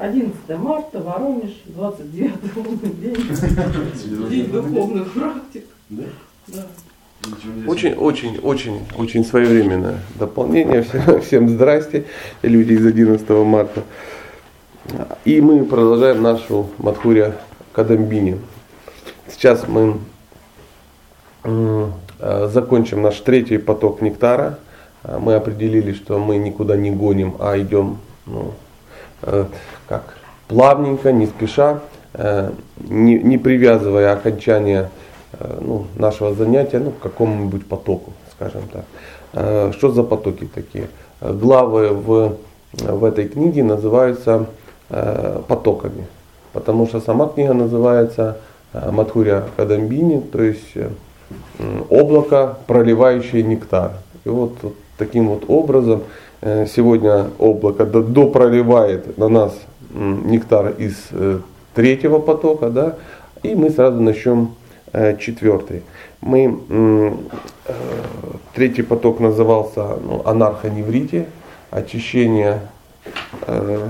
11 марта, Воронеж, 29 лунный день, день духовных практик. Да? Да. Очень, очень, очень, очень своевременное дополнение. Всем, всем здрасте, люди из 11 марта. И мы продолжаем нашу Мадхуря Кадамбини. Сейчас мы э, закончим наш третий поток нектара. Э, Мы определили, что мы никуда не гоним, а идем ну, как плавненько, не спеша, э, не, не привязывая окончание э, ну, нашего занятия ну, к какому-нибудь потоку, скажем так. Э, Что за потоки такие? Э, Главы в, в этой книге называются э, потоками, потому что сама книга называется э, Мадхуря Кадамбини, то есть э, облако, проливающее нектар. И вот, вот таким вот образом э, сегодня облако до- допроливает на нас нектар из э, третьего потока, да, и мы сразу начнем э, четвертый. Мы э, третий поток назывался ну, анархоневрите, очищение э,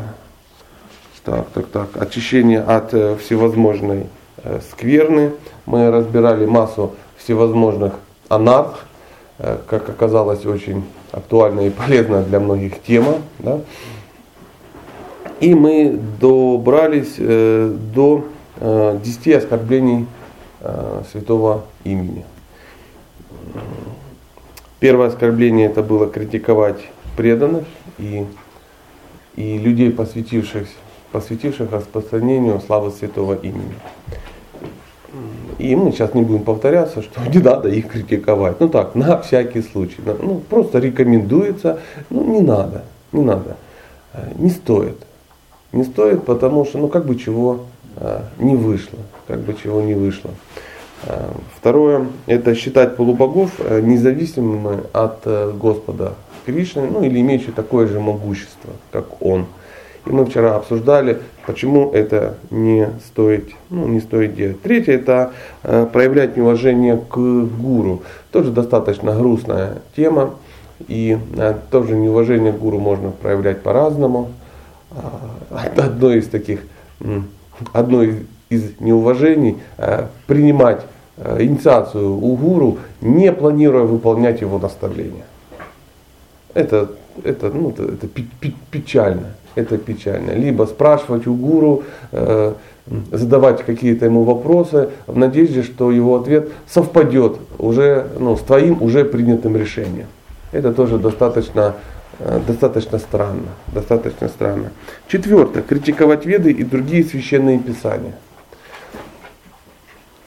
так, так, так. Очищение от э, всевозможной э, скверны. Мы разбирали массу всевозможных анарх, э, как оказалось, очень актуальная и полезная для многих тема. Да? И мы добрались э, до э, 10 оскорблений э, святого имени. Первое оскорбление это было критиковать преданных и, и людей, посвятивших, посвятивших распространению славы святого имени. И мы сейчас не будем повторяться, что не надо их критиковать. Ну так, на всякий случай. Ну, просто рекомендуется, ну не надо, не надо. Э, Не стоит. Не стоит, потому что, ну как бы чего э, не вышло. Как бы чего не вышло. Э, Второе, это считать полубогов независимыми от Господа Кришны, ну или имеющие такое же могущество, как Он. И мы вчера обсуждали, почему это не стоит, ну, не стоит делать. Третье это э, проявлять неуважение к гуру. Тоже достаточно грустная тема. И э, тоже неуважение к гуру можно проявлять по-разному. А, Одно из таких, одно из- неуважений э, принимать э, инициацию у гуру, не планируя выполнять его наставления. Это, это, ну, это, это пе- пе- печально. Это печально. Либо спрашивать у гуру, э, задавать какие-то ему вопросы в надежде, что его ответ совпадет уже ну, с твоим уже принятым решением. Это тоже достаточно, э, достаточно странно. Достаточно странно. Четвертое. Критиковать веды и другие священные писания.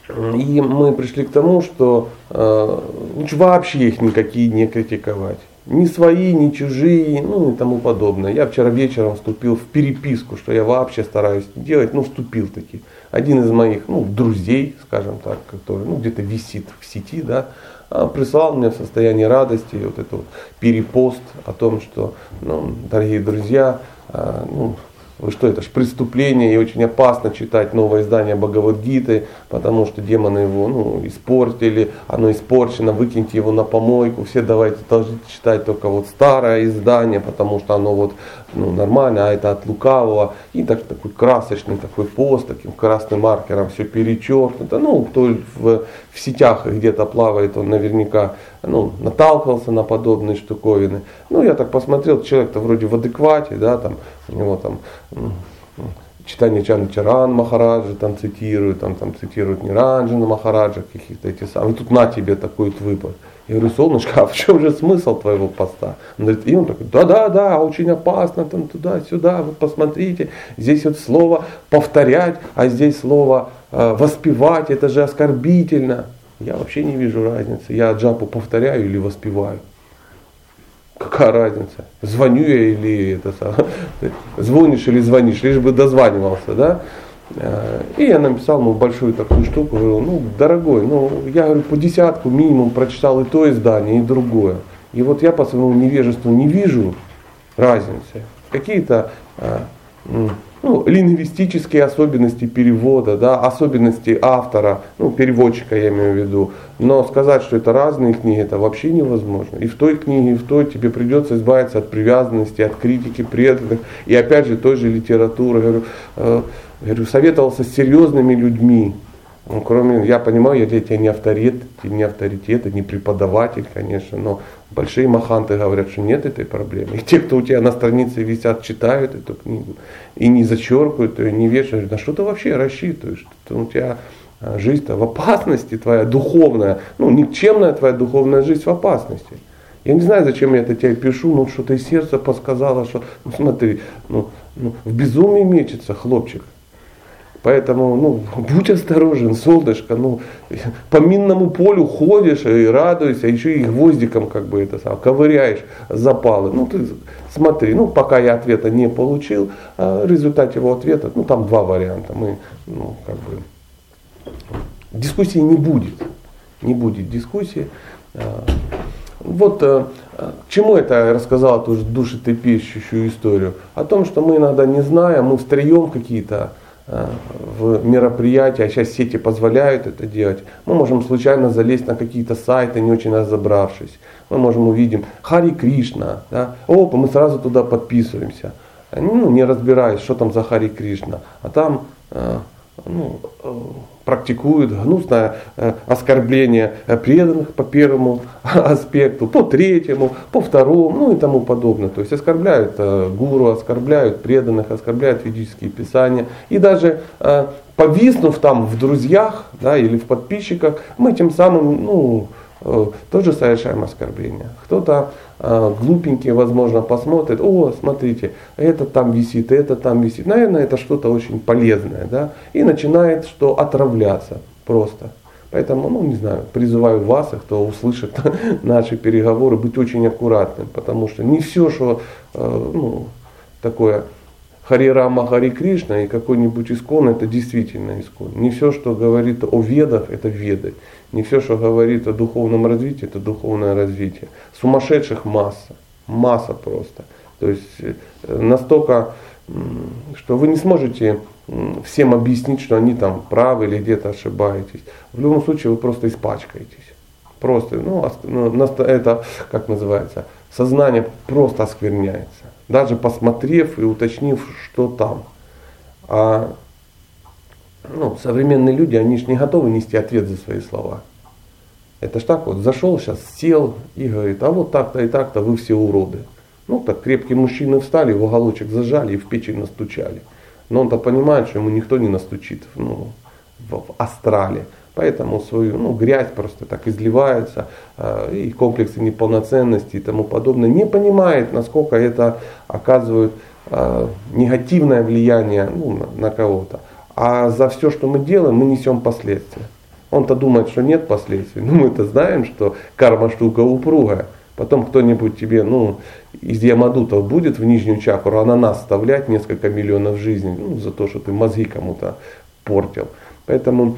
И мы пришли к тому, что э, лучше вообще их никакие не критиковать. Ни свои, ни чужие, ну и тому подобное. Я вчера вечером вступил в переписку, что я вообще стараюсь делать, ну вступил таки. Один из моих ну, друзей, скажем так, который ну, где-то висит в сети, да, а, прислал мне в состоянии радости вот этот вот перепост о том, что, ну, дорогие друзья, а, ну, вы что, это же преступление и очень опасно читать новое издание Бхагавадгиты, потому что демоны его ну, испортили, оно испорчено, выкиньте его на помойку, все давайте должны читать только вот старое издание, потому что оно вот ну, нормально, а это от лукавого. И так, такой красочный такой пост, таким красным маркером все перечеркнуто. Ну, кто в, в сетях где-то плавает, он наверняка ну, наталкивался на подобные штуковины. Ну, я так посмотрел, человек-то вроде в адеквате, да, там, у него там читание Чан Чаран Махараджи там цитируют, там, там цитируют Ниранджина Махараджа, каких-то эти самые. И тут на тебе такой вот выпад. Я говорю, солнышко, а в чем же смысл твоего поста? Он говорит, и он такой, да-да-да, очень опасно, там туда-сюда, вы посмотрите, здесь вот слово повторять, а здесь слово э, воспевать, это же оскорбительно. Я вообще не вижу разницы, я джапу повторяю или воспеваю. Какая разница? Звоню я или это звонишь или звонишь, лишь бы дозванивался, да? Э, И я написал ему большую такую штуку, говорю, ну, дорогой, ну, я говорю, по десятку минимум прочитал и то издание, и другое. И вот я по своему невежеству не вижу разницы. Какие-то э, ну, лингвистические особенности перевода, да, особенности автора, ну, переводчика я имею в виду. Но сказать, что это разные книги, это вообще невозможно. И в той книге, и в той тебе придется избавиться от привязанности, от критики преданных. И опять же, той же литературы. Говорю, э, говорю советовался с серьезными людьми, ну, кроме, я понимаю, я для тебя не авторитет, не авторитет, не преподаватель, конечно, но большие маханты говорят, что нет этой проблемы. И те, кто у тебя на странице висят, читают эту книгу и не зачеркивают ее, не вешают, на что ты вообще рассчитываешь? Что у тебя а, жизнь-то в опасности, твоя духовная, ну, никчемная твоя духовная жизнь в опасности. Я не знаю, зачем я это тебе пишу, но что-то из сердца подсказало, что, ну смотри, ну, ну, в безумии мечется хлопчик. Поэтому, ну, будь осторожен, солнышко, ну, по минному полю ходишь и радуешься, еще и гвоздиком как бы это сам, ковыряешь запалы. Ну, ты смотри, ну, пока я ответа не получил, а в результате его ответа, ну, там два варианта. Мы, ну, как бы, дискуссии не будет. Не будет дискуссии. А, вот э, чему это я рассказал эту душетрепещущую историю? О том, что мы иногда не зная, мы встреем какие-то в мероприятия, а сейчас сети позволяют это делать, мы можем случайно залезть на какие-то сайты, не очень разобравшись. Мы можем увидим Хари Кришна, да? опа, мы сразу туда подписываемся, ну, не разбираясь, что там за Хари Кришна. А там э, ну, э, практикуют гнусное э, оскорбление э, преданных по первому аспекту, по третьему, по второму, ну и тому подобное. То есть оскорбляют гуру, оскорбляют преданных, оскорбляют ведические писания. И даже повиснув там в друзьях да, или в подписчиках, мы тем самым ну, тоже совершаем оскорбление. Кто-то а, глупенькие, возможно, посмотрят, о, смотрите, это там висит, это там висит. Наверное, это что-то очень полезное, да, и начинает что отравляться просто. Поэтому, ну, не знаю, призываю вас, кто услышит наши переговоры, быть очень аккуратным, потому что не все, что э, ну, такое Хари Рама, Хари Кришна и какой-нибудь искон, это действительно искон. Не все, что говорит о ведах, это веды. Не все, что говорит о духовном развитии, это духовное развитие. Сумасшедших масса. Масса просто. То есть э, настолько, что вы не сможете всем объяснить, что они там правы или где-то ошибаетесь. В любом случае вы просто испачкаетесь. Просто, ну, ну это, как называется, сознание просто оскверняется. Даже посмотрев и уточнив, что там. А ну, современные люди, они же не готовы нести ответ за свои слова. Это ж так вот, зашел сейчас, сел и говорит, а вот так-то и так-то вы все уроды. Ну так крепкие мужчины встали, в уголочек зажали и в печень настучали. Но он-то понимает, что ему никто не настучит ну, в, в астрале. Поэтому свою ну, грязь просто так изливается, э, и комплексы неполноценности и тому подобное. Не понимает, насколько это оказывает э, негативное влияние ну, на, кого-то. А за все, что мы делаем, мы несем последствия. Он-то думает, что нет последствий. Но мы-то знаем, что карма штука упругая. Потом кто-нибудь тебе, ну, из Ямадутов будет в нижнюю чакру ананас вставлять несколько миллионов жизней, ну, за то, что ты мозги кому-то портил. Поэтому,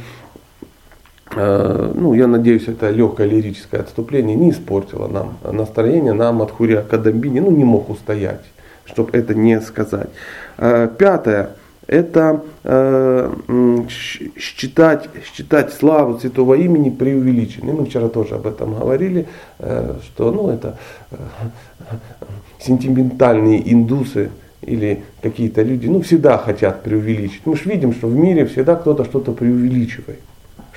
ну, я надеюсь, это легкое лирическое отступление не испортило нам настроение, нам от Хурия Кадамбини, ну, не мог устоять, чтобы это не сказать. Э, пятое это э, считать, считать славу святого имени преувеличенной. Мы вчера тоже об этом говорили, э, что ну, это э, сентиментальные индусы или какие-то люди ну, всегда хотят преувеличить. Мы же видим, что в мире всегда кто-то что-то преувеличивает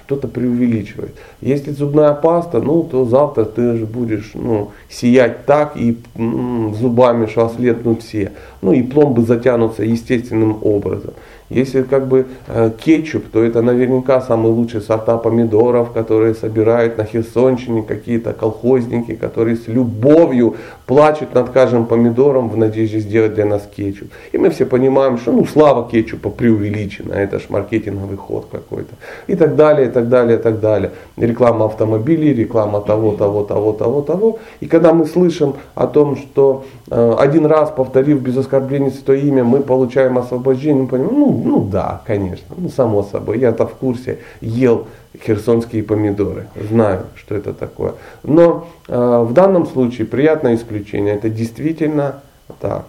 кто-то преувеличивает. Если зубная паста, ну, то завтра ты же будешь ну, сиять так, и м, зубами что ослепнут все. Ну и пломбы затянутся естественным образом. Если как бы э, кетчуп, то это наверняка самые лучшие сорта помидоров, которые собирают на Херсонщине какие-то колхозники, которые с любовью плачут над каждым помидором в надежде сделать для нас кетчуп. И мы все понимаем, что ну слава кетчупа преувеличена, это ж маркетинговый ход какой-то. И так далее, и так далее, и так далее. Реклама автомобилей, реклама того, того, того, того, того. И когда мы слышим о том, что э, один раз повторив без оскорбления святое имя, мы получаем освобождение, мы понимаем, ну ну да, конечно, ну само собой, я-то в курсе, ел херсонские помидоры, знаю, что это такое. Но э, в данном случае приятное исключение, это действительно так.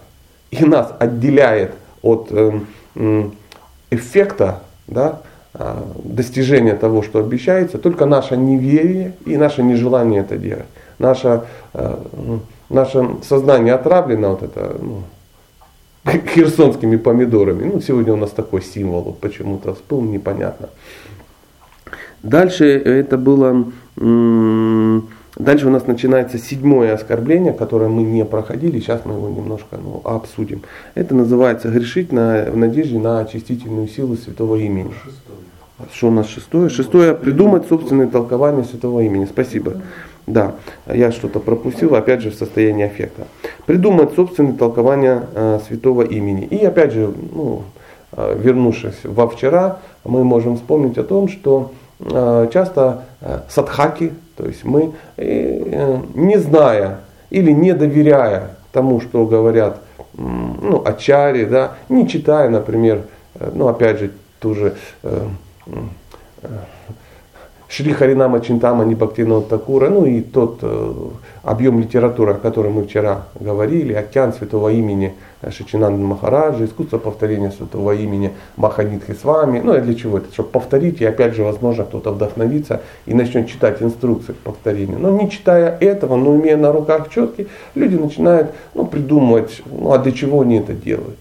И нас отделяет от эффекта, да, а, достижения того, что обещается, только наше неверие и наше нежелание это делать. Наше, ну, наше сознание отравлено вот это, ну, херсонскими помидорами. Ну, сегодня у нас такой символ почему-то всплыл, непонятно. Дальше это было, дальше у нас начинается седьмое оскорбление, которое мы не проходили, сейчас мы его немножко ну, обсудим. Это называется грешить на, в надежде на очистительную силу святого имени. Что у нас шестое? Шестое придумать собственное толкование святого имени. Спасибо. Да, я что-то пропустил, опять же в состоянии аффекта. Придумать собственное толкование э, святого имени. И опять же, ну, э, вернувшись во вчера, мы можем вспомнить о том, что э, часто э, садхаки, то есть мы, э, не зная или не доверяя тому, что говорят ну, ачари, да, не читая, например, э, ну опять же, ту же э, э, Шри Харинама Чинтама Нибхактина Такура, ну и тот э, объем литературы, о котором мы вчера говорили, океан святого имени Шичинанда Махараджа, искусство повторения святого имени Маханитхи с вами. Ну и для чего это? Чтобы повторить, и опять же, возможно, кто-то вдохновится и начнет читать инструкции к повторению. Но не читая этого, но имея на руках четки, люди начинают ну, придумывать, ну а для чего они это делают.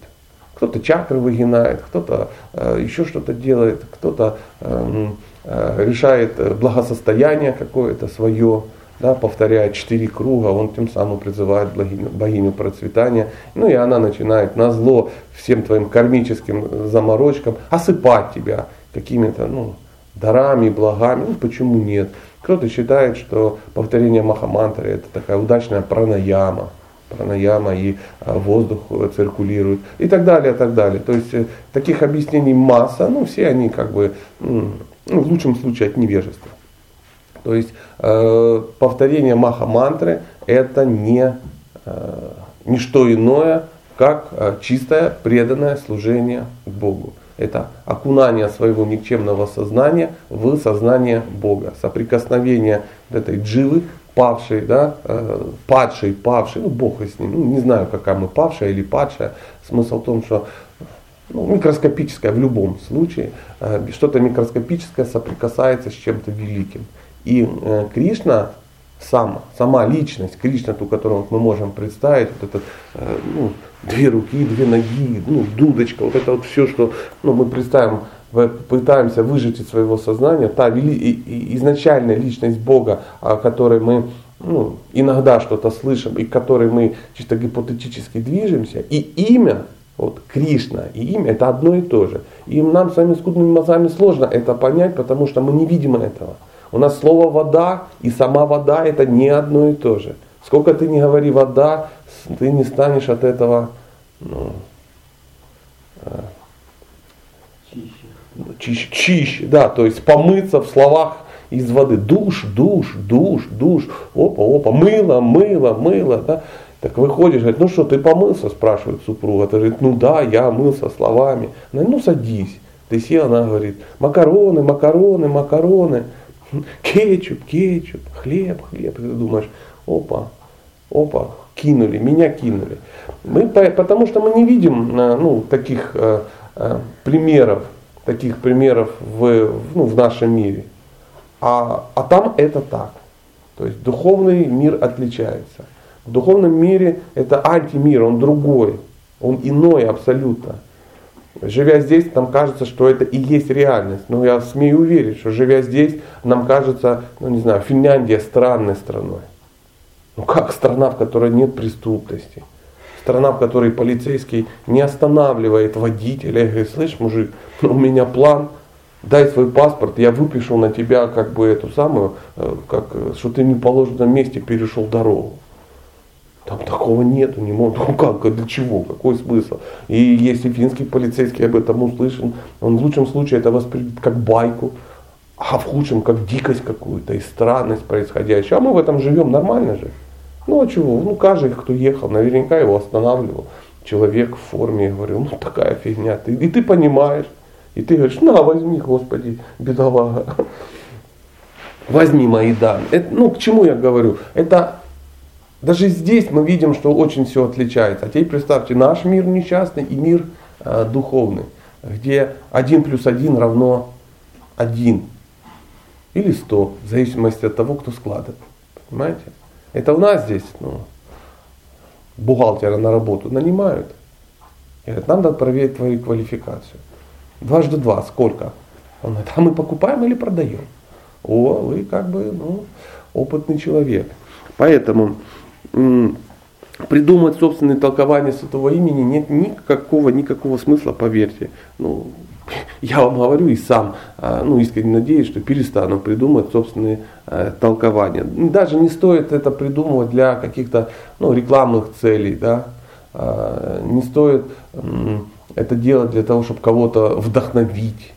Кто-то чакры выгинает, кто-то э, еще что-то делает, кто-то Э, решает э, благосостояние какое-то свое, да, повторяет четыре круга, он тем самым призывает богиню, богиню процветания. Ну и она начинает на зло всем твоим кармическим заморочкам осыпать тебя какими-то ну, дарами, благами. Ну почему нет? Кто-то считает, что повторение Махамантры это такая удачная пранаяма, пранаяма и а, воздух циркулирует и так далее, так далее. То есть таких объяснений масса, ну все они как бы ну, в лучшем случае от невежества. То есть э, повторение маха-мантры это не, э, не что иное, как э, чистое преданное служение Богу. Это окунание своего никчемного сознания в сознание Бога. Соприкосновение этой дживы, павшей, да, э, падшей, павшей, ну Бог с ним, ну не знаю, какая мы павшая или падшая. Смысл в том, что ну, микроскопическое в любом случае, э, что-то микроскопическое соприкасается с чем-то великим. И э, Кришна сам, сама личность, Кришна, ту, которую мы можем представить, вот этот, э, ну, две руки, две ноги, ну, дудочка, вот это вот все, что ну, мы представим, пытаемся выжить из своего сознания, та изначальная личность Бога, о которой мы ну, иногда что-то слышим, и к которой мы чисто гипотетически движемся, и имя вот Кришна и имя это одно и то же. И нам с вами скудными мозгами сложно это понять, потому что мы не видим этого. У нас слово вода и сама вода это не одно и то же. Сколько ты не говори вода, ты не станешь от этого ну, э, чище. чище, да, то есть помыться в словах из воды. Душ, душ, душ, душ, опа, опа, мыло, мыло, мыло, да. Так выходишь, говорит, ну что, ты помылся, спрашивает супруга. Ты говорит, ну да, я мылся словами. Она, ну садись. Ты сел, она говорит, макароны, макароны, макароны, кетчуп, кетчуп, хлеб, хлеб. И ты думаешь, опа, опа, кинули, меня кинули. Мы, потому что мы не видим э, ну, таких э, э, примеров, таких примеров в, ну, в нашем мире. А, а там это так. То есть духовный мир отличается. В духовном мире это антимир, он другой, он иной абсолютно. Живя здесь, нам кажется, что это и есть реальность. Но я смею уверить, что живя здесь, нам кажется, ну не знаю, Финляндия странной страной. Ну как страна, в которой нет преступности? Страна, в которой полицейский не останавливает водителя и говорит, слышь, мужик, у меня план, дай свой паспорт, я выпишу на тебя как бы эту самую, э, как, что ты в неположенном месте перешел дорогу. Там такого нету, не может. Ну как, для чего, какой смысл? И если финский полицейский об этом услышан, он в лучшем случае это воспримет как байку, а в худшем как дикость какую-то и странность происходящую. А мы в этом живем нормально же. Ну а чего? Ну каждый, кто ехал, наверняка его останавливал. Человек в форме, я говорю, ну такая фигня. Ты, и ты понимаешь. И ты говоришь, на, возьми, Господи, бедолага. Возьми мои данные. Это, ну, к чему я говорю? Это даже здесь мы видим, что очень все отличается. А теперь представьте, наш мир несчастный и мир э, духовный, где 1 плюс 1 равно 1 или 100, в зависимости от того, кто складывает. Понимаете? Это у нас здесь ну, бухгалтера на работу нанимают. Говорят, нам надо проверить твою квалификацию. Дважды два, сколько? Он говорит, а мы покупаем или продаем? О, вы как бы ну, опытный человек. Поэтому придумать собственное толкование святого имени нет никакого, никакого смысла, поверьте. Ну, я вам говорю и сам, а, ну, искренне надеюсь, что перестану придумывать собственные э, толкования. Даже не стоит это придумывать для каких-то ну, рекламных целей, да? А, не стоит это делать для того, чтобы кого-то вдохновить,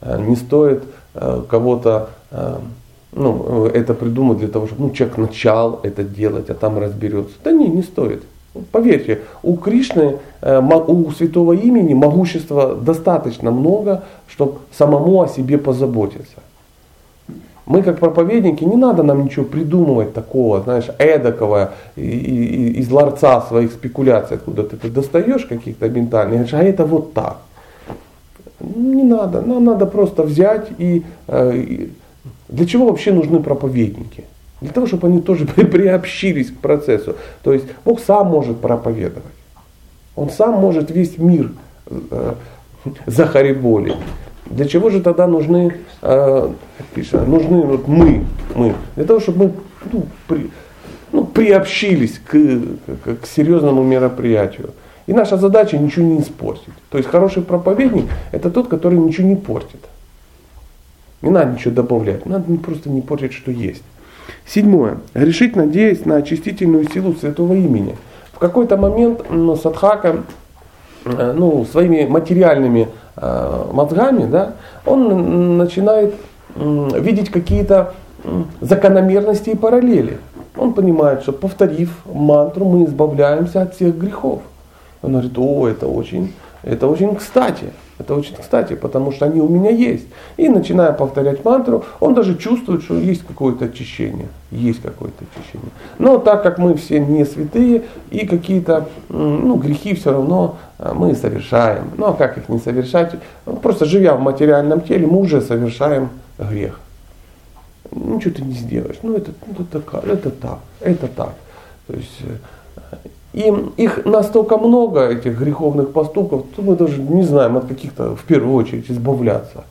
а, не стоит э, кого-то ну, это придумать для того, чтобы ну, человек начал это делать, а там разберется. Да не, не стоит. Поверьте, у Кришны, э, у святого имени могущества достаточно много, чтобы самому о себе позаботиться. Мы как проповедники, не надо нам ничего придумывать такого, знаешь, эдакого, из ларца своих спекуляций, откуда ты, ты достаешь каких-то ментальных, а это вот так. Не надо, нам надо просто взять и, э, и для чего вообще нужны проповедники? Для того, чтобы они тоже приобщились к процессу. То есть Бог сам может проповедовать. Он сам может весь мир э, захариболить. Для чего же тогда нужны, э, нужны вот мы, мы? Для того, чтобы мы ну, при, ну, приобщились к, к, к серьезному мероприятию. И наша задача ничего не испортить. То есть хороший проповедник это тот, который ничего не портит. Не надо ничего добавлять, надо просто не портить, что есть. Седьмое. Решить, надеясь на очистительную силу святого имени. В какой-то момент ну, Садхака э, ну, своими материальными э, мозгами, да, он начинает видеть какие-то закономерности и параллели. Он понимает, что повторив мантру, мы избавляемся от всех грехов. Он говорит, о, это очень, это очень кстати. Это очень кстати, потому что они у меня есть. И начиная повторять мантру, он даже чувствует, что есть какое-то очищение. Есть какое-то очищение. Но так как мы все не святые, и какие-то ну, грехи все равно а, мы совершаем. Ну а как их не совершать? Просто живя в материальном теле, мы уже совершаем грех. Ничего ты не сделаешь. Ну это, это, так, это так, это так. То есть э, и их настолько много, этих греховных поступков, что мы даже не знаем от каких-то, в первую очередь, избавляться.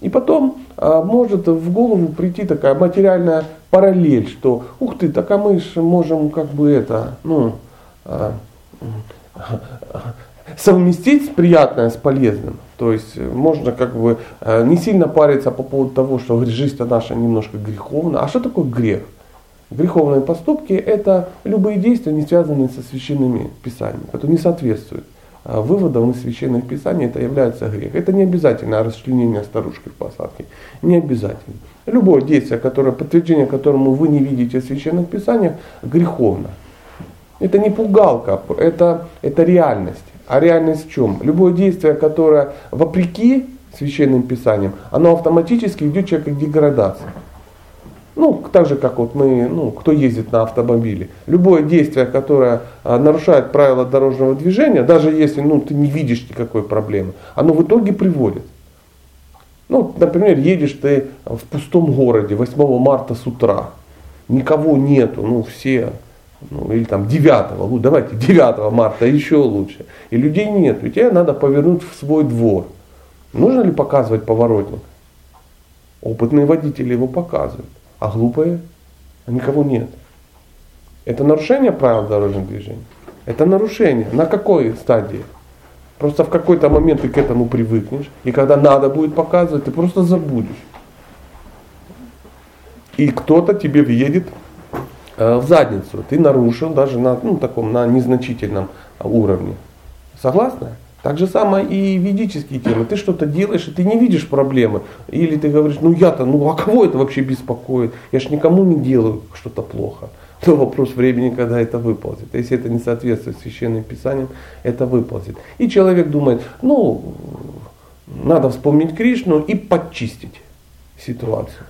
И потом а, может в голову прийти такая материальная параллель, что ух ты, так а мы же можем как бы это, ну, а, совместить приятное с полезным. То есть можно как бы а, не сильно париться по поводу того, что жизнь наша немножко греховна. А что такое грех? Греховные поступки – это любые действия, не связанные со священными писаниями, которые не соответствуют а, выводам из священных писаний, это является грех. Это не обязательно расчленение старушки в посадке. Не обязательно. Любое действие, которое, подтверждение которому вы не видите в священных писаниях, греховно. Это не пугалка, это, это реальность. А реальность в чем? Любое действие, которое вопреки священным писаниям, оно автоматически идет человека к деградации. Ну, так же, как вот мы, ну, кто ездит на автомобиле. Любое действие, которое а, нарушает правила дорожного движения, даже если ну, ты не видишь никакой проблемы, оно в итоге приводит. Ну, например, едешь ты в пустом городе 8 марта с утра, никого нету, ну все, ну, или там 9, ну, давайте 9 марта еще лучше, и людей нет, и тебе надо повернуть в свой двор. Нужно ли показывать поворотник? Опытные водители его показывают а глупые, а никого нет. Это нарушение правил дорожного движения. Это нарушение. На какой стадии? Просто в какой-то момент ты к этому привыкнешь, и когда надо будет показывать, ты просто забудешь. И кто-то тебе въедет э, в задницу. Ты нарушил даже на ну, таком на незначительном уровне. Согласны? Так же самое и ведические темы. Ты что-то делаешь, и ты не видишь проблемы. Или ты говоришь, ну я-то, ну а кого это вообще беспокоит? Я ж никому не делаю что-то плохо. То вопрос времени, когда это выползет. Если это не соответствует священным писаниям, это выползет. И человек думает, ну, надо вспомнить Кришну и подчистить ситуацию.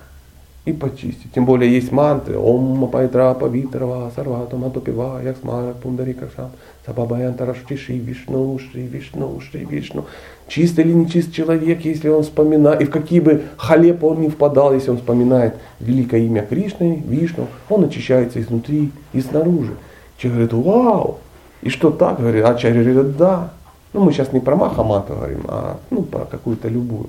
и почистить. Тем более есть мантры. Ом Пайтра Павитрава Сарвату Матупива Яксмара Пундари Крашам Сабабаянтара Шри Вишну Шри Вишну Шри Вишну. Чист или не чист человек, если он вспоминает, и в какие бы халепы он не впадал, если он вспоминает великое имя Кришны, Вишну, он очищается изнутри и снаружи. Человек говорит, вау, и что так? Говорит, а Ачарья говорит, да. Ну, мы сейчас не про Махамату говорим, а ну, про какую-то любую.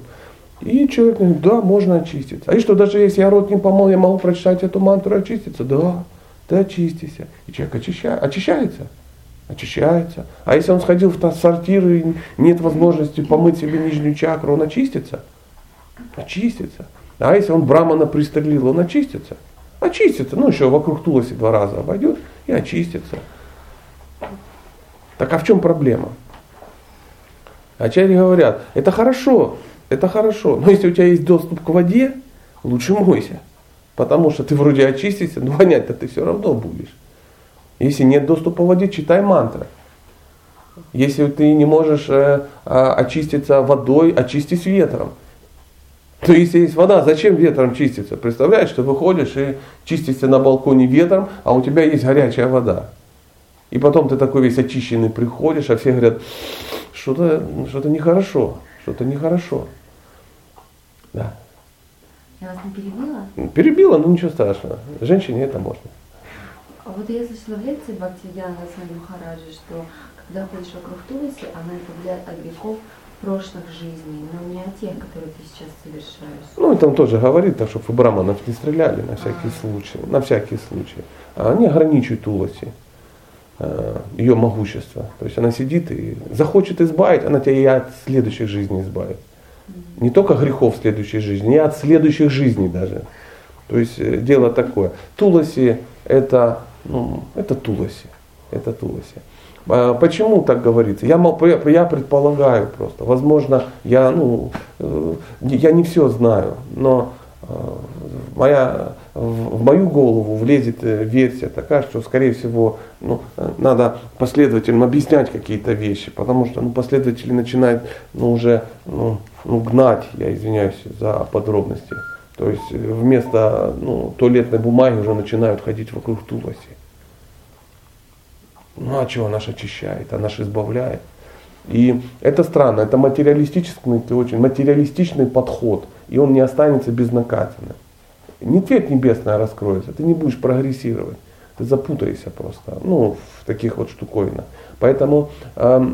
И человек говорит, да, можно очиститься. А и что, даже если я рот не помыл, я могу прочитать эту мантру и очиститься? Да, ты очистишься. И человек очищает, очищается. Очищается. А если он сходил в сортир и нет возможности помыть себе нижнюю чакру, он очистится? Очистится. А если он Брамана пристрелил, он очистится? Очистится. Ну, еще вокруг Туласи два раза обойдет и очистится. Так а в чем проблема? Ачари говорят, это хорошо, это хорошо, но если у тебя есть доступ к воде, лучше мойся. Потому что ты вроде очистишься, но вонять-то ты все равно будешь. Если нет доступа к воде, читай мантры. Если ты не можешь э, э, очиститься водой, очистись ветром. То если есть вода, зачем ветром чиститься? Представляешь, что выходишь и чистишься на балконе ветром, а у тебя есть горячая вода. И потом ты такой весь очищенный приходишь, а все говорят, что-то что нехорошо, что-то нехорошо. Да. Я вас не перебила? Перебила, но ничего страшного. Женщине это можно. А вот я слышала в лекции Бхактивидяна Госвами Махараджи, что когда ходишь вокруг Туласи, она избавляет от грехов прошлых жизней, но не о тех, которые ты сейчас совершаешь. Ну и там тоже говорит, так, чтобы браманов не стреляли на всякий а. случай, на всякий случай. А они ограничивают Туласи. Э, ее могущество. То есть она сидит и захочет избавить, она тебя и от следующих жизней избавит. Не только грехов следующей жизни, и от следующих жизней даже. То есть э, дело такое. Туласи это, ну, это Туласи. Это Туласи. Почему так говорится? Я, я предполагаю просто. Возможно, я, ну, э, я не все знаю, но моя, в мою голову влезет э, версия такая, что, скорее всего, ну, надо последователям объяснять какие-то вещи, потому что ну, последователи начинают ну, уже ну, ну, гнать, я извиняюсь за подробности. То есть э, вместо ну, туалетной бумаги уже начинают ходить вокруг тулоси. Ну а чего наш очищает, а наш избавляет. И это странно, это материалистический, очень материалистичный подход, и он не останется безнаказанным не цвет небесная раскроется, ты не будешь прогрессировать, ты запутаешься просто, ну, в таких вот штуковинах. Поэтому э,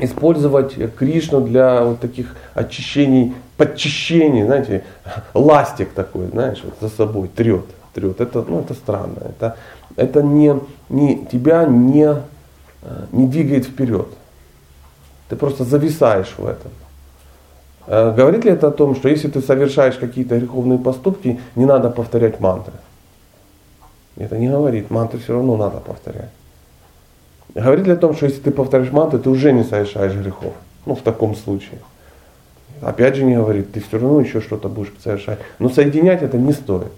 использовать Кришну для вот таких очищений, подчищений, знаете, ластик такой, знаешь, вот за собой трет, трет. Это, ну, это странно. Это, это не, не, тебя не, э, не двигает вперед. Ты просто зависаешь в этом. Э, говорит ли это о том, что если ты совершаешь какие-то греховные поступки, не надо повторять мантры? Это не говорит, мантры все равно надо повторять. Говорит ли о том, что если ты повторяешь мантры, ты уже не совершаешь грехов? Ну, в таком случае. Опять же не говорит, ты все равно еще что-то будешь совершать. Но соединять это не стоит.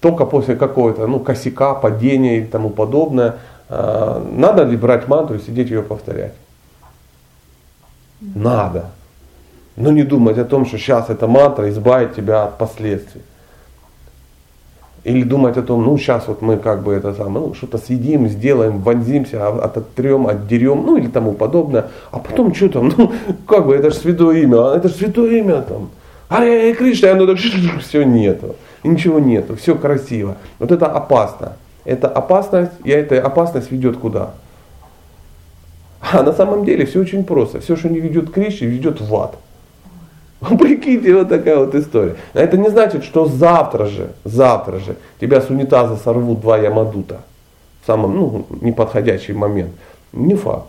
Только после какого-то ну, косяка, падения и тому подобное. Э, надо ли брать мантру и сидеть ее повторять? Надо. Но не думать о том, что сейчас эта мантра избавит тебя от последствий. Или думать о том, ну сейчас вот мы как бы это самое, ну что-то съедим, сделаем, вонзимся, а, ототрем, отдерем, ну или тому подобное. А потом что там, ну как бы это же святое имя, а это же святое имя там. Аре Кришна, оно так все нету. ничего нету, все красиво. Вот это опасно. Это опасность, и эта опасность ведет куда? А на самом деле все очень просто. Все, что не ведет к Кришне, ведет в ад. Прикиньте, вот такая вот история. Это не значит, что завтра же, завтра же тебя с унитаза сорвут два ямадута в самом ну, неподходящий момент. Не факт.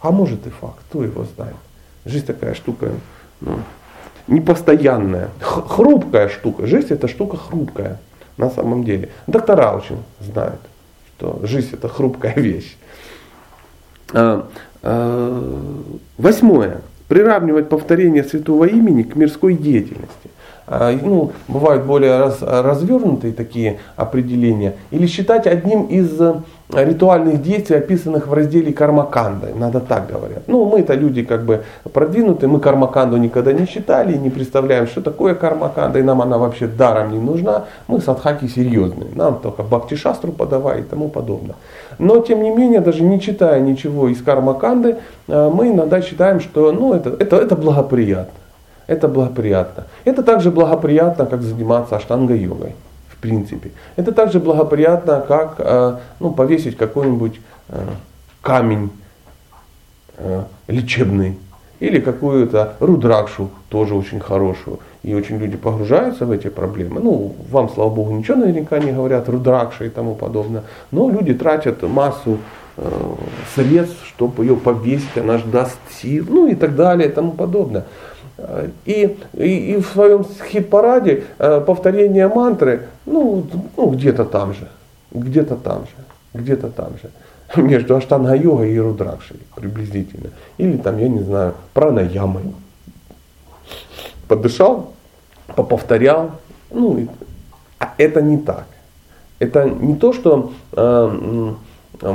А может и факт, кто его знает. Жизнь такая штука ну, непостоянная, хрупкая штука. Жизнь это штука хрупкая на самом деле. Доктора очень знают, что жизнь это хрупкая вещь. А, а, восьмое. Приравнивать повторение святого имени к мирской деятельности. а, ну, бывают более раз, развернутые такие определения, или считать одним из э, ритуальных действий, описанных в разделе Кармаканда. Надо так говорят. Ну, мы это люди как бы продвинутые, мы Кармаканду никогда не читали, не представляем, что такое Кармаканда, и нам она вообще даром не нужна. Мы садхаки серьезные, нам только Бхакти Шастру подавай и тому подобное. Но, тем не менее, даже не читая ничего из Кармаканды, э, мы иногда считаем, что ну, это, это, это благоприятно. Это благоприятно. Это также благоприятно, как заниматься аштанга-йогой принципе. Это также благоприятно, как э, ну, повесить какой-нибудь э, камень э, лечебный или какую-то рудракшу, тоже очень хорошую. И очень люди погружаются в эти проблемы. Ну, вам, слава богу, ничего наверняка не говорят, рудракша и тому подобное. Но люди тратят массу средств, чтобы ее повесить, она же даст сил, ну и так далее и тому подобное. И, и, и в своем хит-параде э, повторение мантры, ну, ну где-то там же, где-то там же, где-то там же. Между аштанга-йогой и рудракшей приблизительно. Или там, я не знаю, пранаямой. Подышал, поповторял. Ну, а это не так. Это не то, что э, э,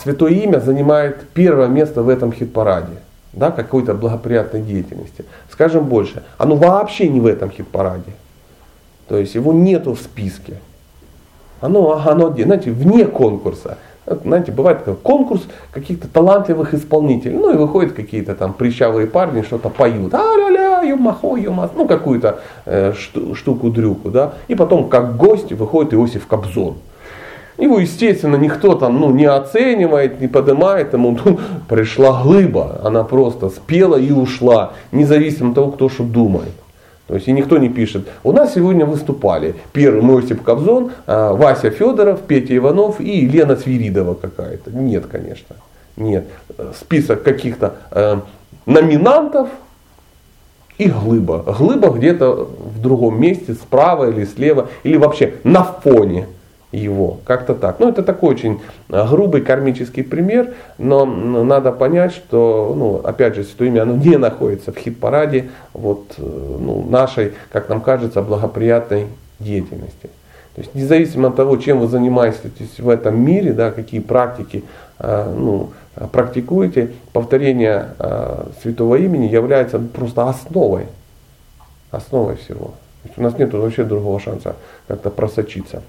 Святое Имя занимает первое место в этом хит-параде да, какой-то благоприятной деятельности. Скажем больше, оно вообще не в этом хит-параде. То есть его нету в списке. Оно, оно знаете, вне конкурса. Знаете, бывает конкурс каких-то талантливых исполнителей. Ну и выходят какие-то там прищавые парни, что-то поют. А-ля-ля, юмахо, юмас. Ну какую-то э, штуку-дрюку. Да? И потом как гость выходит Иосиф Кобзон. Его, естественно, никто там ну, не оценивает, не поднимает. Ему ну, пришла глыба, она просто спела и ушла, независимо от того, кто что думает. То есть и никто не пишет. У нас сегодня выступали первый Мосип Кобзон, а, Вася Федоров, Петя Иванов и Лена Свиридова какая-то. Нет, конечно. Нет. Список каких-то э, номинантов и глыба. Глыба где-то в другом месте, справа или слева, или вообще на фоне его. Как-то так. Ну, это такой очень а, грубый кармический пример, но надо понять, что, ну, опять же, Святое Имя, оно не находится в хит-параде вот, э, ну, нашей, как нам кажется, благоприятной деятельности. То есть независимо от того, чем вы занимаетесь в этом мире, да, какие практики а, ну, практикуете, повторение святого имени является просто основой, основой всего. у нас нет вообще другого шанса как-то просочиться.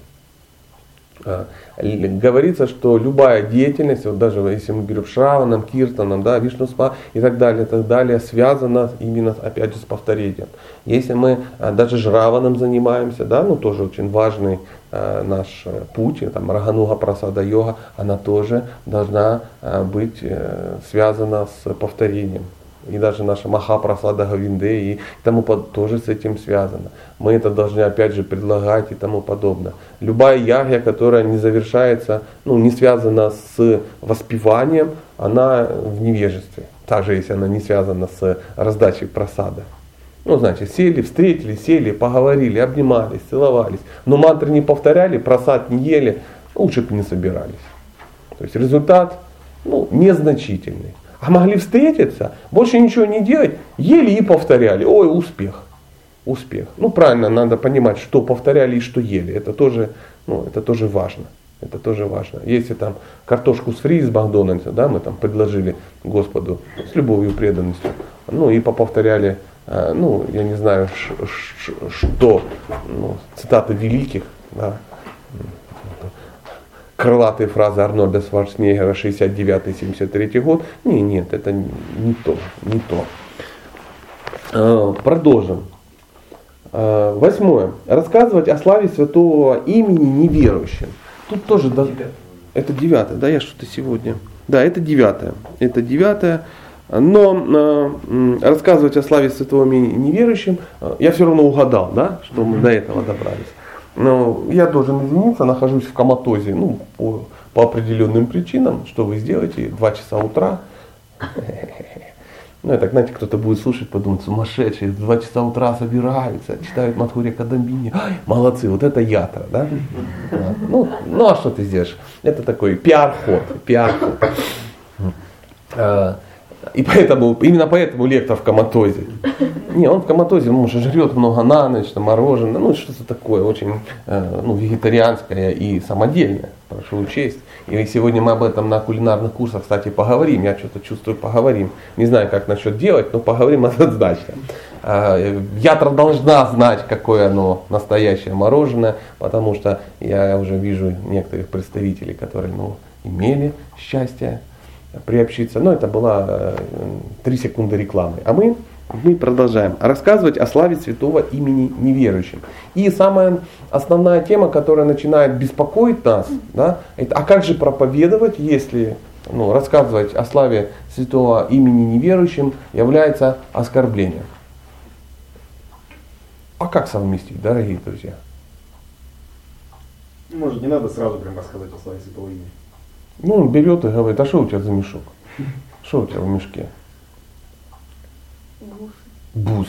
А, говорится, что любая деятельность, вот даже если мы берем Шраваном, Киртаном, да, Вишнуспа и так далее, и так далее, связана именно опять же с повторением. Если мы а, даже Жраваном занимаемся, да, ну тоже очень важный э, наш э, путь, там Рагануга Прасада йога, она тоже должна э, быть э, связана с повторением и даже наша Махапрасада Гавинде и тому под, тоже с этим связано. Мы это должны опять же предлагать и тому подобное. Любая ягья, которая не завершается, ну, не связана с воспеванием, она в невежестве. Также если она не связана с раздачей просада. Ну, значит, сели, встретили, сели, поговорили, обнимались, целовались. Но мантры не повторяли, просад не ели, лучше бы не собирались. То есть результат ну, незначительный. А могли встретиться, больше ничего не делать, ели и повторяли. Ой, успех. Успех. Ну, правильно, надо понимать, что повторяли и что ели. Это тоже, ну, это тоже важно. Это тоже важно. Если там картошку с фри из Макдональдса, да, мы там предложили Господу с любовью и преданностью, ну и поповторяли, э, ну, я не знаю, что, ну, цитаты великих, да, крылатые фразы Арнольда Шварценеггера 69-73 год. Не, нет, это не то, не то. А, продолжим. А, восьмое. Рассказывать о славе святого имени неверующим. Тут тоже да, это девятое, да, я что-то сегодня. Да, это девятое. Это девятое. Но э, рассказывать о славе святого имени неверующим, я все равно угадал, да, что мы до этого добрались. Но я должен извиниться, нахожусь в коматозе, ну, по, по определенным причинам. Что вы сделаете? Два часа утра. Ну, это, знаете, кто-то будет слушать, подумать, сумасшедшие, в 2 часа утра собираются, читают Матхурия Кадамбини. Молодцы, вот это ятра, да? Ну, ну, а что ты сделаешь? Это такой пиар-ход, пиар-ход. И поэтому, именно поэтому лектор в коматозе. Не, он в коматозе, он же жрет много на ночь, там, мороженое, ну что-то такое очень э, ну, вегетарианское и самодельное, прошу учесть. И сегодня мы об этом на кулинарных курсах, кстати, поговорим. Я что-то чувствую, поговорим. Не знаю, как насчет делать, но поговорим однозначно. А, я должна знать, какое оно настоящее мороженое, потому что я уже вижу некоторых представителей, которые ну, имели счастье приобщиться. Но это была э, три секунды рекламы. А мы, мы продолжаем рассказывать о славе святого имени неверующим. И самая основная тема, которая начинает беспокоить нас, да, это а как же проповедовать, если ну, рассказывать о славе святого имени неверующим является оскорблением. А как совместить, дорогие друзья? Может, не надо сразу прям рассказать о славе святого имени. Ну, он берет и говорит, а что у тебя за мешок? Что у тебя в мешке? Бус.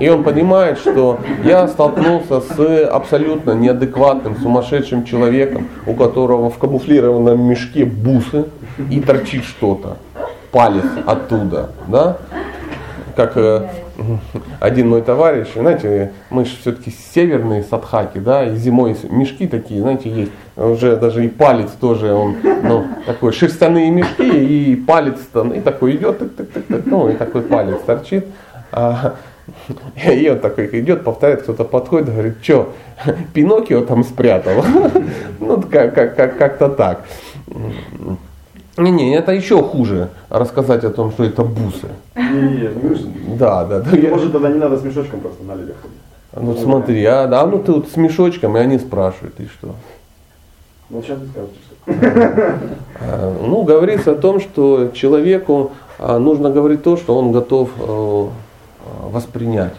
И он понимает, что я столкнулся с абсолютно неадекватным, сумасшедшим человеком, у которого в камуфлированном мешке бусы и торчит что-то, палец оттуда, да? Как э, один мой товарищ, знаете, мы же все-таки северные садхаки, да, и зимой мешки такие, знаете, есть, уже даже и палец тоже, он, ну, такой, шерстяные мешки, и палец там, и такой идет, так, так, так, так, ну, и такой палец торчит. А, и он такой идет, повторяет, кто-то подходит, говорит, что, Пиноккио там спрятал? Ну, как, как, как, как-то так. Не, не, это еще хуже рассказать о том, что это бусы. Не, не, Да, да, да. Может тогда не надо с мешочком просто на людях ходить. Ну смотри, а, да, ну ты вот с мешочком, и они спрашивают, и что? Ну сейчас вы скажете, что. А, Ну, говорится о том, что человеку а, нужно говорить то, что он готов э, воспринять.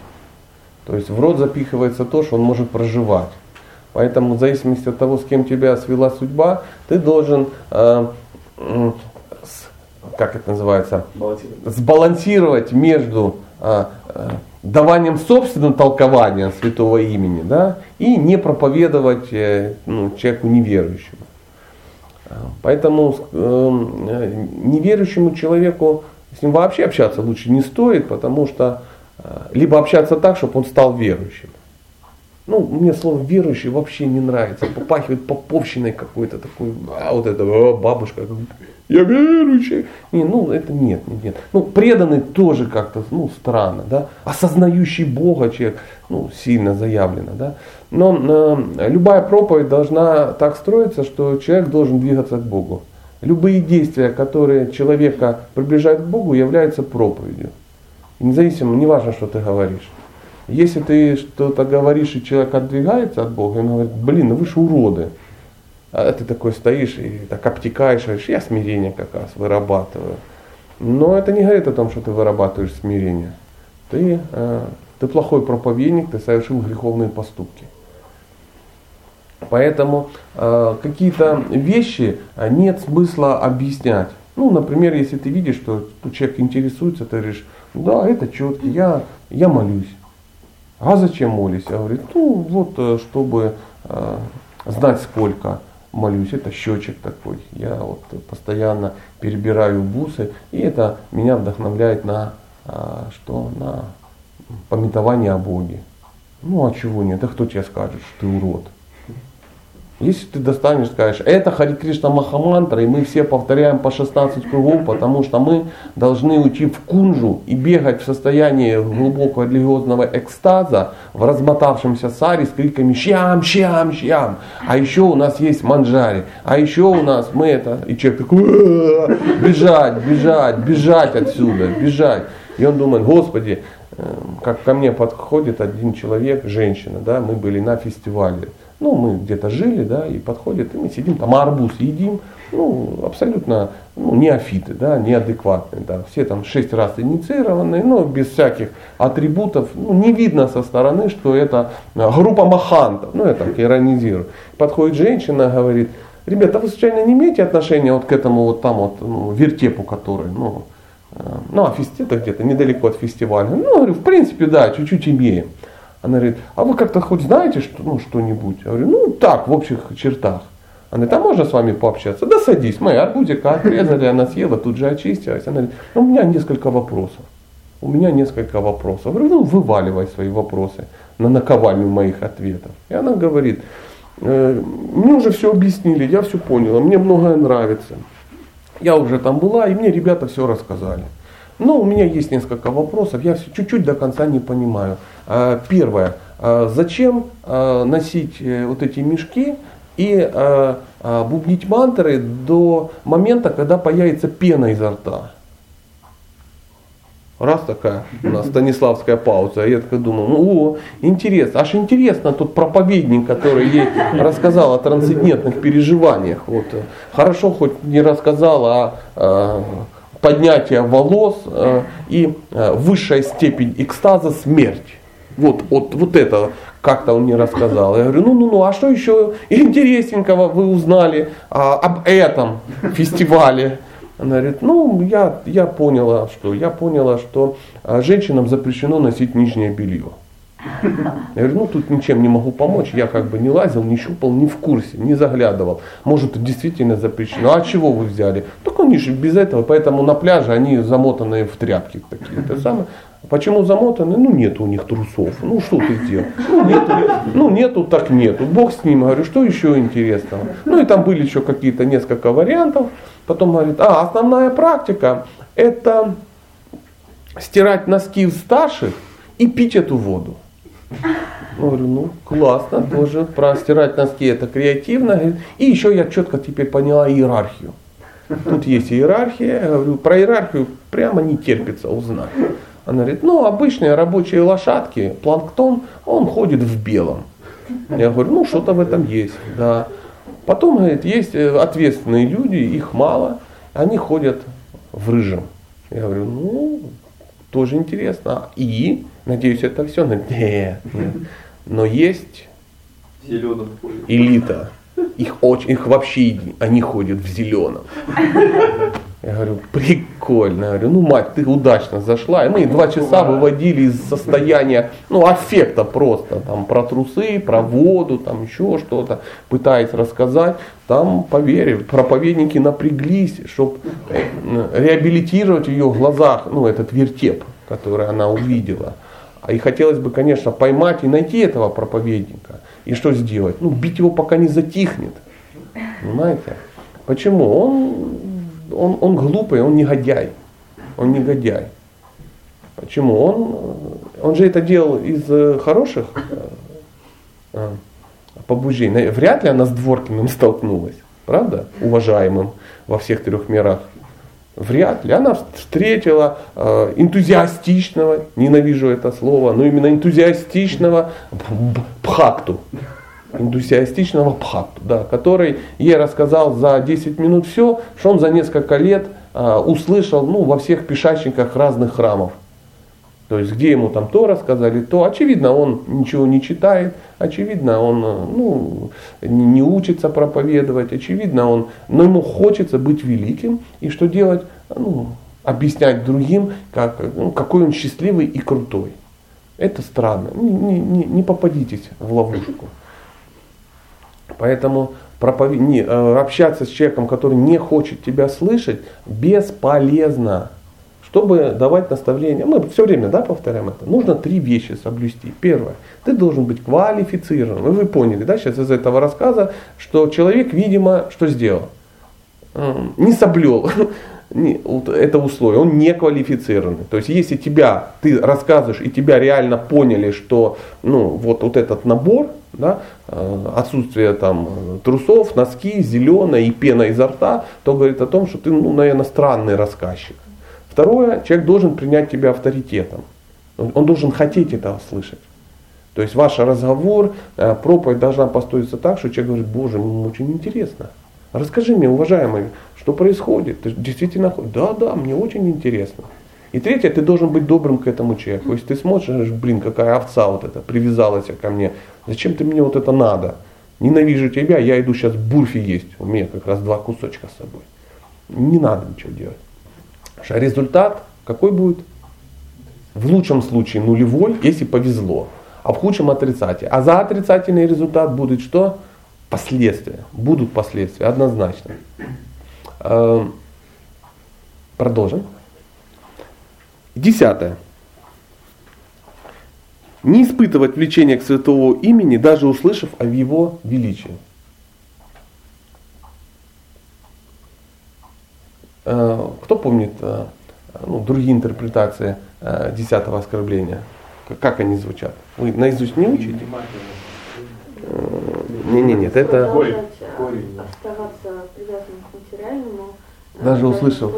То есть в рот запихивается то, что он может проживать. Поэтому в зависимости от того, с кем тебя свела судьба, ты должен э, как это называется, сбалансировать между а, а, даванием собственного толкования святого имени да, и не проповедовать э, ну, человеку неверующему. А, поэтому э, неверующему человеку с ним вообще общаться лучше не стоит, потому что либо общаться так, чтобы он стал верующим. Ну, мне слово верующий вообще не нравится. Попахивает поповщиной какой-то такой, а вот это а, бабушка, я верующий. Не, ну это нет, нет, нет. Ну, преданный тоже как-то, ну, странно, да. Осознающий Бога человек, ну, сильно заявлено, да. Но э, любая проповедь должна так строиться, что человек должен двигаться к Богу. Любые действия, которые человека приближают к Богу, являются проповедью. независимо, не важно, что ты говоришь. Если ты что-то говоришь, и человек отдвигается от Бога, он говорит, блин, ну вы же уроды. А ты такой стоишь и так обтекаешь, говоришь, я смирение как раз вырабатываю. Но это не говорит о том, что ты вырабатываешь смирение. Ты, э, ты плохой проповедник, ты совершил греховные поступки. Поэтому э, какие-то вещи э, нет смысла объяснять. Ну, например, если ты видишь, что человек интересуется, ты говоришь, да, это четко, я, я молюсь. А зачем молись? Я говорю, ну вот, э, чтобы э, знать сколько молюсь, это счетчик такой. Я вот постоянно перебираю бусы, и это меня вдохновляет на э, что? На пометование о Боге. Ну а чего нет? Да кто тебе скажет, что ты урод? Если ты достанешь, скажешь, это Хари Кришна Махамантра, и мы все повторяем по 16 кругов, потому что мы должны уйти в кунжу и бегать в состоянии глубокого религиозного экстаза в размотавшемся саре с криками «Щам, щам, щам!» А еще у нас есть манджари, а еще у нас мы это... И человек такой бежать, бежать, бежать отсюда, бежать. И он думает, Господи, э, как ко мне подходит один человек, женщина, да, мы были на фестивале ну, мы где-то жили, да, и подходит, и мы сидим, там арбуз едим, ну, абсолютно ну, неофиты, да, неадекватные, да, все там шесть раз инициированные, но без всяких атрибутов, ну, не видно со стороны, что это а, группа махантов, ну, я так иронизирую. Подходит женщина, говорит, ребята, вы случайно не имеете отношения вот к этому вот там вот ну, вертепу, который, ну, э, ну, а фестиваль где-то недалеко от фестиваля. Ну, говорю, в принципе, да, чуть-чуть имеем. Она говорит, а вы как-то хоть знаете что, ну, что-нибудь? Я говорю, ну так, в общих чертах. Она говорит, а можно с вами пообщаться? Да садись, мы арбузика отрезали, она съела, тут же очистилась. Она говорит, ну, у меня несколько вопросов. У меня несколько вопросов. Я говорю, ну вываливай свои вопросы на наковальню моих ответов. И она говорит, «Э, мне уже все объяснили, я все поняла, мне многое нравится. Я уже там была, и мне ребята все рассказали. Но у меня есть несколько вопросов, я все чуть-чуть до конца не понимаю. А, первое, а, зачем а, носить э, вот эти мешки и бубнить мантры до момента, когда появится пена изо рта? Раз такая у нас Станиславская пауза. Я так думаю, ну о, интересно. Аж интересно тот проповедник, который ей рассказал о трансцендентных переживаниях. Вот. Хорошо хоть не рассказал о, о поднятии волос э, и э, высшая степень экстаза смерть. Вот, вот, вот это как-то он мне рассказал. Я говорю, ну, ну, ну, а что еще интересненького вы узнали а, об этом фестивале? Она говорит, ну, я, я поняла, что я поняла, что а, женщинам запрещено носить нижнее белье. Я говорю, ну тут ничем не могу помочь, я как бы не лазил, не щупал, не в курсе, не заглядывал. Может, действительно запрещено. А чего вы взяли? Так они же без этого, поэтому на пляже они замотанные в тряпки такие. Это самое. Почему замотаны? Ну нет у них трусов. Ну что ты сделал? Ну нету, ну нету, так нету. Бог с ним. Говорю, что еще интересного? Ну и там были еще какие-то несколько вариантов. Потом говорит, а основная практика это стирать носки в старших и пить эту воду. Ну, говорю, ну классно, тоже про стирать носки это креативно. И еще я четко теперь поняла иерархию. Тут есть иерархия, я говорю, про иерархию прямо не терпится узнать. Она говорит, ну обычные рабочие лошадки, планктон, он ходит в белом. Я говорю, ну что-то в этом есть, да. Потом, говорит, есть э, ответственные люди, их мало, они ходят в рыжем. Я говорю, ну, тоже интересно. И, надеюсь, это все. Нет, нет. Но есть элита. Их, очень, их вообще они ходят в зеленом. Я говорю, прикольно. Я говорю, ну мать, ты удачно зашла. И мы два часа выводили из состояния, ну, аффекта просто. Там про трусы, про воду, там еще что-то. Пытаясь рассказать. Там, поверь, проповедники напряглись, чтобы э, реабилитировать в ее глазах, ну, этот вертеп, который она увидела. И хотелось бы, конечно, поймать и найти этого проповедника. И что сделать? Ну, бить его, пока не затихнет. Понимаете? Почему? Он он, он глупый, он негодяй. Он негодяй. Почему? Он, он же это делал из э, хороших э, побуждений. Вряд ли она с Дворкиным столкнулась. Правда? Уважаемым во всех трех мирах. Вряд ли. Она встретила э, энтузиастичного, ненавижу это слово, но именно энтузиастичного пхакту энтузиастичного Бхакту, да, который ей рассказал за 10 минут все, что он за несколько лет а, услышал ну, во всех пешачниках разных храмов. То есть где ему там то рассказали, то очевидно он ничего не читает, очевидно он ну, не учится проповедовать, очевидно он, но ему хочется быть великим и что делать, ну, объяснять другим, как, ну, какой он счастливый и крутой. Это странно. Не, не, не попадитесь в ловушку. Поэтому проповед... не, э, общаться с человеком, который не хочет тебя слышать, бесполезно. Чтобы давать наставления, мы все время да, повторяем это, нужно три вещи соблюсти. Первое, ты должен быть квалифицирован. Вы, поняли, да, сейчас из этого рассказа, что человек, видимо, что сделал? Не соблел это условие, он не квалифицированный. То есть если тебя, ты рассказываешь и тебя реально поняли, что ну, вот, вот этот набор, да, э, отсутствие там трусов, носки, зеленая и пена изо рта, то говорит о том, что ты, ну, наверное, странный рассказчик. Второе, человек должен принять тебя авторитетом. Он должен хотеть этого слышать. То есть ваш разговор, э, проповедь должна построиться так, что человек говорит, боже, мне очень интересно. Расскажи мне, уважаемый, что происходит? Ты действительно, да, да, мне очень интересно. И третье, ты должен быть добрым к этому человеку. Если ты смотришь, блин, какая овца вот эта привязалась ко мне, зачем ты мне вот это надо? Ненавижу тебя, я иду сейчас бурфи есть. У меня как раз два кусочка с собой. Не надо ничего делать. А результат какой будет? В лучшем случае нулевой, если повезло. А в худшем отрицательный. А за отрицательный результат будет что? Последствия, будут последствия, однозначно. Э, продолжим. Десятое. Не испытывать влечения к святого имени, даже услышав о его величии. Э, кто помнит э, ну, другие интерпретации э, десятого оскорбления? Как они звучат? Вы наизусть не учите? Не, не, нет, это... Оставаться привязанным к материальному. Даже услышав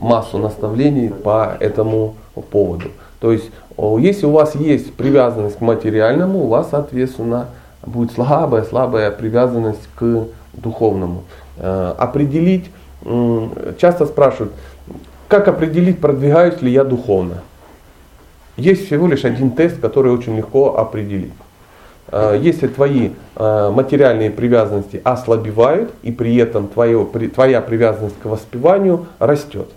массу наставлений по этому поводу. То есть, если у вас есть привязанность к материальному, у вас, соответственно, будет слабая, слабая привязанность к духовному. Определить часто спрашивают, как определить, продвигаюсь ли я духовно. Есть всего лишь один тест, который очень легко определить. А, если твои а, материальные привязанности ослабевают, и при этом твое, твоя привязанность к воспеванию растет.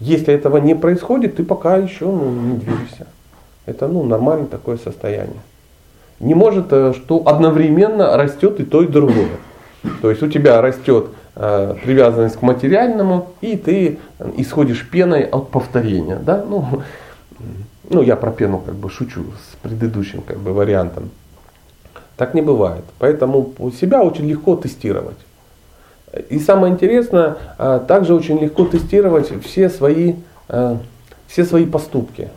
Если этого не происходит, ты пока еще ну, не движешься. Это ну, нормальное такое состояние. Не может, э, что одновременно растет и то, и другое. То есть у тебя растет Э, привязанность к материальному, и ты исходишь пеной от повторения. Да? Ну, ну, я про пену как бы шучу с предыдущим как бы, вариантом. Так не бывает. Поэтому себя очень легко тестировать. И самое интересное, э, также очень легко тестировать все свои, э, все свои поступки.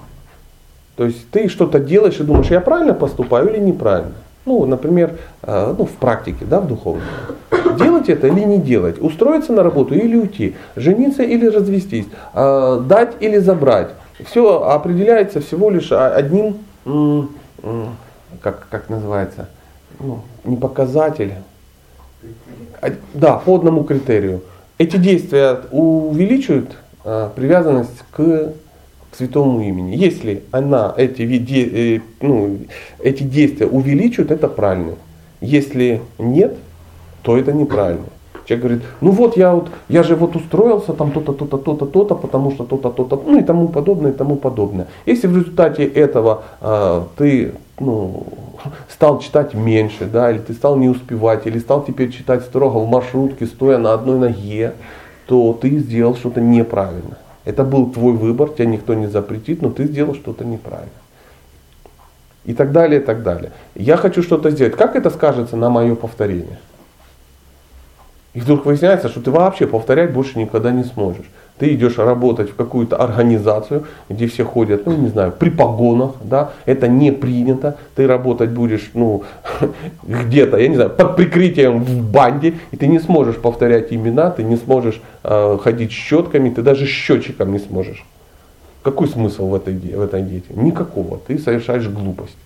То есть ты что-то делаешь и думаешь, я правильно поступаю или неправильно. Ну, например, ну, в практике, да, в духовном делать это или не делать, устроиться на работу или уйти, жениться или развестись, а, дать или забрать. Все определяется всего лишь одним, как, как называется, ну, не показатель, а, да, по одному критерию. Эти действия увеличивают а, привязанность к к святому имени. Если она эти, э, ну, эти действия увеличивает, это правильно. Если нет, то это неправильно. Человек говорит, ну вот я вот, я же вот устроился там то-то, то-то, то-то, то-то, потому что то-то, то-то, ну и тому подобное, и тому подобное. Если в результате этого э, ты ну, стал читать меньше, да, или ты стал не успевать, или стал теперь читать строго в маршрутке, стоя на одной ноге, то ты сделал что-то неправильно. Это был твой выбор, тебя никто не запретит, но ты сделал что-то неправильно и так далее, и так далее. Я хочу что-то сделать. Как это скажется на мое повторение? И вдруг выясняется, что ты вообще повторять больше никогда не сможешь. Ты идешь работать в какую-то организацию, где все ходят, ну не знаю, при погонах, да, это не принято. Ты работать будешь, ну, где-то, я не знаю, под прикрытием в банде, и ты не сможешь повторять имена, ты не сможешь э, ходить щетками, ты даже счетчиком не сможешь. Какой смысл в этой, в этой деятельности? Никакого. Ты совершаешь глупость.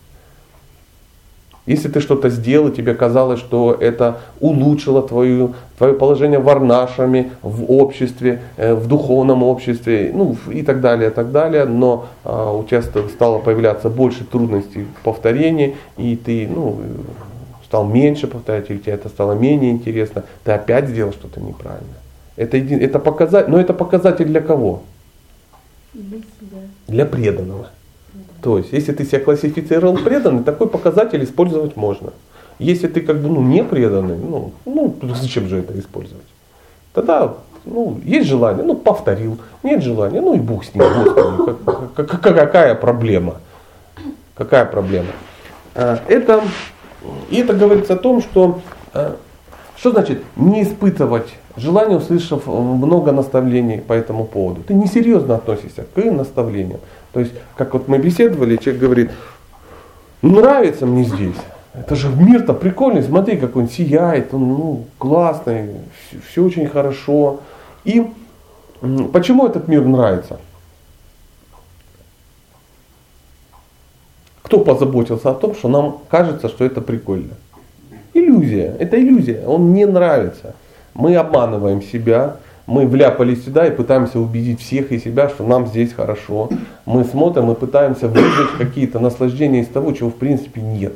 Если ты что-то сделал, тебе казалось, что это улучшило твою, твое положение в варнашами, в обществе, э, в духовном обществе, ну и так далее, и так далее, но а, у тебя стало появляться больше трудностей в повторении, и ты ну, стал меньше повторять, или тебе это стало менее интересно, ты опять сделал что-то неправильно. Это, это показатель, но это показатель для кого? Для преданного. То есть, если ты себя классифицировал преданный, такой показатель использовать можно. Если ты как бы ну, не преданный, ну, ну зачем же это использовать? Тогда ну, есть желание, ну повторил, нет желания, ну и Бог с ним, Господи, как, как, какая проблема? Какая проблема? А, это, и это говорится о том, что а, что значит не испытывать желание, услышав много наставлений по этому поводу? Ты несерьезно относишься к наставлениям. То есть, как вот мы беседовали, человек говорит, нравится мне здесь. Это же мир-то прикольный, смотри, как он сияет, он ну, классный, все очень хорошо. И почему этот мир нравится? Кто позаботился о том, что нам кажется, что это прикольно? Иллюзия. Это иллюзия. Он не нравится. Мы обманываем себя, мы вляпались сюда и пытаемся убедить всех и себя, что нам здесь хорошо. Мы смотрим и пытаемся выжать какие-то наслаждения из того, чего в принципе нет.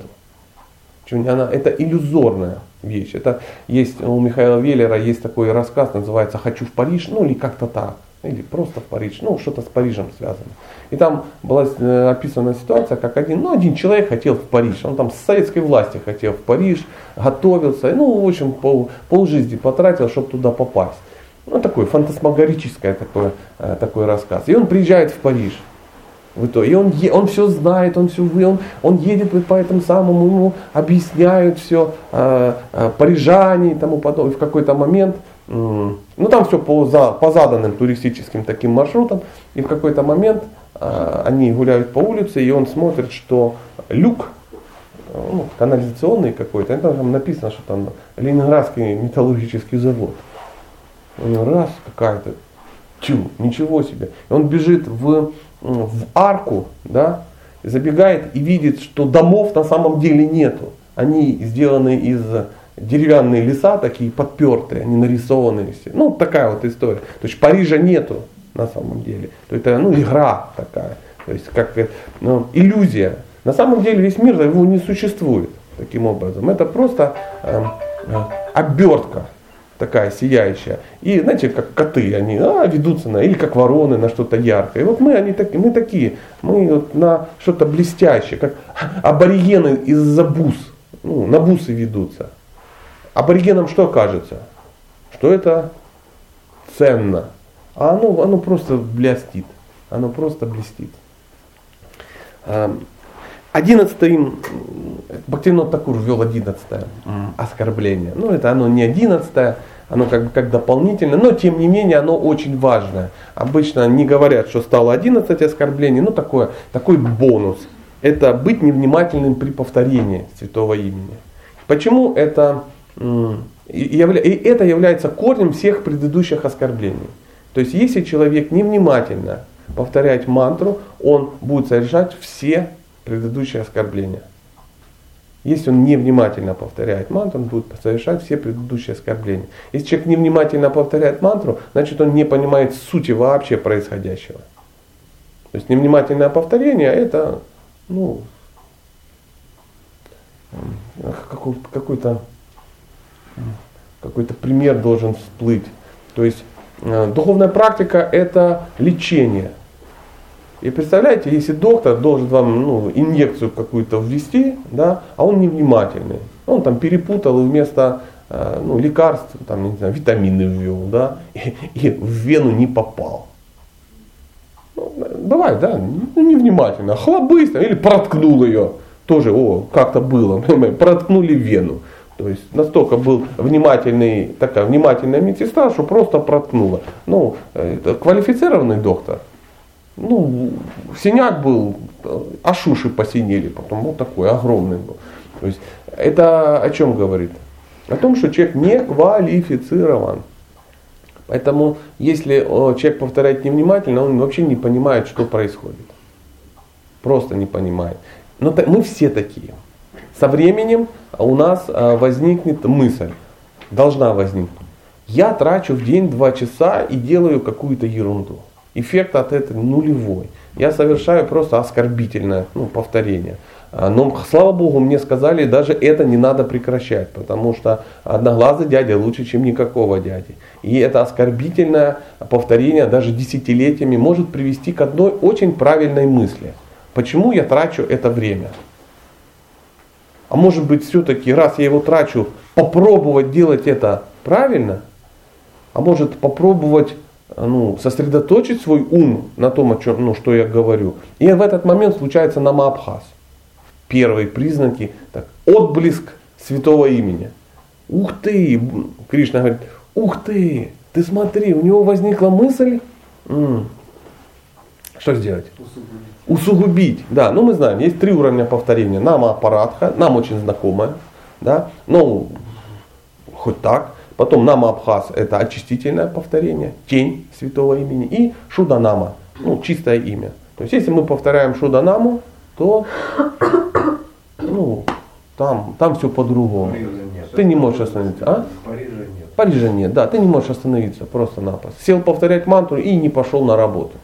Это иллюзорная вещь. Это есть у Михаила Веллера есть такой рассказ, называется «Хочу в Париж», ну или как-то так. Или просто в Париж, ну что-то с Парижем связано. И там была э, описана ситуация, как один, ну один человек хотел в Париж, он там с советской власти хотел в Париж, готовился, ну в общем пол, пол жизни потратил, чтобы туда попасть. Ну такой фантасмагорический такой, э, такой рассказ. И он приезжает в Париж в итоге. И он, он все знает, он все он, он едет по этому самому, ему объясняют все, э, э, парижане и тому подобное. И в какой-то момент, э, ну там все по, за, по заданным туристическим таким маршрутам, и в какой-то момент э, они гуляют по улице, и он смотрит, что люк, э, ну, канализационный какой-то, там написано, что там Ленинградский металлургический завод. Него раз какая-то, чу, ничего себе. И он бежит в в арку, да, забегает и видит, что домов на самом деле нету. Они сделаны из деревянные леса, такие подпертые, они нарисованные все. Ну, такая вот история. То есть Парижа нету на самом деле. То это ну, игра такая. То есть как ну, иллюзия. На самом деле весь мир его не существует таким образом. Это просто э, э, обертка такая сияющая. И знаете, как коты, они а, ведутся на, или как вороны на что-то яркое. И вот мы, они так, мы такие, мы вот на что-то блестящее, как аборигены из-за бус, ну, на бусы ведутся. Аборигенам что кажется? Что это ценно. А оно, оно просто блестит. Оно просто блестит. Одиннадцатый, Бхактивинод Такур ввел одиннадцатое оскорбление. Ну, это оно не одиннадцатое, оно как бы как дополнительное, но тем не менее оно очень важное. Обычно не говорят, что стало 11 оскорблений, но такое, такой бонус. Это быть невнимательным при повторении святого имени. Почему это, и это является корнем всех предыдущих оскорблений. То есть если человек невнимательно повторяет мантру, он будет совершать все предыдущие оскорбления. Если он невнимательно повторяет мантру, он будет совершать все предыдущие оскорбления. Если человек невнимательно повторяет мантру, значит он не понимает сути вообще происходящего. То есть невнимательное повторение это ну, какой-то какой-то пример должен всплыть. То есть э, духовная практика это лечение. И представляете, если доктор должен вам ну, инъекцию какую-то ввести, да, а он невнимательный, он там перепутал и вместо э, ну, лекарств, там, не знаю, витамины ввел, да, и, и в вену не попал. Ну, бывает, да, ну, невнимательно, хлобыстно, или проткнул ее, тоже, о, как-то было, проткнули вену. То есть настолько был внимательный, такая внимательная медсестра, что просто проткнула. Ну, это квалифицированный доктор, ну, синяк был, аж уши посинели, потом вот такой огромный был. То есть это о чем говорит? О том, что человек не квалифицирован. Поэтому если человек повторяет невнимательно, он вообще не понимает, что происходит. Просто не понимает. Но мы все такие. Со временем у нас а, возникнет мысль, должна возникнуть. Я трачу в день два часа и делаю какую-то ерунду эффект от этого нулевой. Я совершаю просто оскорбительное ну, повторение. А, но, слава Богу, мне сказали, даже это не надо прекращать, потому что одноглазый дядя лучше, чем никакого дяди. И это оскорбительное повторение даже десятилетиями может привести к одной очень правильной мысли. Почему я трачу это время? А может быть все-таки, раз я его трачу, попробовать делать это правильно? А может попробовать ну, сосредоточить свой ум на том, о чем, ну, что я говорю. И в этот момент случается намабхаз. Первые признаки, так, отблеск святого имени. Ух ты! Кришна говорит, ух ты! Ты смотри, у него возникла мысль, м-м, что сделать? Усугубить. Да, ну мы знаем, есть три уровня повторения. Нама аппаратха, нам очень знакомая. Да? Ну, хоть так. Потом нама Абхаз это очистительное повторение, тень святого имени. И Шуданама, ну, чистое имя. То есть если мы повторяем Шуданаму, то ну, там, там все по-другому. Ты не можешь остановиться. А? Парижа нет. Парижа нет, да, ты не можешь остановиться просто-напросто. Сел повторять мантру и не пошел на работу.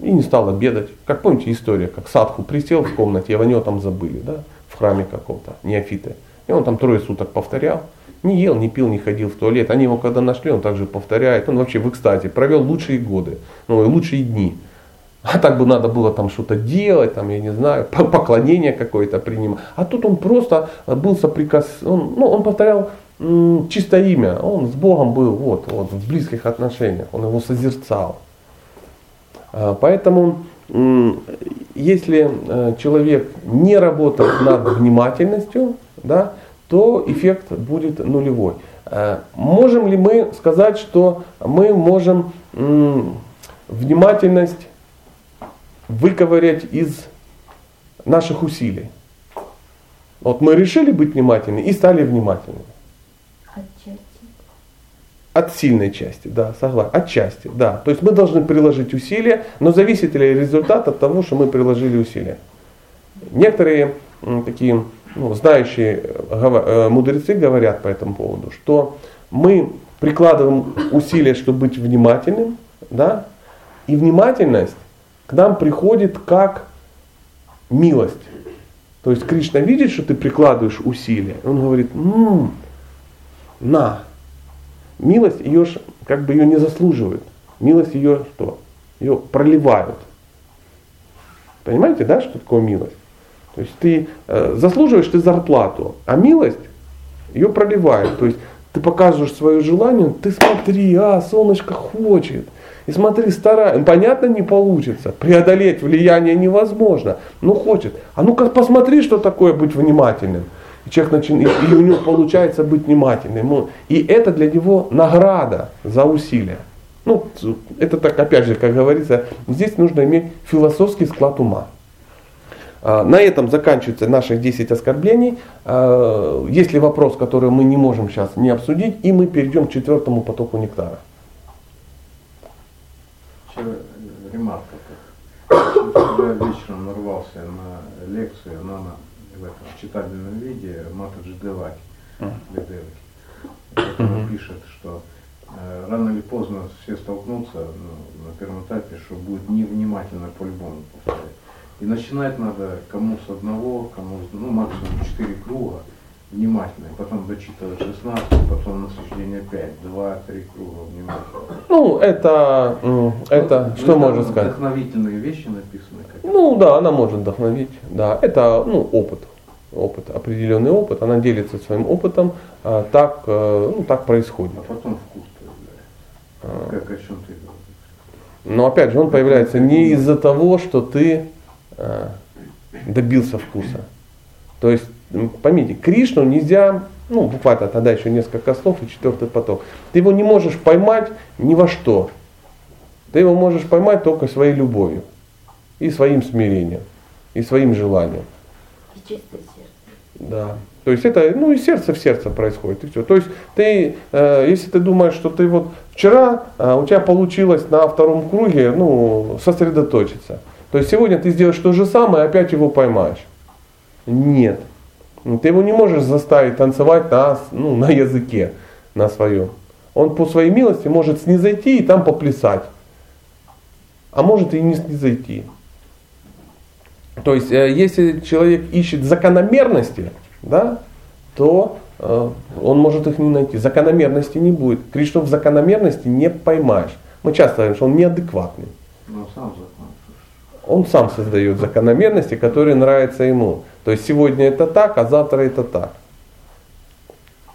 И не стал обедать. Как помните история, как Садху присел в комнате, а о него там забыли, да, в храме каком-то, неофиты. И он там трое суток повторял. не ел, не пил, не ходил в туалет. Они его когда нашли, он также повторяет. Он вообще в экстазе провел лучшие годы, ну и лучшие дни. А так бы надо было там что-то делать, там, я не знаю, поклонение какое-то принимать. А тут он просто был соприкос... Он, ну, он повторял м, чисто имя. Он с Богом был вот, вот, в близких отношениях. Он его созерцал. А, поэтому если э, человек не работает над внимательностью, да, то эффект будет нулевой. Э, можем ли мы сказать, что мы можем внимательность выковырять из наших усилий? Вот мы решили быть внимательными и стали внимательными. Отчасти. От сильной части, да, согласен. Отчасти, да. То есть мы должны приложить усилия, но зависит ли результат от того, что мы приложили усилия. Некоторые такие ну, знающие э, мудрецы говорят по этому поводу, что мы прикладываем усилия, чтобы быть внимательным, да, и внимательность к нам приходит как милость. То есть Кришна видит, что ты прикладываешь усилия, он говорит, м-м, на, Милость ее как бы ее не заслуживает. Милость ее что? Ее проливают. Понимаете, да, что такое милость? То есть ты э, заслуживаешь ты зарплату, а милость ее проливает. То есть ты показываешь свое желание, ты смотри, а, солнышко хочет. И смотри, старай. Понятно, не получится. Преодолеть влияние невозможно. Ну хочет. А ну-ка посмотри, что такое быть внимательным. Человек начинает, и у него получается быть внимательным. И это для него награда за усилия. Ну, это так, опять же, как говорится, здесь нужно иметь философский склад ума. А, на этом заканчиваются наши 10 оскорблений. А, есть ли вопрос, который мы не можем сейчас не обсудить, и мы перейдем к четвертому потоку нектара. Ремарка. Я вечером нарвался на лекцию, на в этом читабельном виде Матаджи Деваки. Uh-huh. Он пишет, что э, рано или поздно все столкнутся ну, на первом этапе, что будет невнимательно по-любому повторять. И начинать надо кому с одного, кому с, ну, максимум четыре круга, внимательно, потом дочитывать 16, потом насыщение 5, 2, 3 круга внимательно. Ну, это, это ну, что это можно сказать? Вдохновительные вещи написаны. Ну да, она может вдохновить, да, это ну, опыт, опыт, определенный опыт, она делится своим опытом, а, так, э, ну, так происходит. А потом вкус появляется. А. Как о чем ты говоришь? Но опять же, он появляется не из-за того, что ты а, добился вкуса. То есть поймите, Кришну нельзя, ну буквально тогда еще несколько слов и четвертый поток. Ты его не можешь поймать ни во что. Ты его можешь поймать только своей любовью и своим смирением, и своим желанием. И чистое сердце. Да. То есть это, ну и сердце в сердце происходит, и все. То есть ты, э, если ты думаешь, что ты вот вчера э, у тебя получилось на втором круге, ну, сосредоточиться. То есть сегодня ты сделаешь то же самое, опять его поймаешь. Нет. Ну, ты его не можешь заставить танцевать на, ну, на языке, на своем. Он по своей милости может снизойти и там поплясать. А может и не снизойти. То есть, э, если человек ищет закономерности, да, то э, он может их не найти. Закономерности не будет. Кришну в закономерности не поймаешь. Мы часто говорим, что он неадекватный. Но сам он сам создает закономерности, которые нравятся ему. То есть сегодня это так, а завтра это так.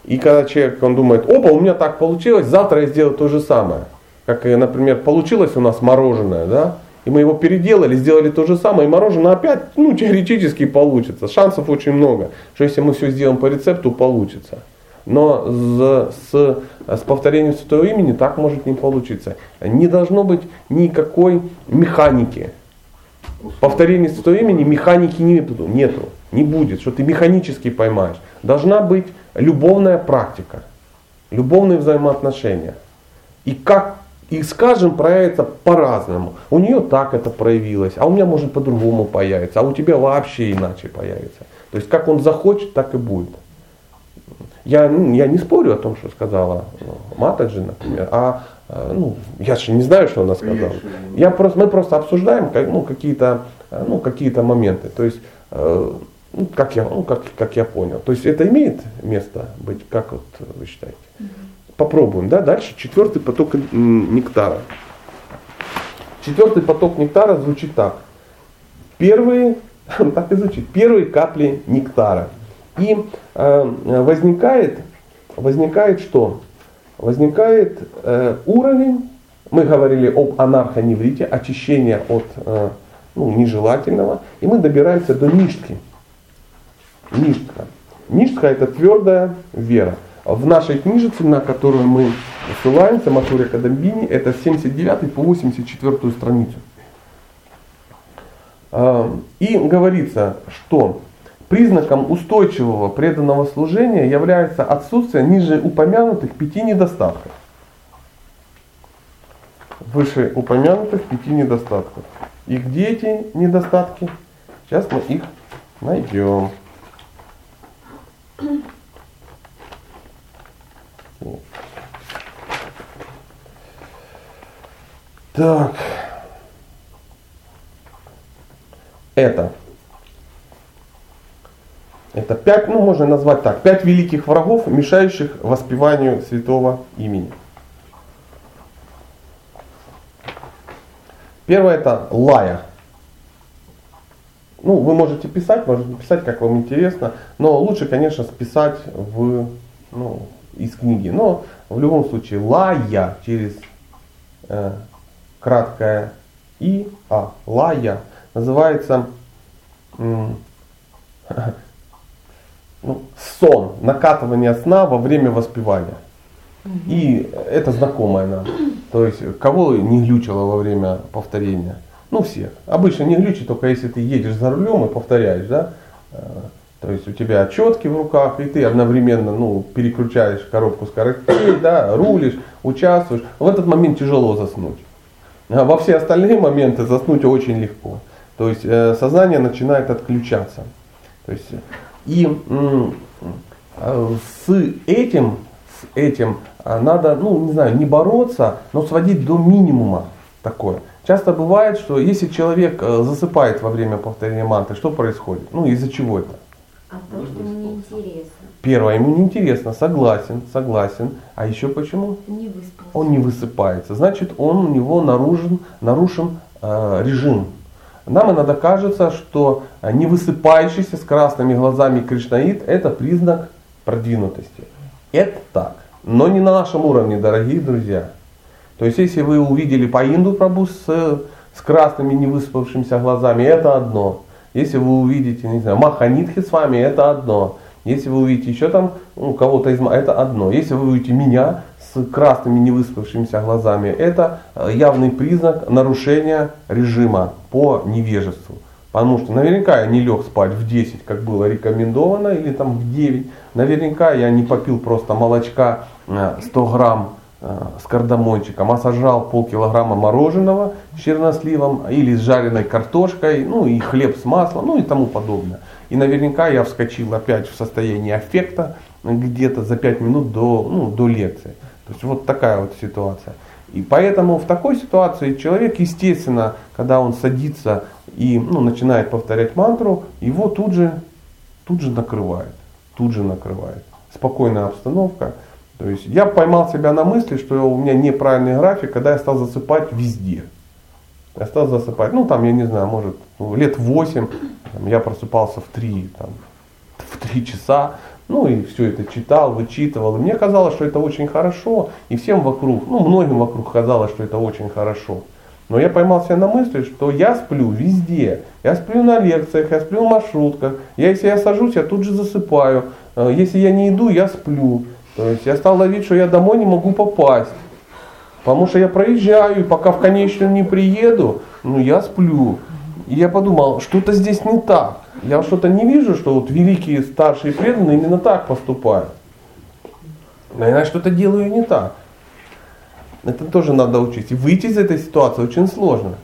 И когда человек, он думает, опа, у меня так получилось, завтра я сделаю то же самое. Как, например, получилось у нас мороженое, да, и мы его переделали, сделали то же самое, и мороженое опять, ну, теоретически получится. Шансов очень много, что если мы все сделаем по рецепту, получится. Но с, с, с повторением святого имени так может не получиться. Не должно быть никакой механики. Повторение святого имени механики нету, нету, не будет, что ты механически поймаешь. Должна быть любовная практика, любовные взаимоотношения. И как и скажем про это по-разному. У нее так это проявилось, а у меня может по-другому появиться, а у тебя вообще иначе появится. То есть как он захочет, так и будет. Я, ну, я не спорю о том, что сказала ну, Матаджи, например, а Э, ну, я же не знаю, что она сказала. Я просто, мы просто обсуждаем ну, какие-то ну, какие моменты. То есть э, Ну, как я, ну, как, как я понял. То есть это имеет место быть, как вот вы считаете? Попробуем, да, дальше четвертый поток нектара. Четвертый поток нектара звучит так. Первые, так и звучит, первые капли нектара. И э, возникает, возникает что? Возникает э, уровень, мы говорили об анархоневрите, очищение от э, ну, нежелательного, и мы добираемся до ништки. Ништка. Ништка это твердая вера. В нашей книжице, на которую мы ссылаемся, Матурия Кадамбини, это 79 по 84 страницу. А, и говорится, что признаком устойчивого преданного служения является отсутствие ниже упомянутых пяти недостатков. Выше упомянутых пяти недостатков. И где эти недостатки? Сейчас мы их найдем. Так. Это. Это пять, ну можно назвать так, пять великих врагов, мешающих воспеванию святого имени. Первое это лая. Ну, вы можете писать, можете писать, как вам интересно, но лучше, конечно, списать в, ну, из книги. Но в любом случае лая через э, краткое и, а, лая, называется ну, сон, накатывание сна во время воспевания. И это знакомое нам. То есть, кого не глючило во время повторения? Ну, всех. Обычно не глючит, только если ты едешь за рулем и повторяешь, да? Э, то есть у тебя четки в руках, и ты одновременно ну, переключаешь коробку скоростей, да, рулишь, участвуешь. В этот момент тяжело заснуть. А во все остальные моменты заснуть очень легко. То есть э, сознание начинает отключаться. То есть, и э, с этим, с этим а надо, ну, не знаю, не бороться, но сводить до минимума такое. Часто бывает, что если человек э, засыпает во время повторения мантры, что происходит? Ну, из-за чего это? А то, что ему неинтересно. Первое, ему неинтересно, согласен, согласен. А еще почему? Не выспался. Он не высыпается. Значит, он у него нарушен, нарушен э, режим. Нам иногда кажется, что не высыпающийся с красными глазами Кришнаид это признак продвинутости. Это так. Но не на нашем уровне, дорогие друзья. То есть, если вы увидели по Инду Прабу с, с красными невыспавшимися глазами, это одно. Если вы увидите, не знаю, Маханитхи с вами, это одно. Если вы увидите еще там ну, кого-то из это одно. Если вы увидите меня с красными невыспавшимися глазами, это э, явный признак нарушения режима по невежеству. Потому что наверняка я не лег спать в 10, как было рекомендовано, или там в 9. Наверняка я не попил просто молочка 100 э, грамм с кардамончиком, а сожрал полкилограмма мороженого с черносливом или с жареной картошкой, ну и хлеб с маслом, ну и тому подобное. И наверняка я вскочил опять в состояние аффекта где-то за 5 минут до, ну, до лекции. То есть вот такая вот ситуация. И поэтому в такой ситуации человек, естественно, когда он садится и ну, начинает повторять мантру, его тут же, тут же накрывает. Тут же накрывает. Спокойная обстановка. То есть я поймал себя на мысли, что у меня неправильный график, когда я стал засыпать везде. Я стал засыпать, ну там, я не знаю, может, ну, лет 8, там, я просыпался в 3, там, в 3 часа, ну и все это читал, вычитывал. И мне казалось, что это очень хорошо. И всем вокруг, ну многим вокруг казалось, что это очень хорошо. Но я поймал себя на мысли, что я сплю везде. Я сплю на лекциях, я сплю в маршрутках. Я, если я сажусь, я тут же засыпаю. Э, если я не иду, я сплю. То есть я стал ловить, что я домой не могу попасть. Потому что я проезжаю, и пока в конечном не приеду, ну я сплю. И я подумал, что-то здесь не так. Я что-то не вижу, что вот великие старшие преданные именно так поступают. Наверное, что-то делаю не так. Это тоже надо учить. И выйти из этой ситуации очень сложно.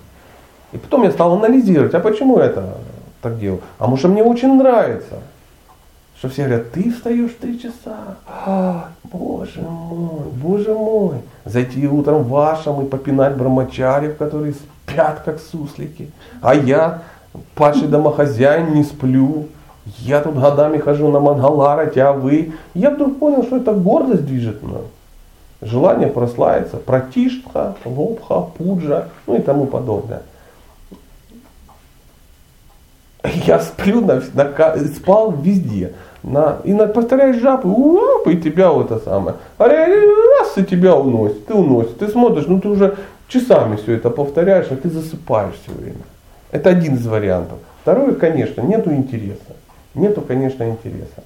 И потом я стал анализировать, а почему я это так делаю? А может мне очень нравится. Что все говорят, ты встаешь в три часа. А, боже мой, боже мой. Зайти утром вашим и попинать брамачарев, которые спят как суслики. А я, падший домохозяин, не сплю. Я тут годами хожу на Мангаларате, а вы... Я вдруг понял, что это гордость движет мной. Желание прославиться, пратишка, лобха, пуджа, ну и тому подобное. Я сплю, на, на, спал везде. На, и на, повторяешь жапы, уап, и тебя вот это самое. Раз и тебя уносит, ты уносит. Ты смотришь, ну ты уже часами все это повторяешь, а ты засыпаешь все время. Это один из вариантов. Второе, конечно, нету интереса. Нету, конечно, интереса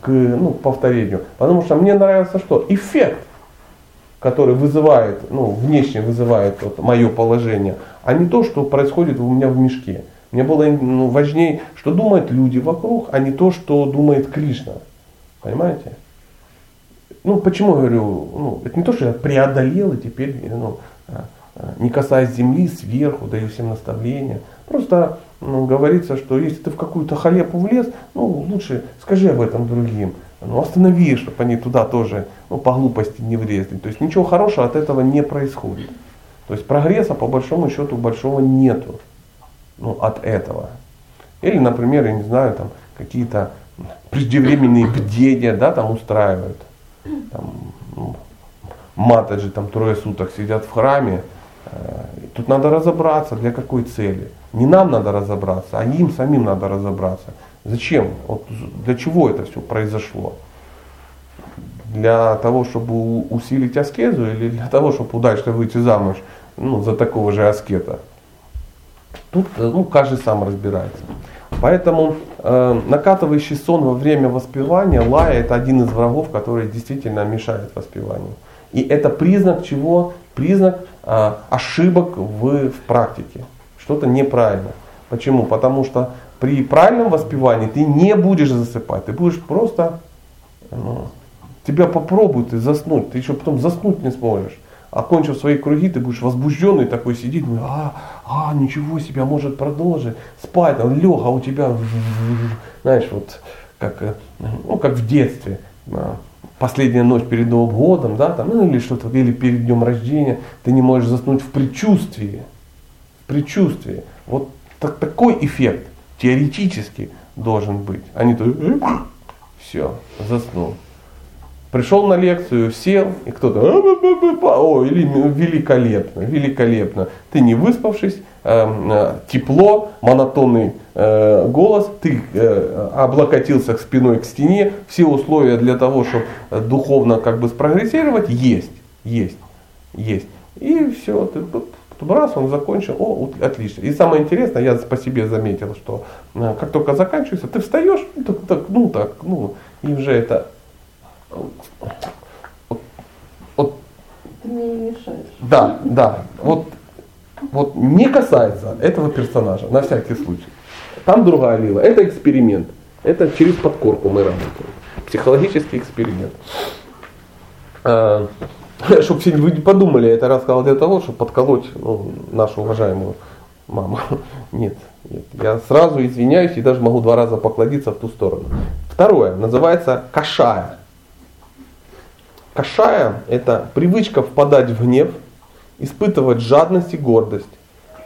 к ну, повторению. Потому что мне нравится что? Эффект, который вызывает, ну, внешне вызывает вот, мое положение, а не то, что происходит у меня в мешке. Мне было ну, важнее, что думают люди вокруг, а не то, что думает Кришна. Понимаете? Ну, почему я говорю, ну, это не то, что я преодолел и теперь ну, а, а, не касаясь земли, сверху даю всем наставления. Просто ну, говорится, что если ты в какую-то халепу влез, ну, лучше скажи об этом другим. Ну, останови, чтобы они туда тоже ну, по глупости не влезли. То есть ничего хорошего от этого не происходит. То есть прогресса по большому счету большого нету ну, от этого. Или, например, я не знаю, там какие-то преждевременные бдения, да, там устраивают. Там, ну, матаджи там трое суток сидят в храме. Э, тут надо разобраться, для какой цели. Не нам надо разобраться, а им самим надо разобраться. Зачем? Вот для чего это все произошло? Для того, чтобы усилить аскезу или для того, чтобы удачно выйти замуж ну, за такого же аскета? Тут э, ну, каждый сам разбирается. Поэтому э, накатывающий сон во время воспевания, лая, это один из врагов, который действительно мешает воспеванию. И это признак чего? Признак э, ошибок в, в практике. Что-то неправильно. Почему? Потому что при правильном воспевании ты не будешь засыпать, ты будешь просто, ну, тебя попробуют и заснуть, ты еще потом заснуть не сможешь окончив свои круги, ты будешь возбужденный такой сидеть, ну, а, а, ничего себе, а может продолжить, спать, там, лег, а у тебя, знаешь, вот, как, э, ну, как в детстве, последняя ночь перед Новым годом, да, там, ну, или что-то, или перед днем рождения, ты не можешь заснуть в предчувствии, в предчувствии. Вот так, такой эффект теоретически должен быть, а не то, все, заснул. Пришел на лекцию, сел, и кто-то, о, или великолепно, великолепно. Ты не выспавшись, эм, э, тепло, монотонный э, голос, ты э, облокотился спиной к стене, все условия для того, чтобы духовно как бы спрогрессировать, есть, есть, есть. И все, ты раз он закончил, о, отлично. И самое интересное, я по себе заметил, что как только заканчивается, ты встаешь, ну так, так, ну так, ну, и уже это вот, Ты мне не мешаешь. Да, да. Вот, вот не касается этого персонажа, на всякий случай. Там другая лила. Это эксперимент. Это через подкорку мы работаем. Психологический эксперимент. А, чтобы все вы не подумали, я это рассказал для того, чтобы подколоть ну, нашу уважаемую маму. Нет, нет. Я сразу извиняюсь и даже могу два раза покладиться в ту сторону. Второе, называется кашая. Кашая – это привычка впадать в гнев, испытывать жадность и гордость.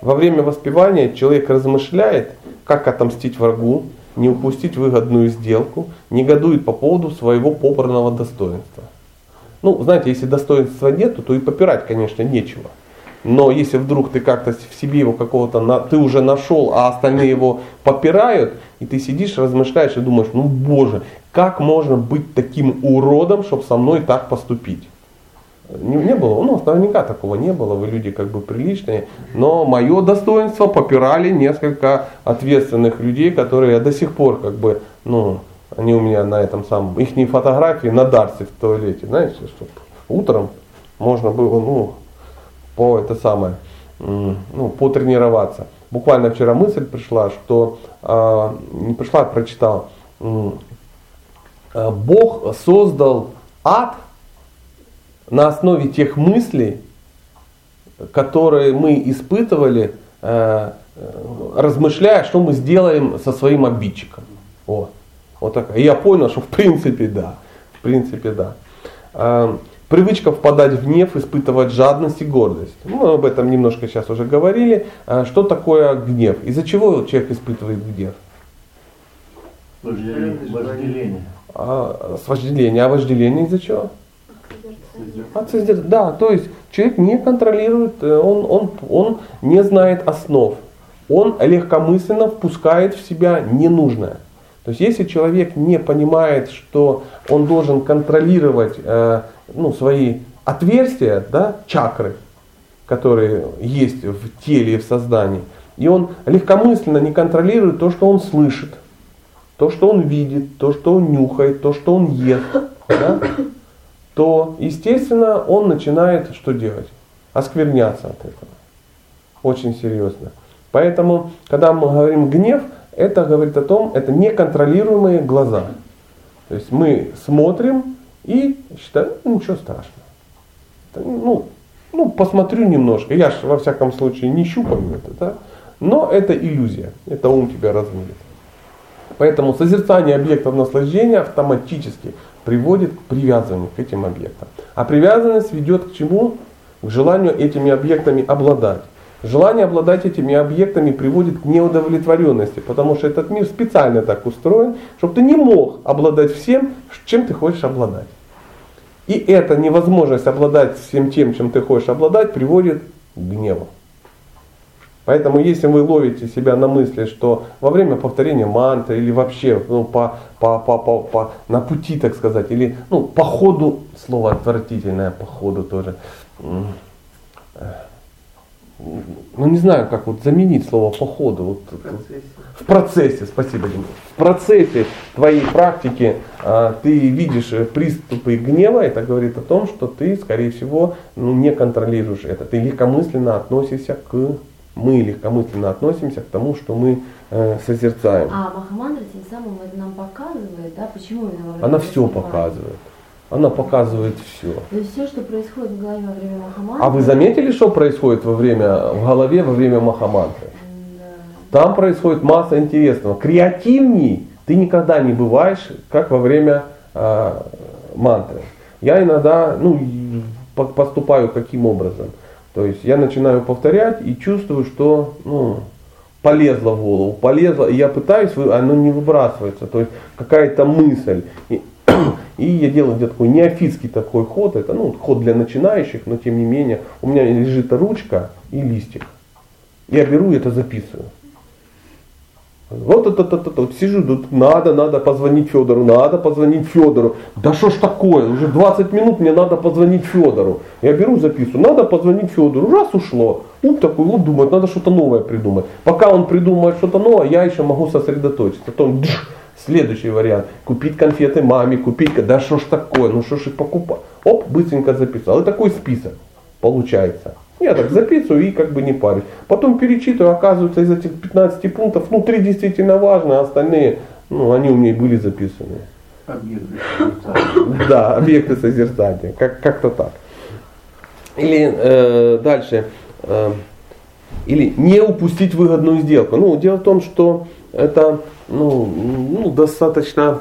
Во время воспевания человек размышляет, как отомстить врагу, не упустить выгодную сделку, негодует по поводу своего попранного достоинства. Ну, знаете, если достоинства нету, то и попирать, конечно, нечего. Но если вдруг ты как-то в себе его какого-то, ты уже нашел, а остальные его попирают, и ты сидишь, размышляешь и думаешь, ну боже, как можно быть таким уродом, чтобы со мной так поступить? Не, не было, ну, наверняка такого не было, вы люди как бы приличные, но мое достоинство попирали несколько ответственных людей, которые до сих пор как бы, ну, они у меня на этом самом, их фотографии на дарсе в туалете, знаете, чтобы утром можно было, ну, по это самое, ну, потренироваться. Буквально вчера мысль пришла, что э, не пришла, а прочитал. Э, Бог создал ад на основе тех мыслей, которые мы испытывали, э, размышляя, что мы сделаем со своим обидчиком. Вот. Вот так. И я понял, что в принципе да. В принципе да. Привычка впадать в гнев, испытывать жадность и гордость. Мы об этом немножко сейчас уже говорили. А что такое гнев? Из-за чего человек испытывает гнев? Вожделение. А, с вожделения. А вожделение из-за чего? От созер- Да, то есть человек не контролирует, э, он, он, он не знает основ. Он легкомысленно впускает в себя ненужное. То есть если человек не понимает, что он должен контролировать э, ну, свои отверстия, да, чакры, которые есть в теле и в создании, и он легкомысленно не контролирует то, что он слышит, то, что он видит, то, что он нюхает, то, что он ест, да, то, естественно, он начинает что делать? Оскверняться от этого. Очень серьезно. Поэтому, когда мы говорим гнев, это говорит о том, это неконтролируемые глаза. То есть мы смотрим и считаем, ну ничего страшного. Ну, ну, посмотрю немножко. Я же во всяком случае не щупаю это, да? Но это иллюзия. Это ум тебя размылит. Поэтому созерцание объектов наслаждения автоматически приводит к привязыванию к этим объектам. А привязанность ведет к чему? К желанию этими объектами обладать. Желание обладать этими объектами приводит к неудовлетворенности, потому что этот мир специально так устроен, чтобы ты не мог обладать всем, чем ты хочешь обладать. И эта невозможность обладать всем тем, чем ты хочешь обладать, приводит к гневу. Поэтому если вы ловите себя на мысли, что во время повторения мантры или вообще ну, по, по, по, по, по, на пути, так сказать, или ну, по ходу, слово отвратительное, по ходу тоже, ну не знаю, как вот заменить слово по ходу. Вот, в процессе. В процессе, спасибо, Дима. В процессе твоей практики а, ты видишь приступы гнева, это говорит о том, что ты, скорее всего, ну, не контролируешь это. Ты легкомысленно относишься к мы легкомысленно относимся к тому, что мы э, созерцаем. А Махамандра тем самым это нам показывает, да, почему именно Она все показывает. Она показывает все. То есть все, что происходит в голове во время Махамантры. А вы заметили, что происходит во время, в голове во время Махамантры? Да. Там происходит масса интересного. Креативней ты никогда не бываешь, как во время э, мантры. Я иногда ну, поступаю каким образом? То есть я начинаю повторять и чувствую, что ну, полезло в голову, полезло, и я пытаюсь, оно не выбрасывается, то есть какая-то мысль. И, я делаю где-то такой неофитский такой ход, это ну, ход для начинающих, но тем не менее у меня лежит ручка и листик. Я беру это записываю. Вот это, это, это, вот сижу, тут надо, надо позвонить Федору, надо позвонить Федору. Да что ж такое, уже 20 минут мне надо позвонить Федору. Я беру, записываю, надо позвонить Федору. Раз ушло. Ум такой, вот думает, надо что-то новое придумать. Пока он придумает что-то новое, я еще могу сосредоточиться. Потом дж, следующий вариант. Купить конфеты маме, купить, да что ж такое, ну что ж их покупать. Оп, быстренько записал. И такой список получается. Я так записываю и как бы не парюсь. Потом перечитываю, оказывается, из этих 15 пунктов, ну, три действительно важны, а остальные, ну, они у меня были записаны. Объекты созерцания. Да, объекты созерцания, как, как-то так. Или э, дальше, э, или не упустить выгодную сделку. Ну, дело в том, что это ну, ну, достаточно,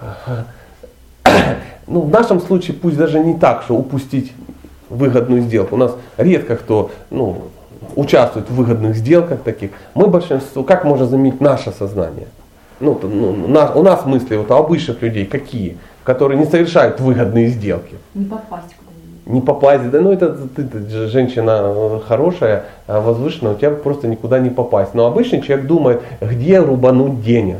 ну, в нашем случае пусть даже не так, что упустить выгодную сделку. У нас редко кто ну, участвует в выгодных сделках таких. Мы большинство, как можно заменить наше сознание? Ну, ну, на, у нас мысли вот, у обычных людей какие? Которые не совершают выгодные сделки. Не попасть. Не попасть, да, ну это ты, ты женщина хорошая, возвышенная, у тебя просто никуда не попасть. Но обычный человек думает, где рубануть денег,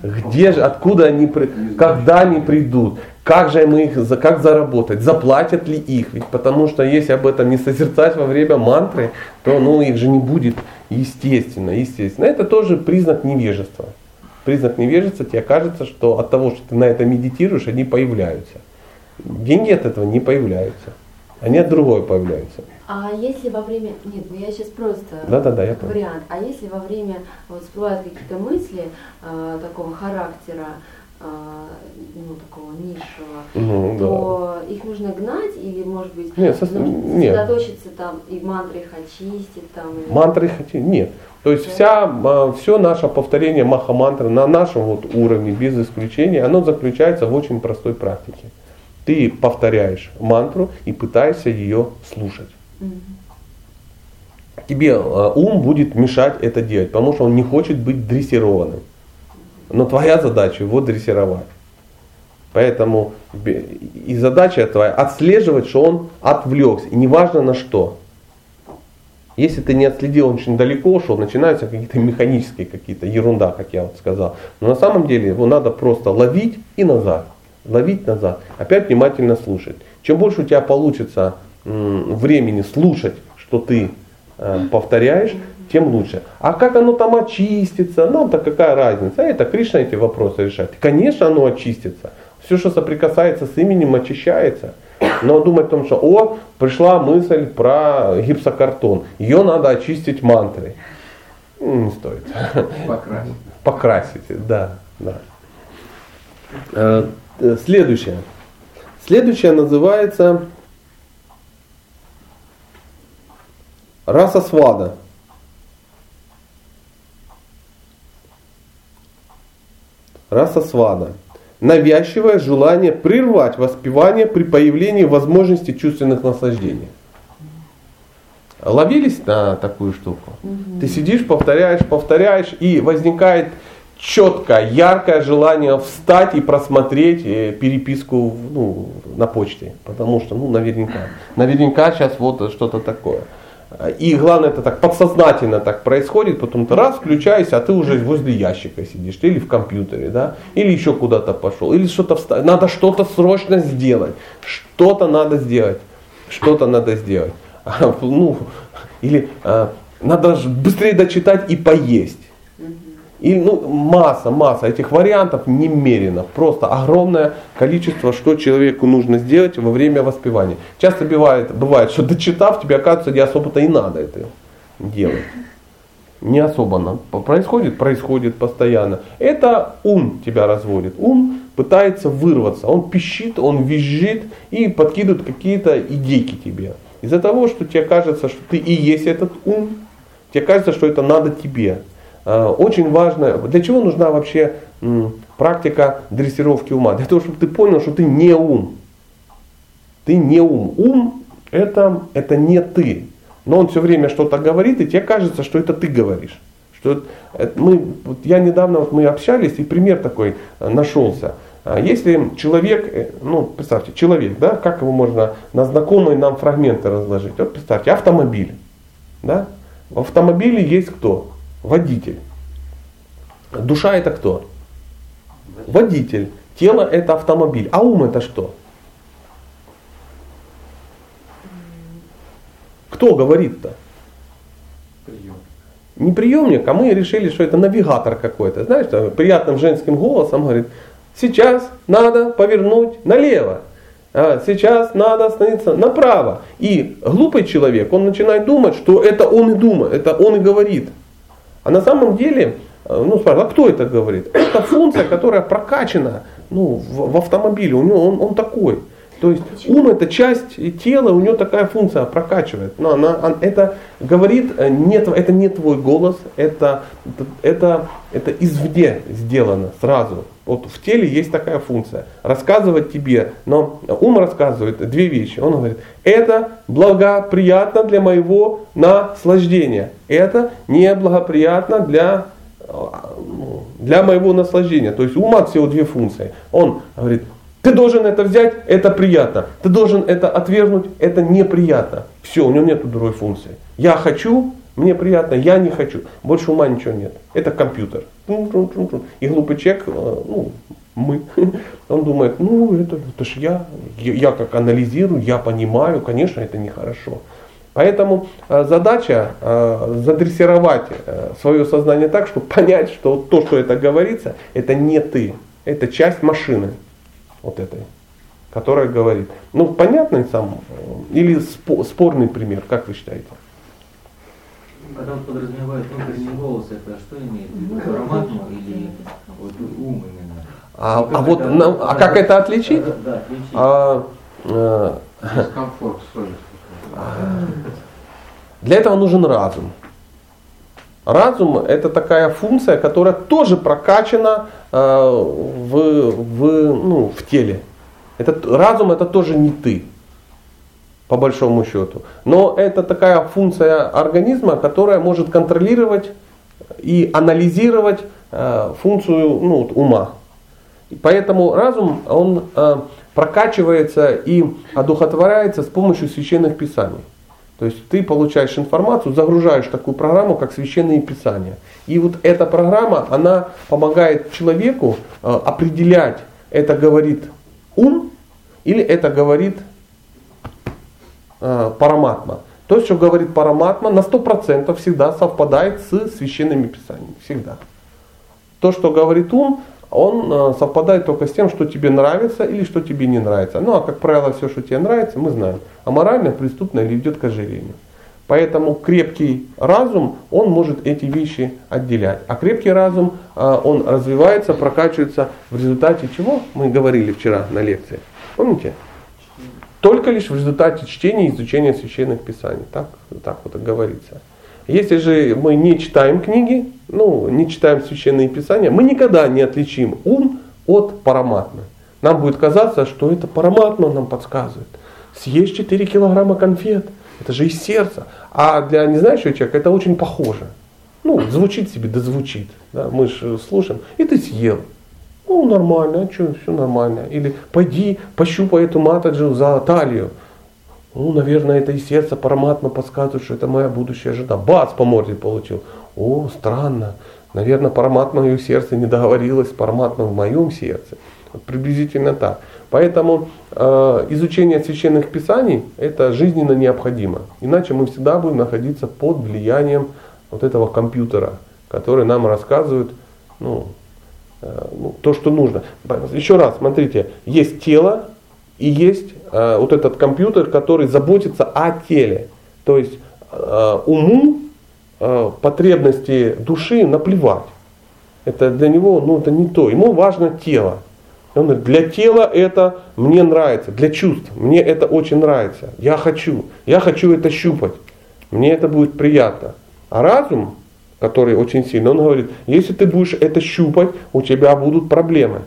где же, откуда они, когда они придут, как же мы их, как заработать, заплатят ли их? Ведь потому что если об этом не созерцать во время мантры, то ну, их же не будет естественно, естественно. Это тоже признак невежества. Признак невежества, тебе кажется, что от того, что ты на это медитируешь, они появляются. Деньги от этого не появляются. Они от другого появляются. А если во время, нет, ну я сейчас просто да, да, да, я вариант, а если во время вот всплывают какие-то мысли э, такого характера, а, ну, такого низшего, ну, то да. их нужно гнать или, может быть, нет, совсем, нет. сосредоточиться там и мантры их очистить там? Или... Мантры их очистить? Нет. То есть да. вся, а, все наше повторение маха-мантры на нашем вот уровне, без исключения, оно заключается в очень простой практике. Ты повторяешь мантру и пытаешься ее слушать. Тебе ум будет мешать это делать, потому что он не хочет быть дрессированным. но твоя задача его дрессировать. Поэтому и задача твоя отслеживать, что он отвлекся. И неважно на что. Если ты не отследил очень далеко, что начинаются какие-то механические какие-то ерунда, как я вот сказал. Но на самом деле его надо просто ловить и назад. Ловить назад. Опять внимательно слушать. Чем больше у тебя получится времени слушать, что ты э, повторяешь, тем лучше. А как оно там очистится, нам-то какая разница? Это Кришна эти вопросы решает. Конечно, оно очистится. Все, что соприкасается с именем, очищается. Но думать о том, что о, пришла мысль про гипсокартон, ее надо очистить мантрой. Не стоит. Покрасить. Покрасить, да. да. Э, следующее. Следующее называется раса свада. Раса свада навязчивое желание прервать воспевание при появлении возможности чувственных наслаждений. Ловились на такую штуку? Угу. Ты сидишь, повторяешь, повторяешь, и возникает четкое, яркое желание встать и просмотреть э, переписку ну, на почте. Потому что, ну, наверняка, наверняка сейчас вот что-то такое. И главное, это так подсознательно так происходит, потом ты раз включаешься, а ты уже возле ящика сидишь, или в компьютере, да, или еще куда-то пошел, или что-то встать. Надо что-то срочно сделать, что-то надо сделать, что-то надо сделать. А, ну, или а, надо быстрее дочитать и поесть. И ну, масса, масса этих вариантов немерено. Просто огромное количество, что человеку нужно сделать во время воспевания. Часто бывает, бывает что дочитав, тебе оказывается не особо-то и надо это делать. Не особо нам происходит, происходит постоянно. Это ум тебя разводит. Ум пытается вырваться. Он пищит, он визжит и подкидывает какие-то идейки тебе. Из-за того, что тебе кажется, что ты и есть этот ум, тебе кажется, что это надо тебе. А, очень важно, для чего нужна вообще практика дрессировки ума? Для того, чтобы ты понял, что ты не ум. Ты не ум. Ум это, это не ты. Но он все время что-то говорит, и тебе кажется, что это ты говоришь. Что мы, вот я недавно вот мы общались, и пример такой э, нашелся. А если человек, э, ну представьте, человек, да, как его можно на знакомые нам фрагменты разложить? Вот представьте, автомобиль. Да? В автомобиле есть кто? Водитель. Душа это кто? Водитель. Тело это автомобиль. А ум это что? Кто говорит-то? Не приемник, а мы решили, что это навигатор какой-то. Знаешь, приятным женским голосом говорит, сейчас надо повернуть налево. А сейчас надо остановиться направо. И глупый человек, он начинает думать, что это он и думает, это он и говорит. А на самом деле, э, ну спрашивают, а кто это говорит? Это функция, которая прокачана ну, в, в автомобиле, у него он, он такой. То есть ум это часть тела, у него такая функция прокачивает. Но она, это говорит, э, нет, это не твой голос, это, это, это извне сделано сразу. Вот в теле есть такая функция. Рассказывать тебе. Но ум рассказывает две вещи. Он говорит, это благоприятно для моего наслаждения. Это неблагоприятно для, ну, для моего наслаждения. То есть у ума всего две функции. Он говорит, ты должен это взять, это приятно. Ты должен это отвергнуть, это неприятно. Все, у него нет другой функции. Я хочу, мне приятно, я не хочу. Больше ума ничего нет. Это компьютер. И глупый человек, э, ну, мы, он думает, ну, это, это ж я, я как анализирую, я понимаю, конечно, это нехорошо. Поэтому э, задача э, задрессировать свое сознание так, чтобы понять, что то, что это говорится, это не ты, это часть машины вот этой, которая говорит. Ну, понятный сам или спорный пример, как вы считаете? Когда он подразумевает внутренний голос, это что имеет в виду? Или вот, ум именно? А, ну, а вот это, нам, а как это отличить? Да, да, отличить. А, а, Дискомфорт, совесть. Для этого нужен разум. Разум это такая функция, которая тоже прокачана э, в, в, ну, в теле. Этот разум это тоже не ты по большому счету. Но это такая функция организма, которая может контролировать и анализировать э, функцию ну, ума. И поэтому разум, он э, прокачивается и одухотворяется с помощью священных писаний. То есть ты получаешь информацию, загружаешь такую программу, как священные писания. И вот эта программа, она помогает человеку э, определять, это говорит ум или это говорит э, параматма. То, что говорит параматма, на 100% всегда совпадает с священными писаниями. Всегда. То, что говорит ум, он э, совпадает только с тем, что тебе нравится или что тебе не нравится. Ну а как правило, все, что тебе нравится, мы знаем. А морально, преступно или идет к ожирению. Поэтому крепкий разум, он может эти вещи отделять. А крепкий разум, э, он развивается, прокачивается в результате чего? Мы говорили вчера на лекции. Помните? Только лишь в результате чтения и изучения священных писаний. Так, так вот и говорится. Если же мы не читаем книги, ну, не читаем священные писания, мы никогда не отличим ум от параматмы. Нам будет казаться, что это параматма нам подсказывает. Съешь 4 килограмма конфет, это же из сердца. А для незнающего человека это очень похоже. Ну, звучит себе, да звучит. Да, мы же слушаем, и ты съел. Ну, нормально, а что, все нормально. Или пойди, пощупай эту матаджу за талию. Ну, наверное, это и сердце параматма подсказывает, что это моя будущая жена. Бац, по морде получил. О, странно. Наверное, параматма в сердце не договорилась с параматма в моем сердце. Вот приблизительно так. Поэтому э, изучение священных писаний это жизненно необходимо. Иначе мы всегда будем находиться под влиянием вот этого компьютера, который нам рассказывает ну, э, ну, то, что нужно. Еще раз, смотрите, есть тело, и есть э, вот этот компьютер, который заботится о теле. То есть э, уму потребности души наплевать. Это для него, ну это не то. Ему важно тело. Он говорит, для тела это мне нравится, для чувств мне это очень нравится. Я хочу, я хочу это щупать. Мне это будет приятно. А разум, который очень сильный, он говорит, если ты будешь это щупать, у тебя будут проблемы.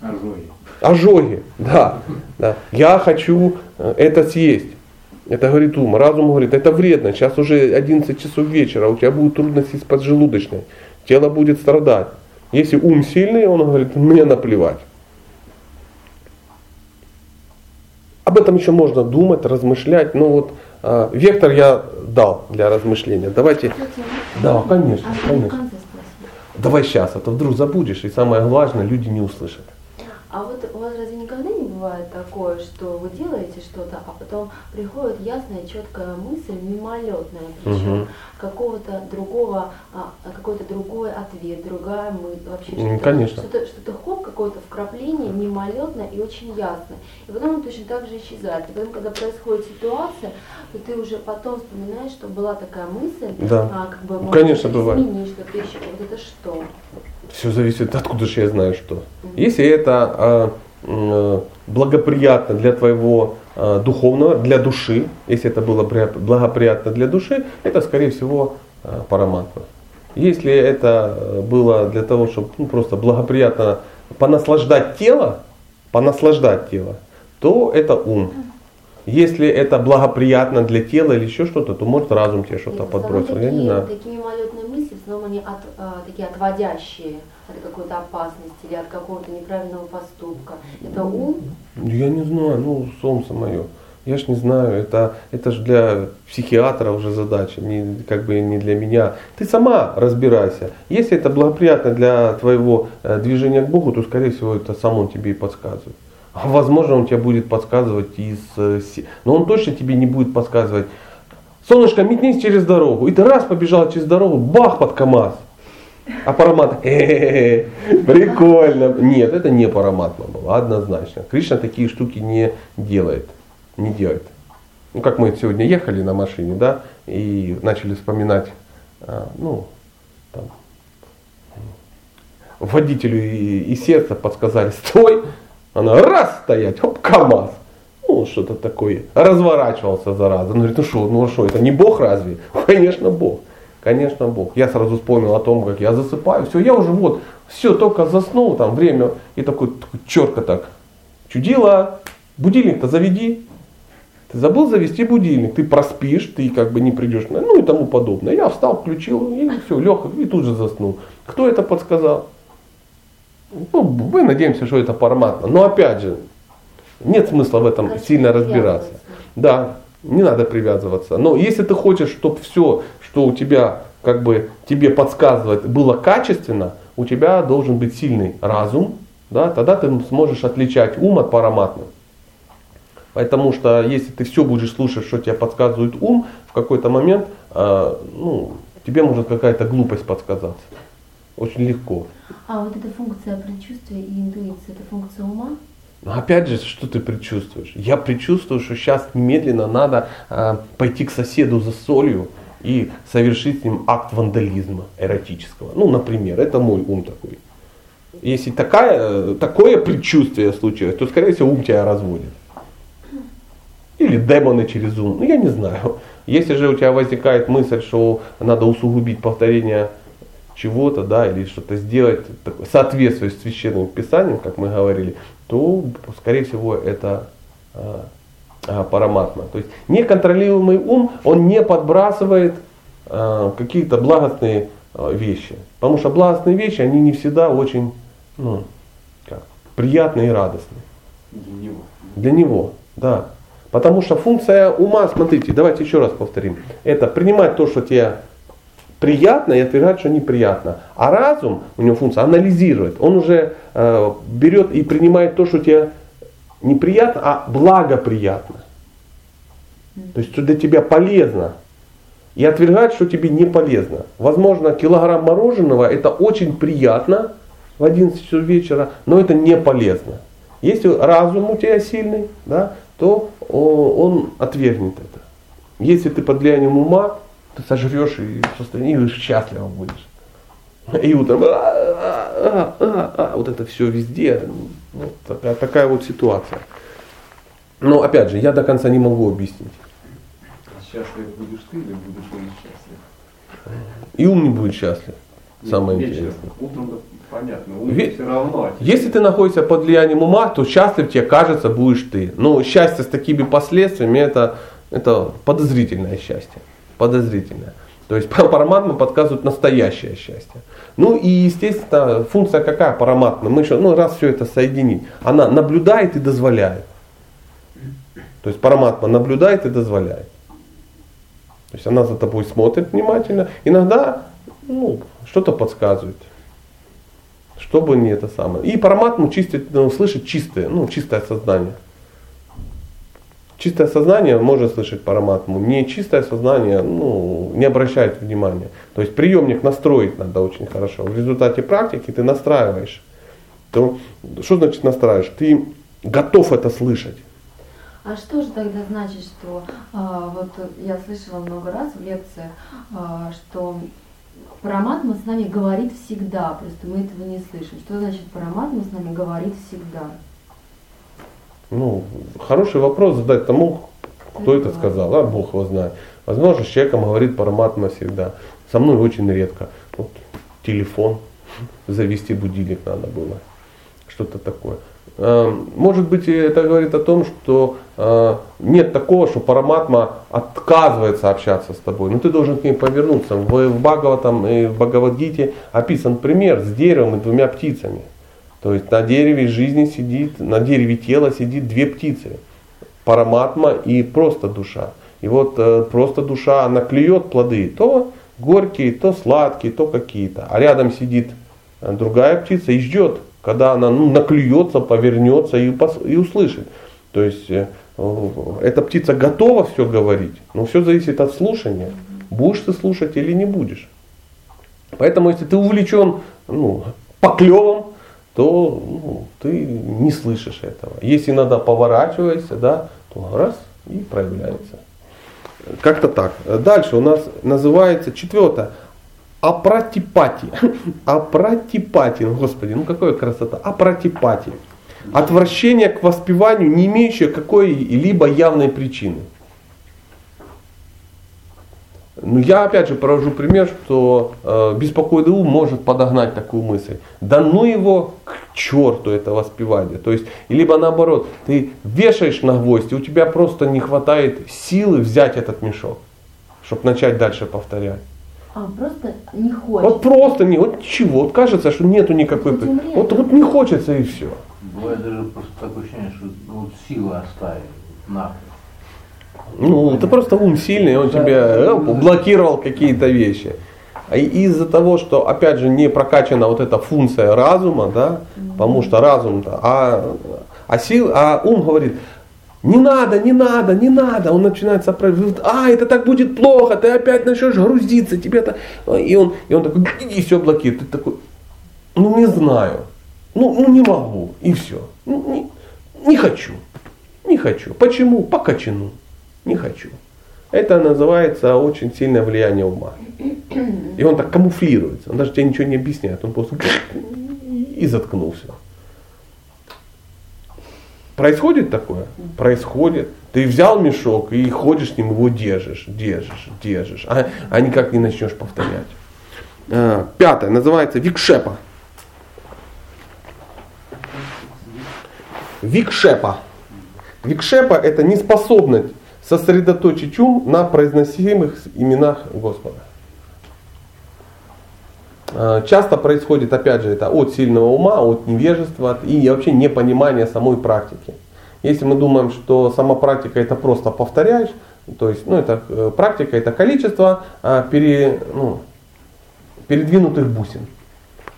Ожоги. Ожоги, да, да. Я хочу э, это съесть. Это говорит ум. Разум говорит, это вредно. Сейчас уже 11 часов вечера, у тебя будут трудности с поджелудочной. Тело будет страдать. Если ум сильный, он говорит, мне наплевать. Об этом еще можно думать, размышлять. Но вот э, вектор я дал для размышления. Давайте. Да, конечно, А конечно. Давай сейчас, а то вдруг забудешь, и самое главное, люди не услышат. А вот у вас разве никогда не бывает такое, что вы делаете что-то, а потом приходит ясная, четкая мысль, мимолетная, причем Мгм. какого-то другого, а, какой-то другой ответ, другая мысль, вообще М, что-то, конечно. что-то, что-то хоп, какое-то вкрапление мимолетное и очень ясное. И потом он точно так же исчезает. И потом, когда происходит ситуация, то ты уже потом вспоминаешь, что была такая мысль, Да. а, как бы, может, Конечно, бывает. изменить, что-то еще. Вот это что? Все зависит, откуда же я знаю что. Если это а, м, благоприятно для твоего а, духовного, для души, если это было благоприятно для души, это скорее всего а, параматма. Если это э, было для того, чтобы ну, просто благоприятно понаслаждать тело, понаслаждать тело, то это ум. Если это благоприятно для тела или еще что-то, то может разум тебе что-то подбросил. Я не знаю. такие в основном они от, а, такие отводящие от какой-то опасности или от какого-то неправильного поступка. Это ум, Я не знаю, ну, солнце мое. Я ж не знаю, это, это же для психиатра уже задача, не, как бы не для меня. Ты сама разбирайся. Если это благоприятно для твоего э, движения к Богу, то, скорее всего, это сам он тебе и подсказывает. А возможно, он тебе будет подсказывать из... э, Но он точно тебе не будет подсказывать. Солнышко, метнись через дорогу. И ты раз побежал через дорогу, бах под КамАЗ. А парамат, «Э-э-э, прикольно. Нет, это не параматма было, однозначно. Кришна такие штуки не делает. Не делает. Ну, как мы сегодня ехали на машине, да, и начали вспоминать, а, ну, там, водителю и, и сердце подсказали, стой, она раз стоять, хоп, КамАЗ. Ну, что-то такое. Разворачивался зараза. Он говорит, ну что, ну а что, это не Бог разве? Конечно, Бог. Конечно, Бог. Я сразу вспомнил о том, как я засыпаю. Все, я уже вот, все, только заснул, там время, и такой, такой четко так. Чудила, будильник-то заведи. Ты забыл завести будильник, ты проспишь, ты как бы не придешь, ну и тому подобное. Я встал, включил, и все, лег, и тут же заснул. Кто это подсказал? Ну, мы надеемся, что это форматно. Но опять же, нет смысла в этом Короче, сильно разбираться. Да, не надо привязываться. Но если ты хочешь, чтобы все, что у тебя как бы тебе подсказывает, было качественно, у тебя должен быть сильный разум, да, тогда ты сможешь отличать ум от параматмы. Потому что если ты все будешь слушать, что тебе подсказывает ум, в какой-то момент э, ну, тебе может какая-то глупость подсказаться. Очень легко. А вот эта функция предчувствия и интуиции, это функция ума? Но опять же, что ты предчувствуешь? Я предчувствую, что сейчас немедленно надо э, пойти к соседу за солью и совершить с ним акт вандализма эротического. Ну, например, это мой ум такой. Если такая, э, такое предчувствие случилось, то, скорее всего, ум тебя разводит. Или демоны через ум. Ну, я не знаю. Если же у тебя возникает мысль, что надо усугубить повторение чего-то, да, или что-то сделать, такое, соответствуя с священным писанием, как мы говорили, то, скорее всего, это а, а, параматма. То есть неконтролируемый ум, он не подбрасывает а, какие-то благостные вещи. Потому что благостные вещи, они не всегда очень ну, как, приятные и радостные. Для него. Для него, да. Потому что функция ума, смотрите, давайте еще раз повторим, это принимать то, что тебе приятно и отвергать, что неприятно. А разум, у него функция анализирует, он уже э, берет и принимает то, что тебе неприятно, а благоприятно. То есть, что для тебя полезно. И отвергать, что тебе не полезно. Возможно, килограмм мороженого это очень приятно в 11 часов вечера, но это не полезно. Если разум у тебя сильный, да, то он отвергнет это. Если ты под влиянием ума, ты сожрешь и в состоянии и счастливо будешь. И утром а, а, а, а, вот это все везде. Вот такая, такая вот ситуация. Но опять же, я до конца не могу объяснить. Счастлив будешь ты или будешь он счастлив? И ум не будет счастлив. Самое Вечером. интересное. Утром понятно, Ве- все равно. Если ты находишься под влиянием ума, то счастлив тебе кажется будешь ты. Но счастье с такими последствиями это, это подозрительное счастье. Подозрительное. То есть параматма подсказывает настоящее счастье. Ну и естественно, функция какая параматма? Мы еще, ну раз все это соединить, она наблюдает и дозволяет. То есть параматма наблюдает и дозволяет. То есть она за тобой смотрит внимательно. Иногда ну, что-то подсказывает. Чтобы не это самое. И параматму чистит, ну, слышит чистое, ну, чистое сознание. Чистое сознание может слышать параматму, не чистое сознание ну, не обращает внимания. То есть приемник настроить надо очень хорошо. В результате практики ты настраиваешь. То, что значит настраиваешь? Ты готов это слышать. А что же тогда значит, что а, вот я слышала много раз в лекциях, а, что параматма с нами говорит всегда, просто мы этого не слышим. Что значит параматма с нами говорит всегда? Ну, хороший вопрос задать тому, кто это сказал, а Бог его знает. Возможно, с человеком говорит параматма всегда. Со мной очень редко. Вот телефон, завести будильник надо было. Что-то такое. Э, Может быть, это говорит о том, что э, нет такого, что параматма отказывается общаться с тобой. Но ты должен к ней повернуться. В, в Бхагаватам и в Бхагавадгите описан пример с деревом и двумя птицами. То есть на дереве жизни сидит, на дереве тела сидит две птицы. Параматма и просто душа. И вот э, просто душа, она клюет плоды, то горькие, то сладкие, то какие-то. А рядом сидит э, другая птица и ждет, когда она ну, наклюется, повернется и, и услышит. То есть э, э, эта птица готова все говорить, но все зависит от слушания. Будешь ты слушать или не будешь. Поэтому если ты увлечен ну, поклевом, то ну, ты не слышишь этого. Если иногда поворачиваешься, да, то раз и проявляется. Как-то так. Дальше у нас называется четвертое. Апратипати. Апратипати. Господи, ну какая красота. Апратипати. Отвращение к воспеванию, не имеющее какой-либо явной причины. Ну, я опять же провожу пример, что э, беспокойный ум может подогнать такую мысль. Да ну его к черту это воспевание. То есть, либо наоборот, ты вешаешь на гвоздь, и у тебя просто не хватает силы взять этот мешок, чтобы начать дальше повторять. А, просто не хочет. Вот просто не, вот чего, вот кажется, что нету никакой... Умри, Вот, вот не хочется и все. Бывает даже просто такое ощущение, что ну, вот силы оставили нахуй. Ну, ты просто ум сильный, он тебе э, блокировал какие-то вещи. А и из-за того, что, опять же, не прокачана вот эта функция разума, да, потому что разум-то, а, а, сил, а ум говорит, не надо, не надо, не надо. Он начинает сопротивляться. А, это так будет плохо, ты опять начнешь грузиться, тебе то И он, и он такой, и все блокирует. Ты такой, ну не знаю, ну, ну не могу, и все. Ну, не, не хочу, не хочу. Почему? По качану. Не хочу. Это называется очень сильное влияние ума. И он так камуфлируется. Он даже тебе ничего не объясняет. Он просто и заткнулся. Происходит такое? Происходит. Ты взял мешок и ходишь с ним, его держишь, держишь, держишь, а, а никак не начнешь повторять. А, Пятое, называется викшепа. Викшепа. Викшепа это неспособность сосредоточить ум на произносимых именах Господа. А, Часто происходит, опять же, это от сильного ума, от невежества и вообще непонимания самой практики. Если мы думаем, что сама практика это просто повторяешь, то есть, ну, это э, практика это количество а, пере, ну, передвинутых бусин.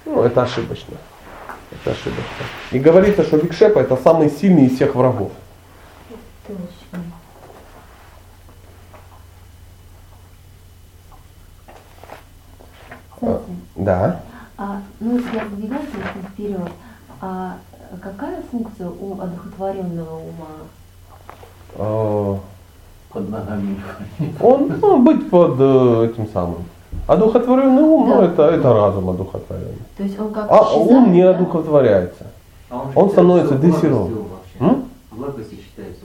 Ну, это ошибочно. Это ошибочно. И говорится, что Викшепа это самый сильный из всех врагов. Точно. Кстати, Да. а, ну я слишком вперед. А какая функция у одухотворенного ума? Э, Под ногами. Он ну, быть под э, этим самым. Одухотворенный ум, ну Да. это, это разум одухотворенный. То есть он как А исчезает, ум не да? одухотворяется. А он, Он становится в благости считается.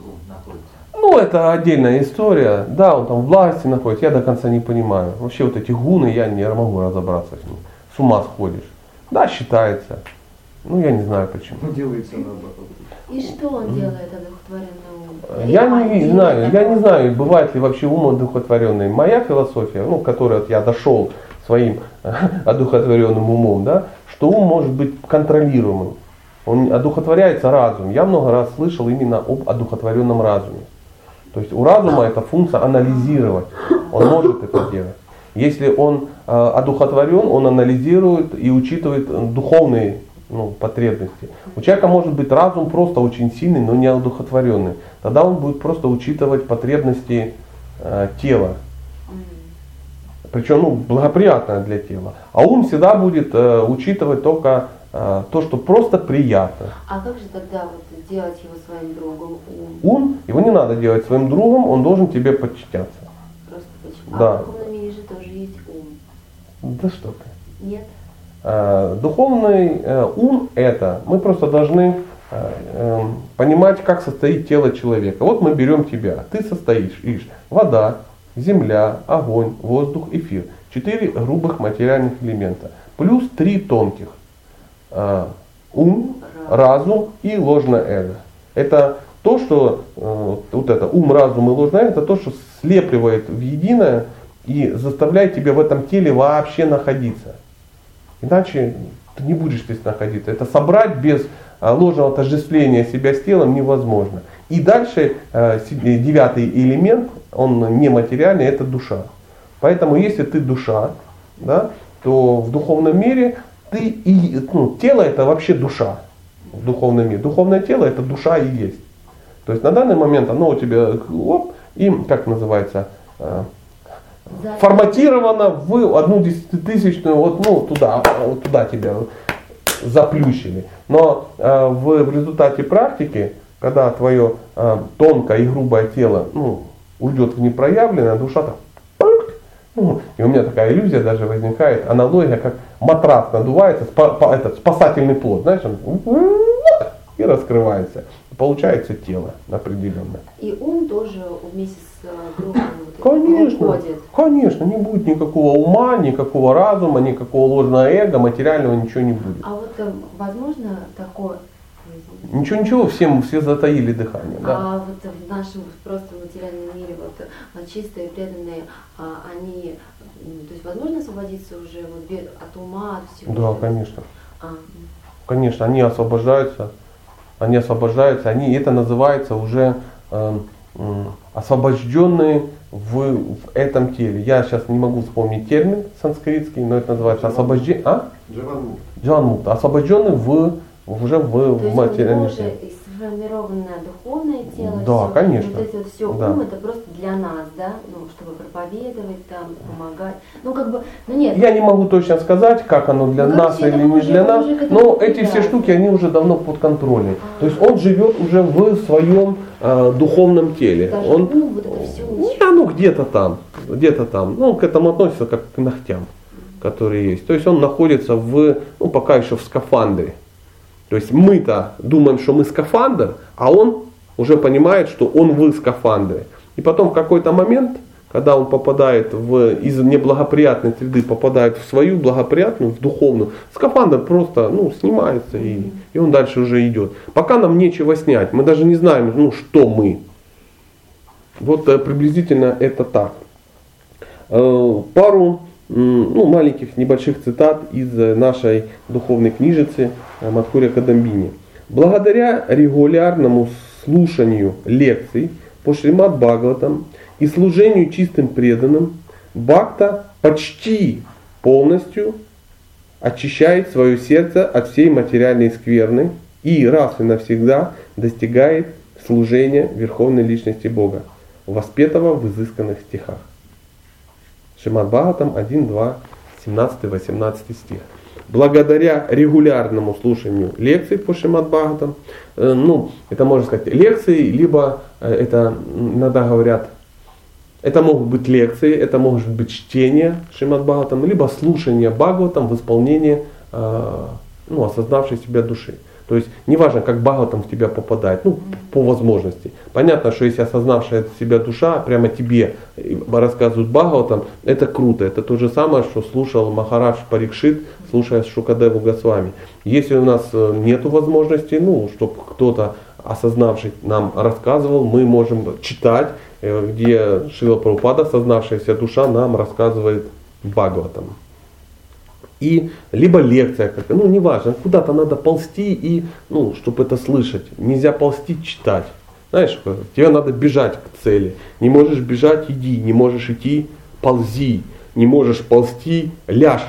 Ну, это отдельная история. Да, он там в власти находится, я до конца не понимаю. Вообще вот эти гуны, я не могу разобраться с ним. С ума сходишь. Да, считается. Ну, я не знаю почему. Делается наоборот. И что он делает одухотворенный ум? Я Или не один знаю, я не знаю, бывает ли вообще ум одухотворенный. Моя философия, ну, к которой вот я дошел своим одухотворенным умом, да, что ум может быть контролируемым. Он одухотворяется разум. Я много раз слышал именно об одухотворенном разуме. То есть у разума эта функция анализировать. Он может это делать. Если он э, одухотворен, он анализирует и учитывает э, духовные ну, потребности. У человека может быть разум просто очень сильный, но не одухотворенный. Тогда он будет просто учитывать потребности э, тела. Причем ну, благоприятное для тела. А ум всегда будет э, учитывать только то, что просто приятно. А как же тогда вот делать его своим другом ум? Ум, его не надо делать своим другом, он должен тебе подчиняться. Просто почему? Да. А в духовном мире же тоже есть ум. Да что ты. Нет? Э, Духовный э, ум это, мы просто должны э, э, понимать, как состоит тело человека. Вот мы берем тебя, ты состоишь из вода, земля, огонь, воздух, эфир. Четыре грубых материальных элемента. Плюс три тонких. Э, Ум, разум и ложное эго. Это то, что э, вот это ум, разум и ложное это то, что слепливает в единое и заставляет тебя в этом теле вообще находиться. Иначе ты не будешь здесь находиться. Это собрать без а, ложного отождествления себя с телом невозможно. И дальше э, девятый элемент, он нематериальный, это душа. Поэтому если ты душа, да, то в духовном мире ты и ну, тело это вообще душа в духовном мире. Духовное тело это душа и есть. То есть на данный момент оно у тебя оп, и как называется, За- форматировано в одну десятитысячную, вот ну туда, вот туда тебя заплющили. Но э, в, в результате практики, когда твое э, тонкое и грубое тело ну, уйдет в непроявленное, душа так и у меня такая иллюзия даже возникает, аналогия, как матрас надувается, спа- па- этот, спасательный плод, знаешь, он, и раскрывается. Получается тело определенное. И ум тоже вместе с э, духом вот, Конечно, уходит. конечно, не будет никакого ума, никакого разума, никакого ложного эго, материального ничего не будет. А вот э, возможно такое, Ничего, ничего, всем все затаили дыхание. Да? А вот в нашем просто материальном мире вот а, чистые, преданные, а, они, то есть возможно освободиться уже вот от ума, от всего? Да, конечно. А, Конечно, они освобождаются, они освобождаются, они, это называется уже э, освобожденные в, в этом теле. Я сейчас не могу вспомнить термин санскритский, но это называется освобождение, а? Джаван Джанмут, освобожденный в, уже в, то в есть материальном уже духовное тело, Да, всё. конечно. вот это все Да. ум, это просто для нас, да, ну, чтобы проповедовать там, помогать. Ну, как бы, ну нет, Я не могу точно сказать, как оно для Ну, нас или не для нас, но эти все штуки, они уже давно под контролем. А. То есть он живет уже в своем э, духовном теле. даже Он, ум, вот это все Не, ну где-то там, где-то там. Ну, к этому относится как к ногтям, которые есть. То есть он находится в, ну, пока еще в скафандре. То есть мы-то думаем, что мы скафандр, а он уже понимает, что он в скафандре. И потом в какой-то момент, когда он попадает в, из неблагоприятной среды, попадает в свою благоприятную, в духовную, скафандр просто ну, снимается и, и он дальше уже идет. Пока нам нечего снять, мы даже не знаем, ну, что мы. Вот э, приблизительно это так. Э, Пару ну, маленьких небольших цитат из э, нашей духовной книжицы э, Мадхуря Кадамбини. Благодаря регулярному слушанию лекций по Шримад Бхагаватам и служению чистым преданным, Бхакта почти полностью очищает свое сердце от всей материальной скверны и раз и навсегда достигает служения Верховной Личности Бога, воспетого в изысканных стихах. Шимат Бхагаватам 1, 2, 17-18 стих. Благодаря регулярному слушанию лекций по Шимат Бхагаватам, э, ну, это можно сказать лекции, либо э, это иногда говорят, это могут быть лекции, это может быть чтение Шимат Бхагаватам, либо слушание Бхагаватам в исполнении э, ну, осознавшей себя души. То есть неважно, как Бхагаватам в тебя попадает, ну, по возможности. Понятно, что если осознавшая себя душа прямо тебе э, рассказывают Бхагаватам, это круто. Это то же самое, что слушал Махарадж Парикшит, слушая Шукадеву Госвами. Если у нас нет возможности, ну, чтобы кто-то осознавший нам рассказывал, мы можем читать, э, где Шила Прабхупада, осознавшаяся душа, нам рассказывает Бхагаватам. И либо лекция, как, ну неважно, куда-то надо ползти и, ну, чтобы это слышать. Нельзя ползти читать. Знаешь, тебе надо бежать к цели. Не можешь бежать, иди. Не можешь идти, ползи. Не можешь ползти, ляжь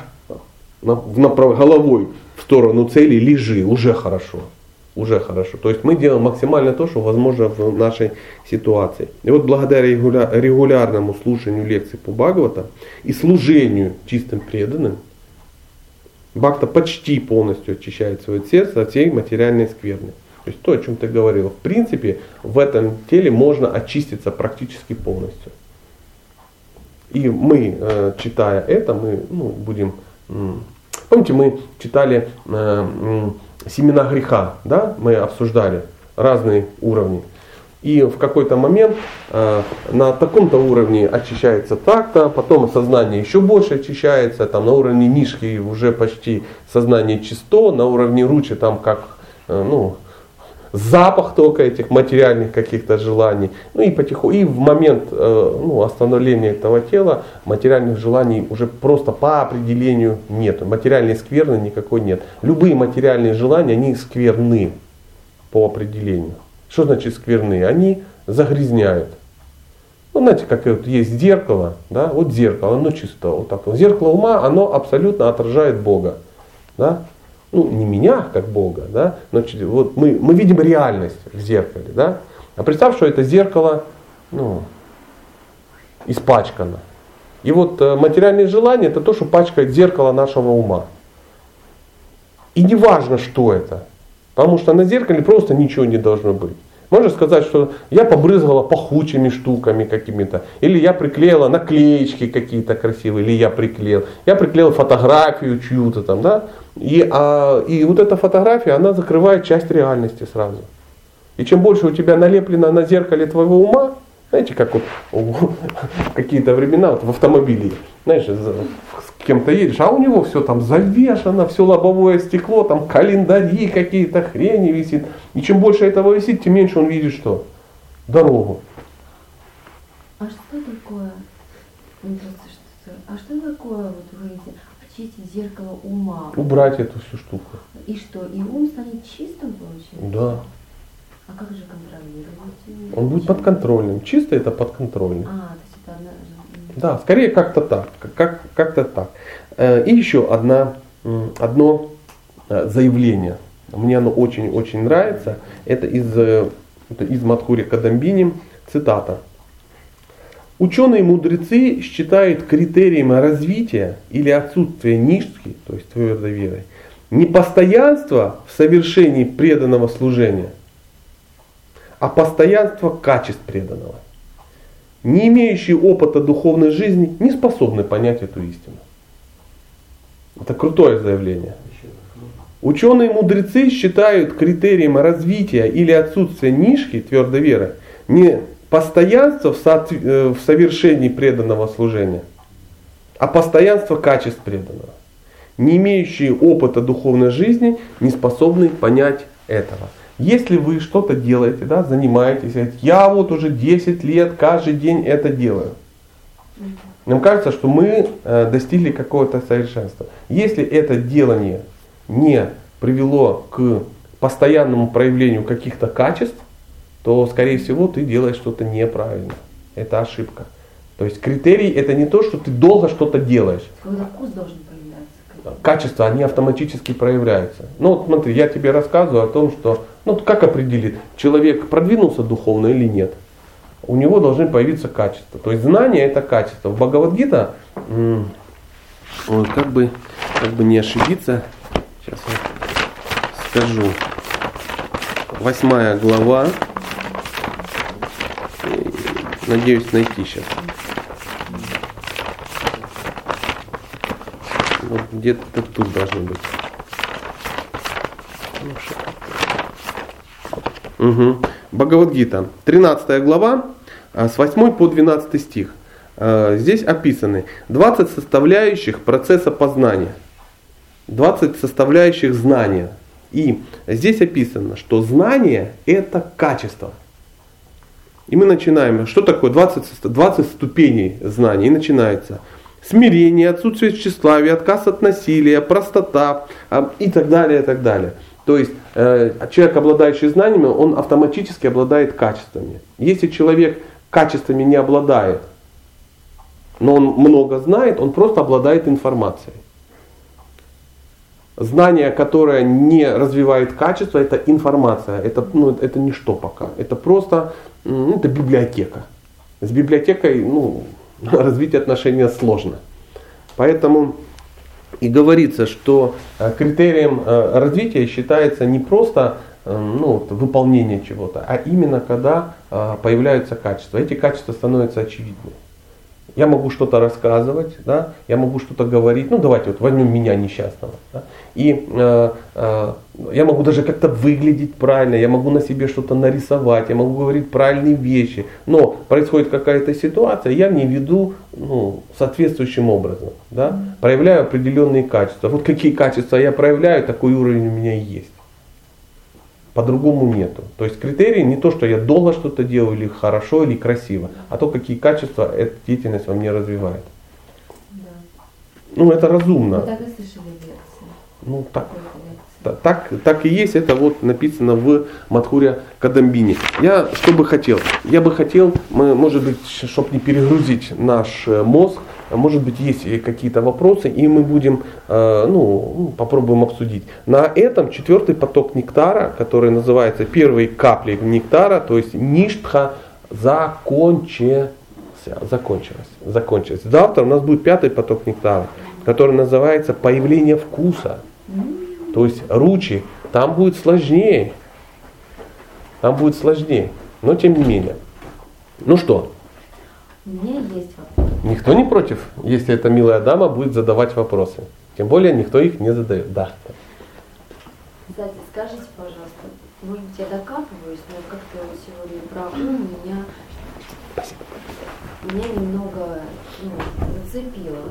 на, направ- головой в сторону цели, лежи. Уже хорошо. Уже хорошо. То есть мы делаем максимально то, что возможно в нашей ситуации. И вот благодаря регуля- регулярному слушанию лекций по Бхагавата и служению чистым преданным, Бхакта почти полностью очищает свое сердце от всей материальной скверны. То есть то, о чем ты говорил. В принципе, в этом теле можно очиститься практически полностью. И мы, э, читая это, мы ну, будем... Помните, мы читали э, семена греха, да? Мы обсуждали разные уровни. И в какой-то момент э, на таком-то уровне очищается так-то, потом сознание еще больше очищается, там на уровне нишки уже почти сознание чисто, на уровне ручи там как э, ну, запах только этих материальных каких-то желаний. Ну и потихоньку, и в момент э, ну, остановления этого тела материальных желаний уже просто по определению нет. Материальной скверны никакой нет. Любые материальные желания, они скверны по определению. Что значит скверны? Они загрязняют. Ну, знаете, как вот есть зеркало, да, вот зеркало, оно чисто, вот так. Зеркало ума, оно абсолютно отражает Бога, да. Ну, не меня, как Бога, да, но вот мы, мы видим реальность в зеркале, да. А представь, что это зеркало, ну, испачкано. И вот э, материальные желания это то, что пачкает зеркало нашего ума. И не важно, что это. Потому что на зеркале просто ничего не должно быть. Можно сказать, что я побрызгала пахучими штуками какими-то, или я приклеила наклеечки какие-то красивые, или я приклеил, я приклеил фотографию чью-то там, да. И, а, и вот эта фотография, она закрывает часть реальности сразу. И чем больше у тебя налеплено на зеркале твоего ума, знаете, как вот в какие-то времена вот в автомобиле, знаешь, с кем-то едешь, а у него все там завешено, все лобовое стекло, там календари какие-то, хрени висит. И чем больше этого висит, тем меньше он видит что? Дорогу. А что такое? А что такое, вот вы говорите, очистить зеркало ума? Убрать эту всю штуку. И что, и ум станет чистым, получается? Да. А как же контролировать? Он будет подконтрольным. Чисто это подконтрольный. А, то есть это одна... Да, скорее как-то так. Как, как-то так. Э, и еще одна, одно э, заявление. Мне оно очень-очень нравится. Это из, э, это из Мадхури Кадамбини. Цитата. Ученые-мудрецы считают критерием развития или отсутствия нишки, то есть твердой веры, непостоянство в совершении преданного служения, а постоянство качеств преданного. Не имеющие опыта духовной жизни не способны понять эту истину. Это крутое заявление. Ученые-мудрецы считают критерием развития или отсутствия нишки твердой веры не постоянство в, соотв... Э, в совершении преданного служения, а постоянство качеств преданного. Не имеющие опыта духовной жизни не способны понять этого. Если вы что-то делаете, да, занимаетесь, я вот уже 10 лет каждый день это делаю. Нам кажется, что мы э, достигли какого-то совершенства. Если это делание не привело к постоянному проявлению каких-то качеств, то, скорее всего, ты делаешь что-то неправильно. Это ошибка. То есть критерий это не то, что ты долго что-то делаешь. Какой вкус должен появляться. Качества, они автоматически проявляются. Ну вот смотри, я тебе рассказываю о том, что, ну как определить, человек продвинулся духовно или нет. У него должны появиться качества. То есть знание это качество. В Бхагавадгита, как бы, как бы не ошибиться, сейчас я скажу. Восьмая глава, Надеюсь найти сейчас. Вот где-то тут должно быть. Угу. Бхагавадгита, 13 глава, а, с 8 по 12 стих. А, здесь описаны 20 составляющих процесса познания, 20 составляющих знания. И здесь описано, что знание это качество – и мы начинаем, что такое 20, 20 ступеней знаний, и начинается смирение, отсутствие тщеславия, отказ от насилия, простота а, и так далее, и так далее. То есть э, человек, обладающий знаниями, он автоматически обладает качествами. Если человек качествами не обладает, но он много знает, он просто обладает информацией. Знание, которое не развивает качество, это информация. Это, ну, это ничто пока. Это просто ну, это библиотека. С библиотекой ну, развить отношения сложно. Поэтому и говорится, что э, критерием э, развития считается не просто э, ну, выполнение чего-то, а именно когда появляются качества. Эти качества становятся очевидны. Я могу что-то рассказывать, да, я могу что-то говорить. Ну давайте вот возьмем меня несчастного. Да, и э, э, я могу даже как-то выглядеть правильно, я могу на себе что-то нарисовать, я могу говорить правильные вещи. Но происходит какая-то ситуация, я в ней веду ну, соответствующим образом. Да, проявляю определенные качества. Вот какие качества я проявляю, такой уровень у меня и есть. По-другому нету. То есть критерий не то, что я долго что-то делаю, или хорошо, или красиво, а то, какие качества эта деятельность во мне развивает. Да. Ну, это разумно. Вы так и слышали лекции. Ну, так. Так, так и есть, это вот написано в Мадхуре Кадамбине. Я что бы хотел? Я бы хотел, мы, может быть, чтобы не перегрузить наш э, мозг, может быть, есть какие-то вопросы, и мы будем, э, ну, попробуем обсудить. На этом четвертый поток нектара, который называется первой каплей нектара, то есть ништха, закончился, закончилась, закончилась. Завтра у нас будет пятый поток нектара, который называется появление вкуса. То есть ручи, там будет сложнее. Там будет сложнее. Но тем не менее. Ну что? У меня есть вопрос. Никто не против, если эта милая дама будет задавать вопросы. Тем более никто их не задает. Да. Кстати, скажите, пожалуйста, может быть, я докапываюсь, но как-то сегодня про ум меня, меня немного ну, зацепило.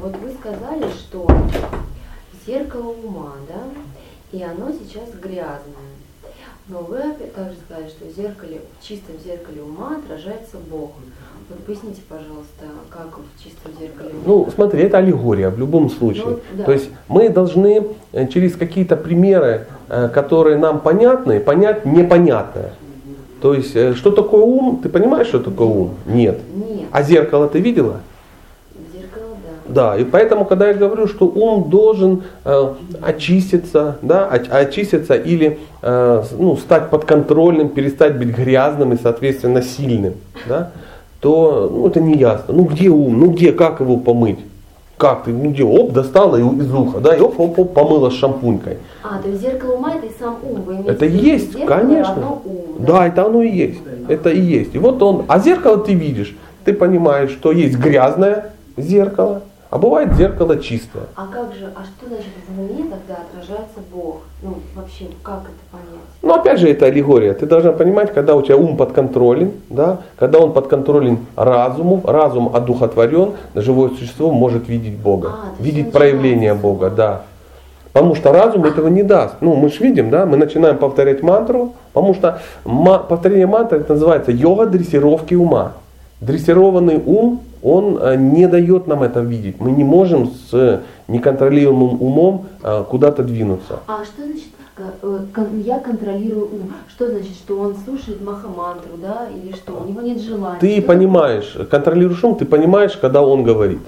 Вот вы сказали, что зеркало ума, да, и оно сейчас грязное. Но вы опять также сказали, что в зеркале, в чистом зеркале ума отражается Бог. Вот поясните, пожалуйста, как в чистом зеркале? Ну, смотри, это аллегория в любом случае. Ну, да. То есть мы должны э, через какие-то примеры, э, которые нам понятны, понять непонятное. То есть, э, что такое ум? Ты понимаешь, что такое ум? Нет. Нет, А зеркало ты видела? зеркало, да. Да, и поэтому, когда я говорю, что ум должен э, очиститься, да, оч- очиститься или э, ну, стать подконтрольным, перестать быть грязным и, соответственно, сильным, да, то ну, это не ясно. Ну где ум? Ну где, как его помыть? Как ты, ну где, оп, достала и- из уха, да, и оп, оп, оп, помыла с шампунькой. А, то есть зеркало ума это и сам ум. Вы имеете Это виду, есть, зеркало конечно. ум, Да, это оно и есть. Это и есть. И вот он, а зеркало ты видишь, ты понимаешь, что есть грязное зеркало, а бывает зеркало чистое. А как же, а что значит в уме тогда отражается Бог? Ну, вообще, как это понять? Но опять же, это аллегория. Ты должна понимать, когда у тебя ум подконтролен, да, когда он подконтролен разуму, разум одухотворен, живое существо может видеть Бога, А, видеть проявление Бога. да. Потому что разум этого не даст. Ну, мы же видим, да, мы начинаем повторять мантру, потому что ма- повторение мантры это называется йога дрессировки ума. Дрессированный ум, он э, не дает нам это видеть. Мы не можем с неконтролируемым умом э, куда-то двинуться. А что значит, э, э, я контролирую ум? Что значит, что он слушает махамантру, да, или что? У него нет желания. Ты понимаешь, контролируешь ум, ты понимаешь, когда он говорит.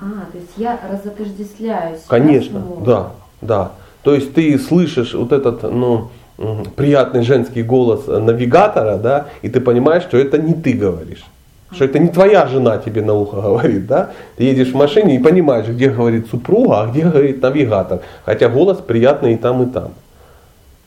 А, то есть я разотождествляю себя Конечно, умом. да, да. То есть ты слышишь вот этот, ну, приятный женский голос навигатора, да, и ты понимаешь, что это не ты говоришь. Что это не твоя жена тебе на ухо говорит, да? Ты едешь в машине и понимаешь, где говорит супруга, а где говорит навигатор. Хотя голос приятный и там, и там.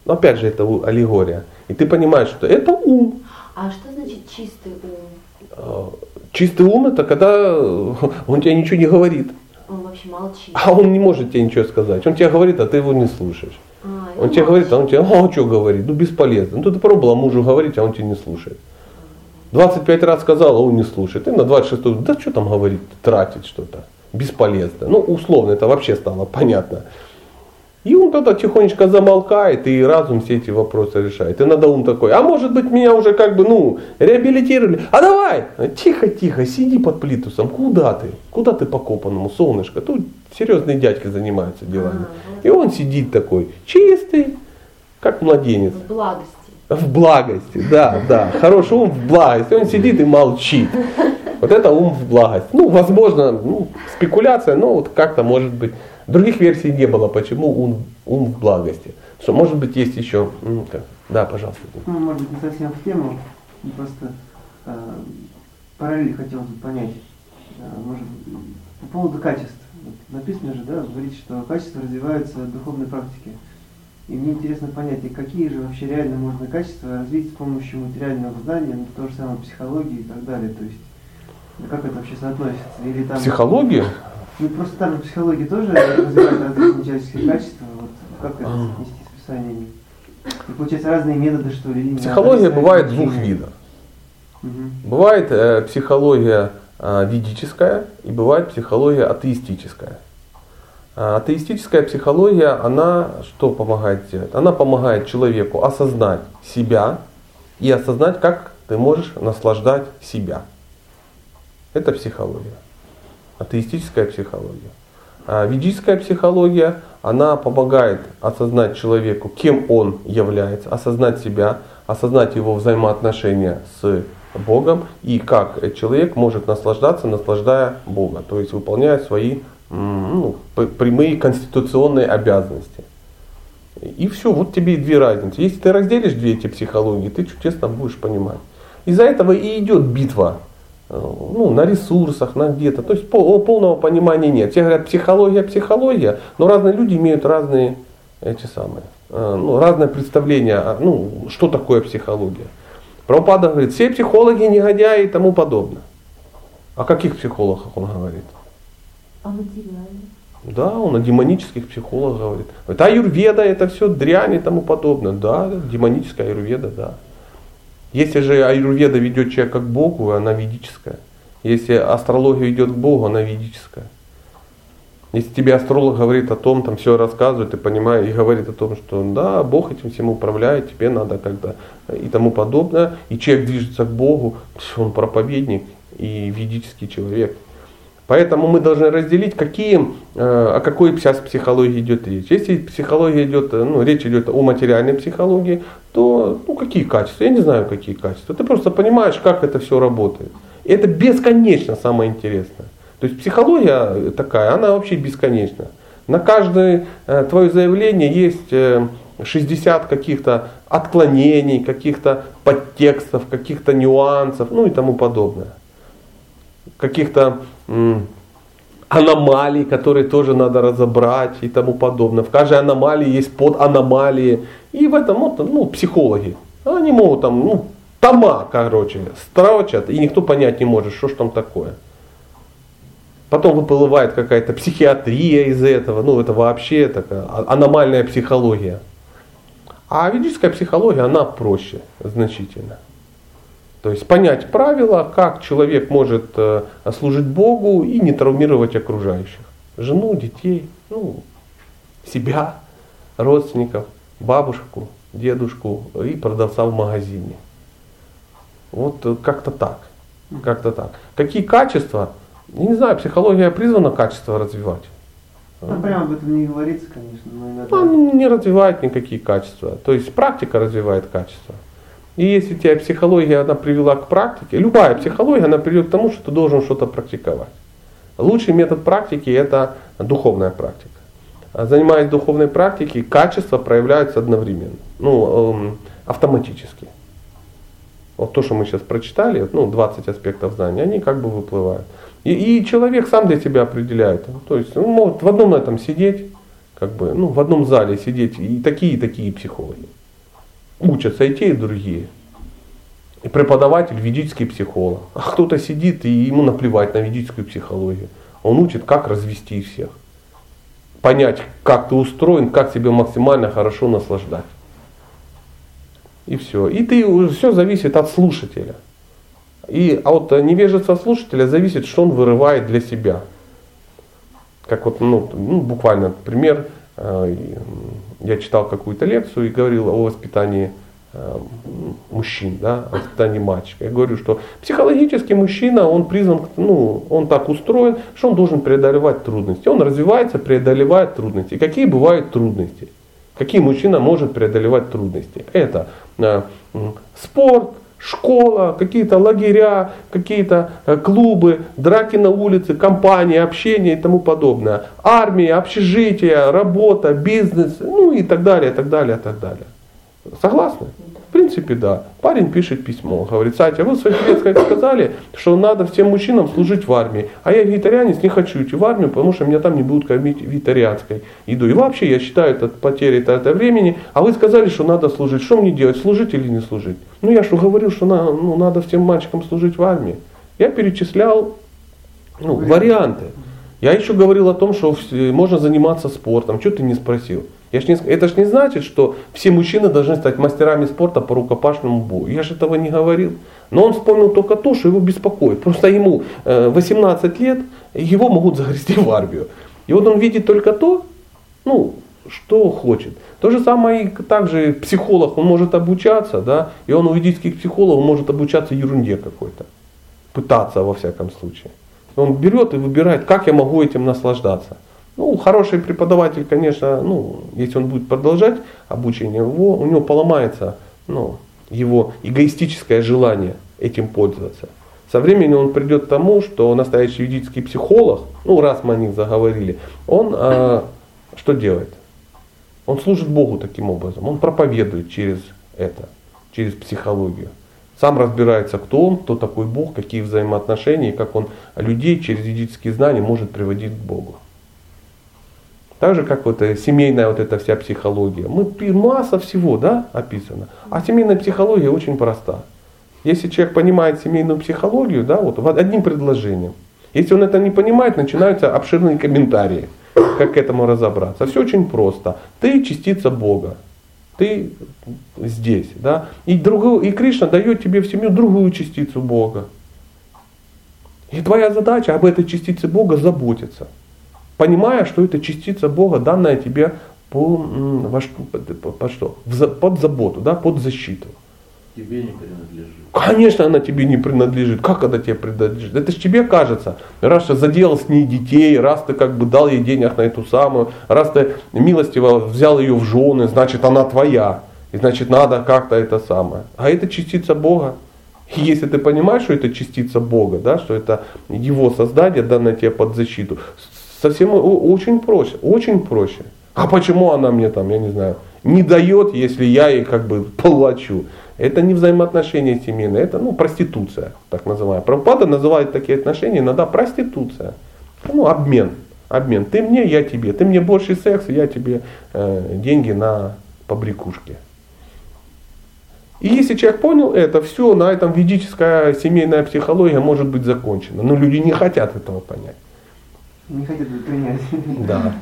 Но опять же, это аллегория. И ты понимаешь, что это ум. А что значит чистый ум? Э, Чистый ум это когда он тебе ничего не говорит. Он вообще молчит. А он не может тебе ничего сказать. Он тебе говорит, а ты его не слушаешь. А, Он тебе говорит, а молчит. он тебе, а что говорит? Ну бесполезно. Ну ты пробовала мужу говорить, а он тебя не слушает. 25 раз сказал, а он не слушает. И на 26 да что там говорит, тратить что-то. Бесполезно. Ну условно это вообще стало понятно. И он тогда тихонечко замолкает, и разум все эти вопросы решает. И надо ум такой, а может быть меня уже как бы, ну, реабилитировали. А давай, тихо, тихо, сиди под плитусом. Куда ты? Куда ты по копанному, солнышко? Тут серьезные дядьки занимаются делами. А, вот. И он сидит такой, чистый, как младенец. В благости. В благости, да, да. Хороший ум в благости. Он сидит и молчит. Вот это ум в благость. Ну, возможно, ну, спекуляция, но вот как-то может быть. Других версий не было, почему ум, ум в благости. Что, может быть, есть еще. м, как- Да, пожалуйста. Ну, может быть, не совсем в тему, ну, просто э, параллель хотелось бы понять. Э, может, по поводу качеств. Вот написано же, да, вы говорите, что качества развиваются в духовной практике. И мне интересно понять, и какие же вообще реально можно качества развить с помощью материального знания, ну, то же самое психологии и так далее. То есть, ну, как это вообще соотносится? Или там, Психология? Ну, просто там же психология тоже развивает различные человеческие качества. Вот как это А. соотнести с писаниями? И получается разные методы, что ли? Психология бывает двух видов. Мгм. Бывает э, психология э, ведическая и бывает психология атеистическая. А Атеистическая психология, она что помогает сделать? Она помогает человеку осознать себя и осознать, как ты можешь наслаждать себя. Это психология. Атеистическая психология. А ведическая психология, она помогает осознать человеку, кем он является, осознать себя, осознать его взаимоотношения с Богом и как человек может наслаждаться, наслаждая Бога, то есть выполняя свои ну, прямые конституционные обязанности. И все, вот тебе и две разницы. Если ты разделишь две эти психологии, ты чудесно будешь понимать. Из-за этого и идет битва э, ну, на ресурсах, на где-то. То есть пол- полного понимания нет. Все говорят психология, психология, но разные люди имеют разные эти самые, э, ну, разное представление, о- ну, что такое психология. Прабхупада говорит, все психологи негодяи и тому подобное. О каких психологах он говорит? А? Да, он о демонических психологах говорит. Это аюрведа, это все дрянь и тому подобное. Да, демоническая аюрведа, да. Если же аюрведа ведет человека к Богу, она ведическая. Если астрология ведет к Богу, она ведическая. Если тебе астролог говорит о том, там все рассказывает, ты понимаешь, и говорит о том, что да, Бог этим всем управляет, тебе надо когда и тому подобное, и человек движется к Богу, он проповедник и ведический человек. Поэтому мы должны разделить, какие, э, о какой сейчас психологии идет речь. Если психология идет, э, ну, речь идет о материальной психологии, то ну, какие качества? Я не знаю, какие качества. Ты просто понимаешь, как это все работает. И это бесконечно самое интересное. То есть психология такая, она вообще бесконечна. На каждое э, твое заявление есть 60 каких-то отклонений, каких-то подтекстов, каких-то нюансов, ну и тому подобное каких-то аномалий, которые тоже надо разобрать и тому подобное. В каждой аномалии есть под аномалии. И в этом вот, ну, психологи. Они могут там, ну, тома, короче, строчат, и никто понять не может, что ж там такое. Потом выплывает какая-то психиатрия из этого, ну это вообще такая аномальная психология. А ведическая психология, она проще значительно. То есть понять правила, как человек может э, служить Богу и не травмировать окружающих. Жену, детей, ну, себя, родственников, бабушку, дедушку и продавца в магазине. Вот э, как-то так. Как-то так. Какие качества? Я не знаю, психология призвана качества развивать. Ну, прямо об этом не говорится, конечно, но иногда... Он не развивает никакие качества. То есть практика развивает качества. И если тебя психология она привела к практике, любая психология она приведет к тому, что ты должен что-то практиковать. Лучший метод практики это духовная практика. Занимаясь духовной практикой, качества проявляются одновременно, ну, эм, автоматически. Вот то, что мы сейчас прочитали, ну, 20 аспектов знания, они как бы выплывают. И, и человек сам для себя определяет. То есть он может в одном этом сидеть, как бы, ну, в одном зале сидеть и такие, и такие психологи учатся и те, и другие. И преподаватель ведический психолог. А кто-то сидит и ему наплевать на ведическую психологию. Он учит, как развести всех. Понять, как ты устроен, как себе максимально хорошо наслаждать. И все. И ты все зависит от слушателя. И от невежества слушателя зависит, что он вырывает для себя. Как вот, ну, ну буквально пример, э, я читал какую-то лекцию и говорил о воспитании э, мужчин, да, о воспитании мальчика. Я говорю, что психологически мужчина, он призван, ну, он так устроен, что он должен преодолевать трудности. Он развивается, преодолевает трудности. Какие бывают трудности? Какие мужчина может преодолевать трудности? Это э, спорт, школа, какие-то лагеря, какие-то э, клубы, драки на улице, компании, общение и тому подобное. Армия, общежитие, работа, бизнес, ну и так далее, так далее, так далее. Согласны? В принципе, да. Парень пишет письмо, говорит, Сатя, вы в своих лекциях сказали, что надо всем мужчинам служить в армии, а я вегетарианец, не хочу идти в армию, потому что меня там не будут кормить вегетарианской едой. И вообще я считаю это потерей это времени, а вы сказали, что надо служить. Что мне делать, служить или не служить? Ну я что говорил, что на, ну, надо всем мальчикам служить в армии. Я перечислял ну, варианты. Я еще говорил о том, что можно заниматься спортом. Что ты не спросил? Я ж не, это же не значит, что все мужчины должны стать мастерами спорта по рукопашному бою. Я же этого не говорил. Но он вспомнил только то, что его беспокоит. Просто ему 18 э, лет, его могут загрести в армию. И вот он видит только то, ну, что хочет. То же самое и также психолог, он может обучаться, да, и он у ведических психологов может обучаться ерунде какой-то. Пытаться во всяком случае. Он берет и выбирает, как я могу этим наслаждаться. Ну, хороший преподаватель, конечно, ну, если он будет продолжать обучение, его, у него поломается ну, его эгоистическое желание этим пользоваться. Со временем он придет к тому, что настоящий ведический психолог, ну раз мы о них заговорили, он э, что делает? Он служит Богу таким образом, он проповедует через это, через психологию. Сам разбирается, кто он, кто такой Бог, какие взаимоотношения, и как он людей через ведические знания может приводить к Богу. Так же, как вот э, семейная вот эта вся психология. Мы, масса всего да, описано. А семейная психология очень проста. Если человек понимает семейную психологию, да, вот одним предложением. Если он это не понимает, начинаются обширные комментарии. как к этому разобраться. Все очень просто. Ты частица Бога. Ты здесь, да? И, другую, и Кришна дает тебе в семью другую частицу Бога. И твоя задача об этой частице Бога заботиться. Понимая, что это частица Бога, данная тебе по, во что, под, под что? Под заботу, да, под защиту. Тебе не принадлежит. Конечно, она тебе не принадлежит. Как она тебе принадлежит? Это же тебе кажется. Раз ты заделал с ней детей, раз ты как бы дал ей денег на эту самую, раз ты милостиво взял ее в жены, значит она твоя. И значит надо как-то это самое. А это частица Бога. И если ты понимаешь, что это частица Бога, да, что это Его создание, данное тебе под защиту, совсем очень проще, очень проще. А почему она мне там, я не знаю, не дает, если я ей как бы плачу? Это не взаимоотношения семейные, это ну, проституция, так называемая. Прабхупада называет такие отношения иногда проституция. Ну, обмен. Обмен. Ты мне, я тебе. Ты мне больше секса, я тебе э, деньги на побрякушки. И если человек понял это, все, на этом ведическая семейная психология может быть закончена. Но люди не хотят этого понять. Не хотят принять. Да.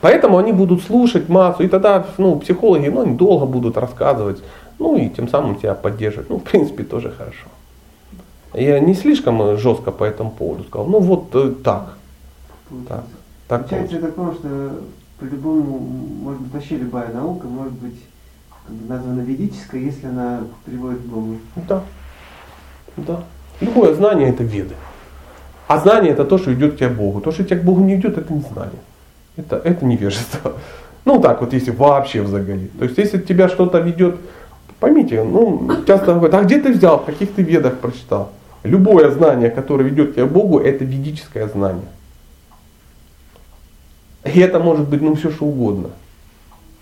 Поэтому они будут слушать массу, и тогда ну, психологи ну, они долго будут рассказывать, ну и тем самым тебя поддерживать. Ну, в принципе, тоже хорошо. Я не слишком жестко по этому поводу сказал, ну вот э, так. Так. так Получается это такое, что по-любому, может быть, вообще любая наука может быть названа ведической, если она приводит к Богу. Да. Да. Любое знание это веды. А знание это то, что идет к тебе Богу. То, что тебя к Богу не идет, это не знание. Это, это невежество. Ну так вот, если вообще взаголить. То есть, если тебя что-то ведет, поймите, ну, часто говорят, а где ты взял, в каких ты ведах прочитал? Любое знание, которое ведет тебя к Богу, это ведическое знание. И это может быть, ну, все что угодно.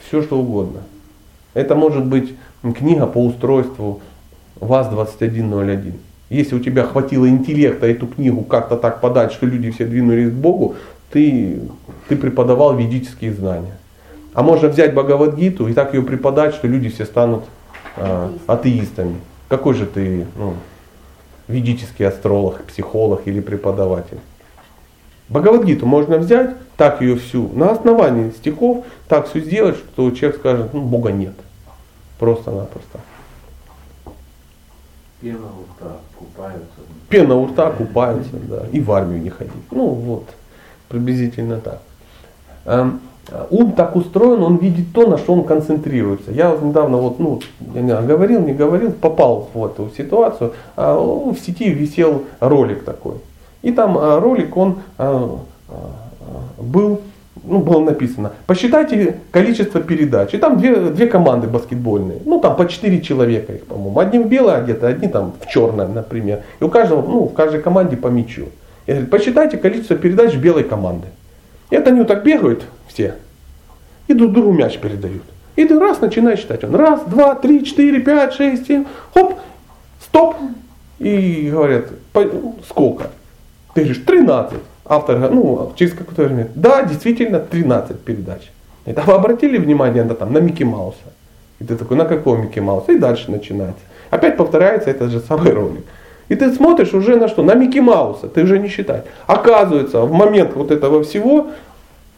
Все что угодно. Это может быть книга по устройству ВАЗ-2101. Если у тебя хватило интеллекта эту книгу как-то так подать, что люди все двинулись к Богу, ты, ты преподавал ведические знания. А можно взять Бхагавадгиту и так ее преподать, что люди все станут э, атеистами. Какой же ты ну, ведический астролог, психолог или преподаватель? Бхагавадгиту можно взять, так ее всю, на основании стихов, так все сделать, что человек скажет, ну Бога нет. Просто-напросто. Пена у рта купаются. Пена у рта купаются, да. И в армию не ходить. Ну вот. Приблизительно так. Эм, ум так устроен, он видит то, на что он концентрируется. Я недавно, вот, ну, я не говорил, не говорил, попал в эту ситуацию. А, в сети висел ролик такой. И там а, ролик, он а, был, ну, было написано, посчитайте количество передач. И там две, две команды баскетбольные. Ну, там по четыре человека их, по-моему. Одни в белое одеты, одни там в черное, например. И у каждого, ну, в каждой команде по мячу. И говорит, посчитайте количество передач белой команды. И это они вот так бегают все. И друг другу мяч передают. И ты раз начинаешь считать. Он раз, два, три, четыре, пять, шесть, семь. Хоп, стоп. И говорят, сколько? Ты говоришь, 13. Автор ну, через какое-то время. Да, действительно, 13 передач. Это вы обратили внимание на, там, на Микки Мауса? И ты такой, на какого Микки Мауса? И дальше начинается. Опять повторяется этот же самый ролик. И ты смотришь уже на что? На Микки Мауса, ты уже не считаешь. Оказывается, в момент вот этого всего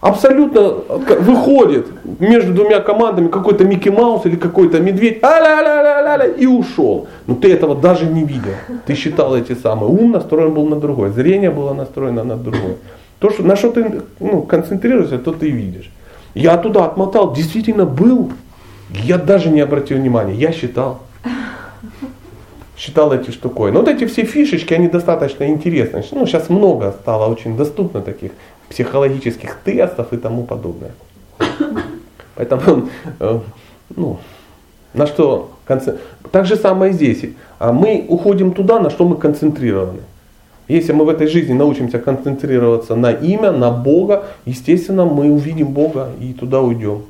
абсолютно выходит между двумя командами какой-то Микки Маус или какой-то медведь а и ушел. Но ты этого даже не видел. Ты считал эти самые. Ум настроен был на другое, зрение было настроено на другое. То, что, на что ты ну, концентрируешься, то ты видишь. Я туда отмотал, действительно был. Я даже не обратил внимания, я считал считал эти штуковины. Вот эти все фишечки, они достаточно интересные. Ну, сейчас много стало очень доступно таких психологических тестов и тому подобное. Поэтому, э, ну, на что так же самое здесь. А мы уходим туда, на что мы концентрированы. Если мы в этой жизни научимся концентрироваться на имя, на Бога, естественно, мы увидим Бога и туда уйдем.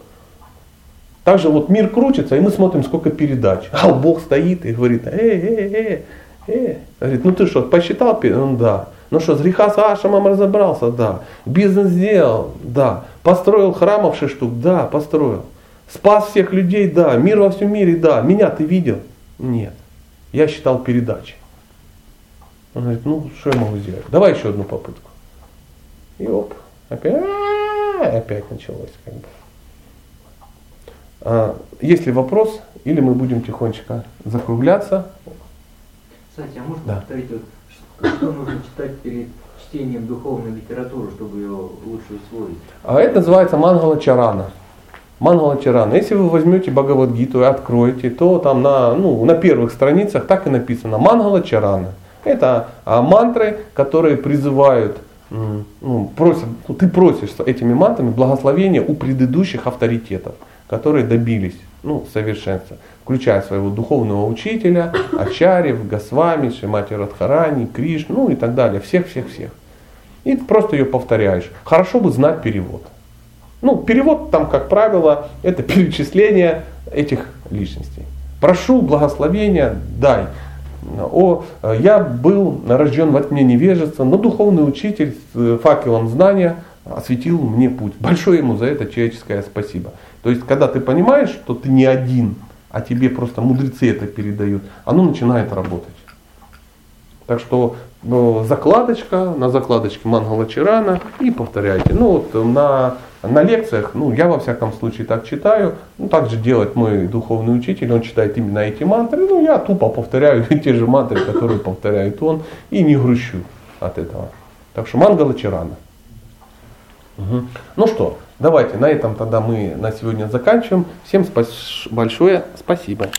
Также вот мир крутится, и мы смотрим, сколько передач. А Бог стоит и говорит, эй, эй, эй, эй. Говорит, ну ты что, посчитал? Он, да. Ну что, с греха с Ашамом разобрался? Да. Бизнес сделал? Да. Построил храмов 6 штук? Да, построил. Спас всех людей? Да. Мир во всем мире? Да. Меня ты видел? Нет. Я считал передачи. Он говорит, ну что я могу сделать? Давай еще одну попытку. И оп, опять А, опять началось как бы. А, есть ли вопрос, или мы будем тихонечко закругляться? Кстати, а можно Да. повторить, вот, что нужно читать перед чтением духовной литературы, чтобы ее лучше усвоить? А это называется Мангала Чарана. Мангала Чарана. Если вы возьмете Бхагавадгиту и откроете, то там на, ну, на первых страницах так и написано Мангала Чарана. Это а, мантры, которые призывают, ну, просят, ну, ты просишь этими мантрами благословения у предыдущих авторитетов, которые добились ну, совершенства, включая своего духовного учителя, Ачарьев, Госвами, Шимати Радхарани, Криш, ну и так далее, всех-всех-всех. И просто ее повторяешь. Хорошо бы знать перевод. Ну, перевод там, как правило, это перечисление этих личностей. Прошу благословения, дай. О, я был рожден во тьме невежества, но духовный учитель с э, факелом знания осветил мне путь. Большое ему за это человеческое спасибо. То есть, когда ты понимаешь, что ты не один, а тебе просто мудрецы это передают, оно начинает работать. Так что ну, закладочка, на закладочке Мангала Чарана и повторяйте. Ну вот на, на лекциях, ну я во всяком случае так читаю, ну так же делает мой духовный учитель, он читает именно эти мантры, ну я тупо повторяю те же мантры, которые повторяет он, и не грущу от этого. Так что Мангала Чарана. Мгм. Ну что, давайте на этом тогда мы на сегодня заканчиваем. Всем спас- большое спасибо.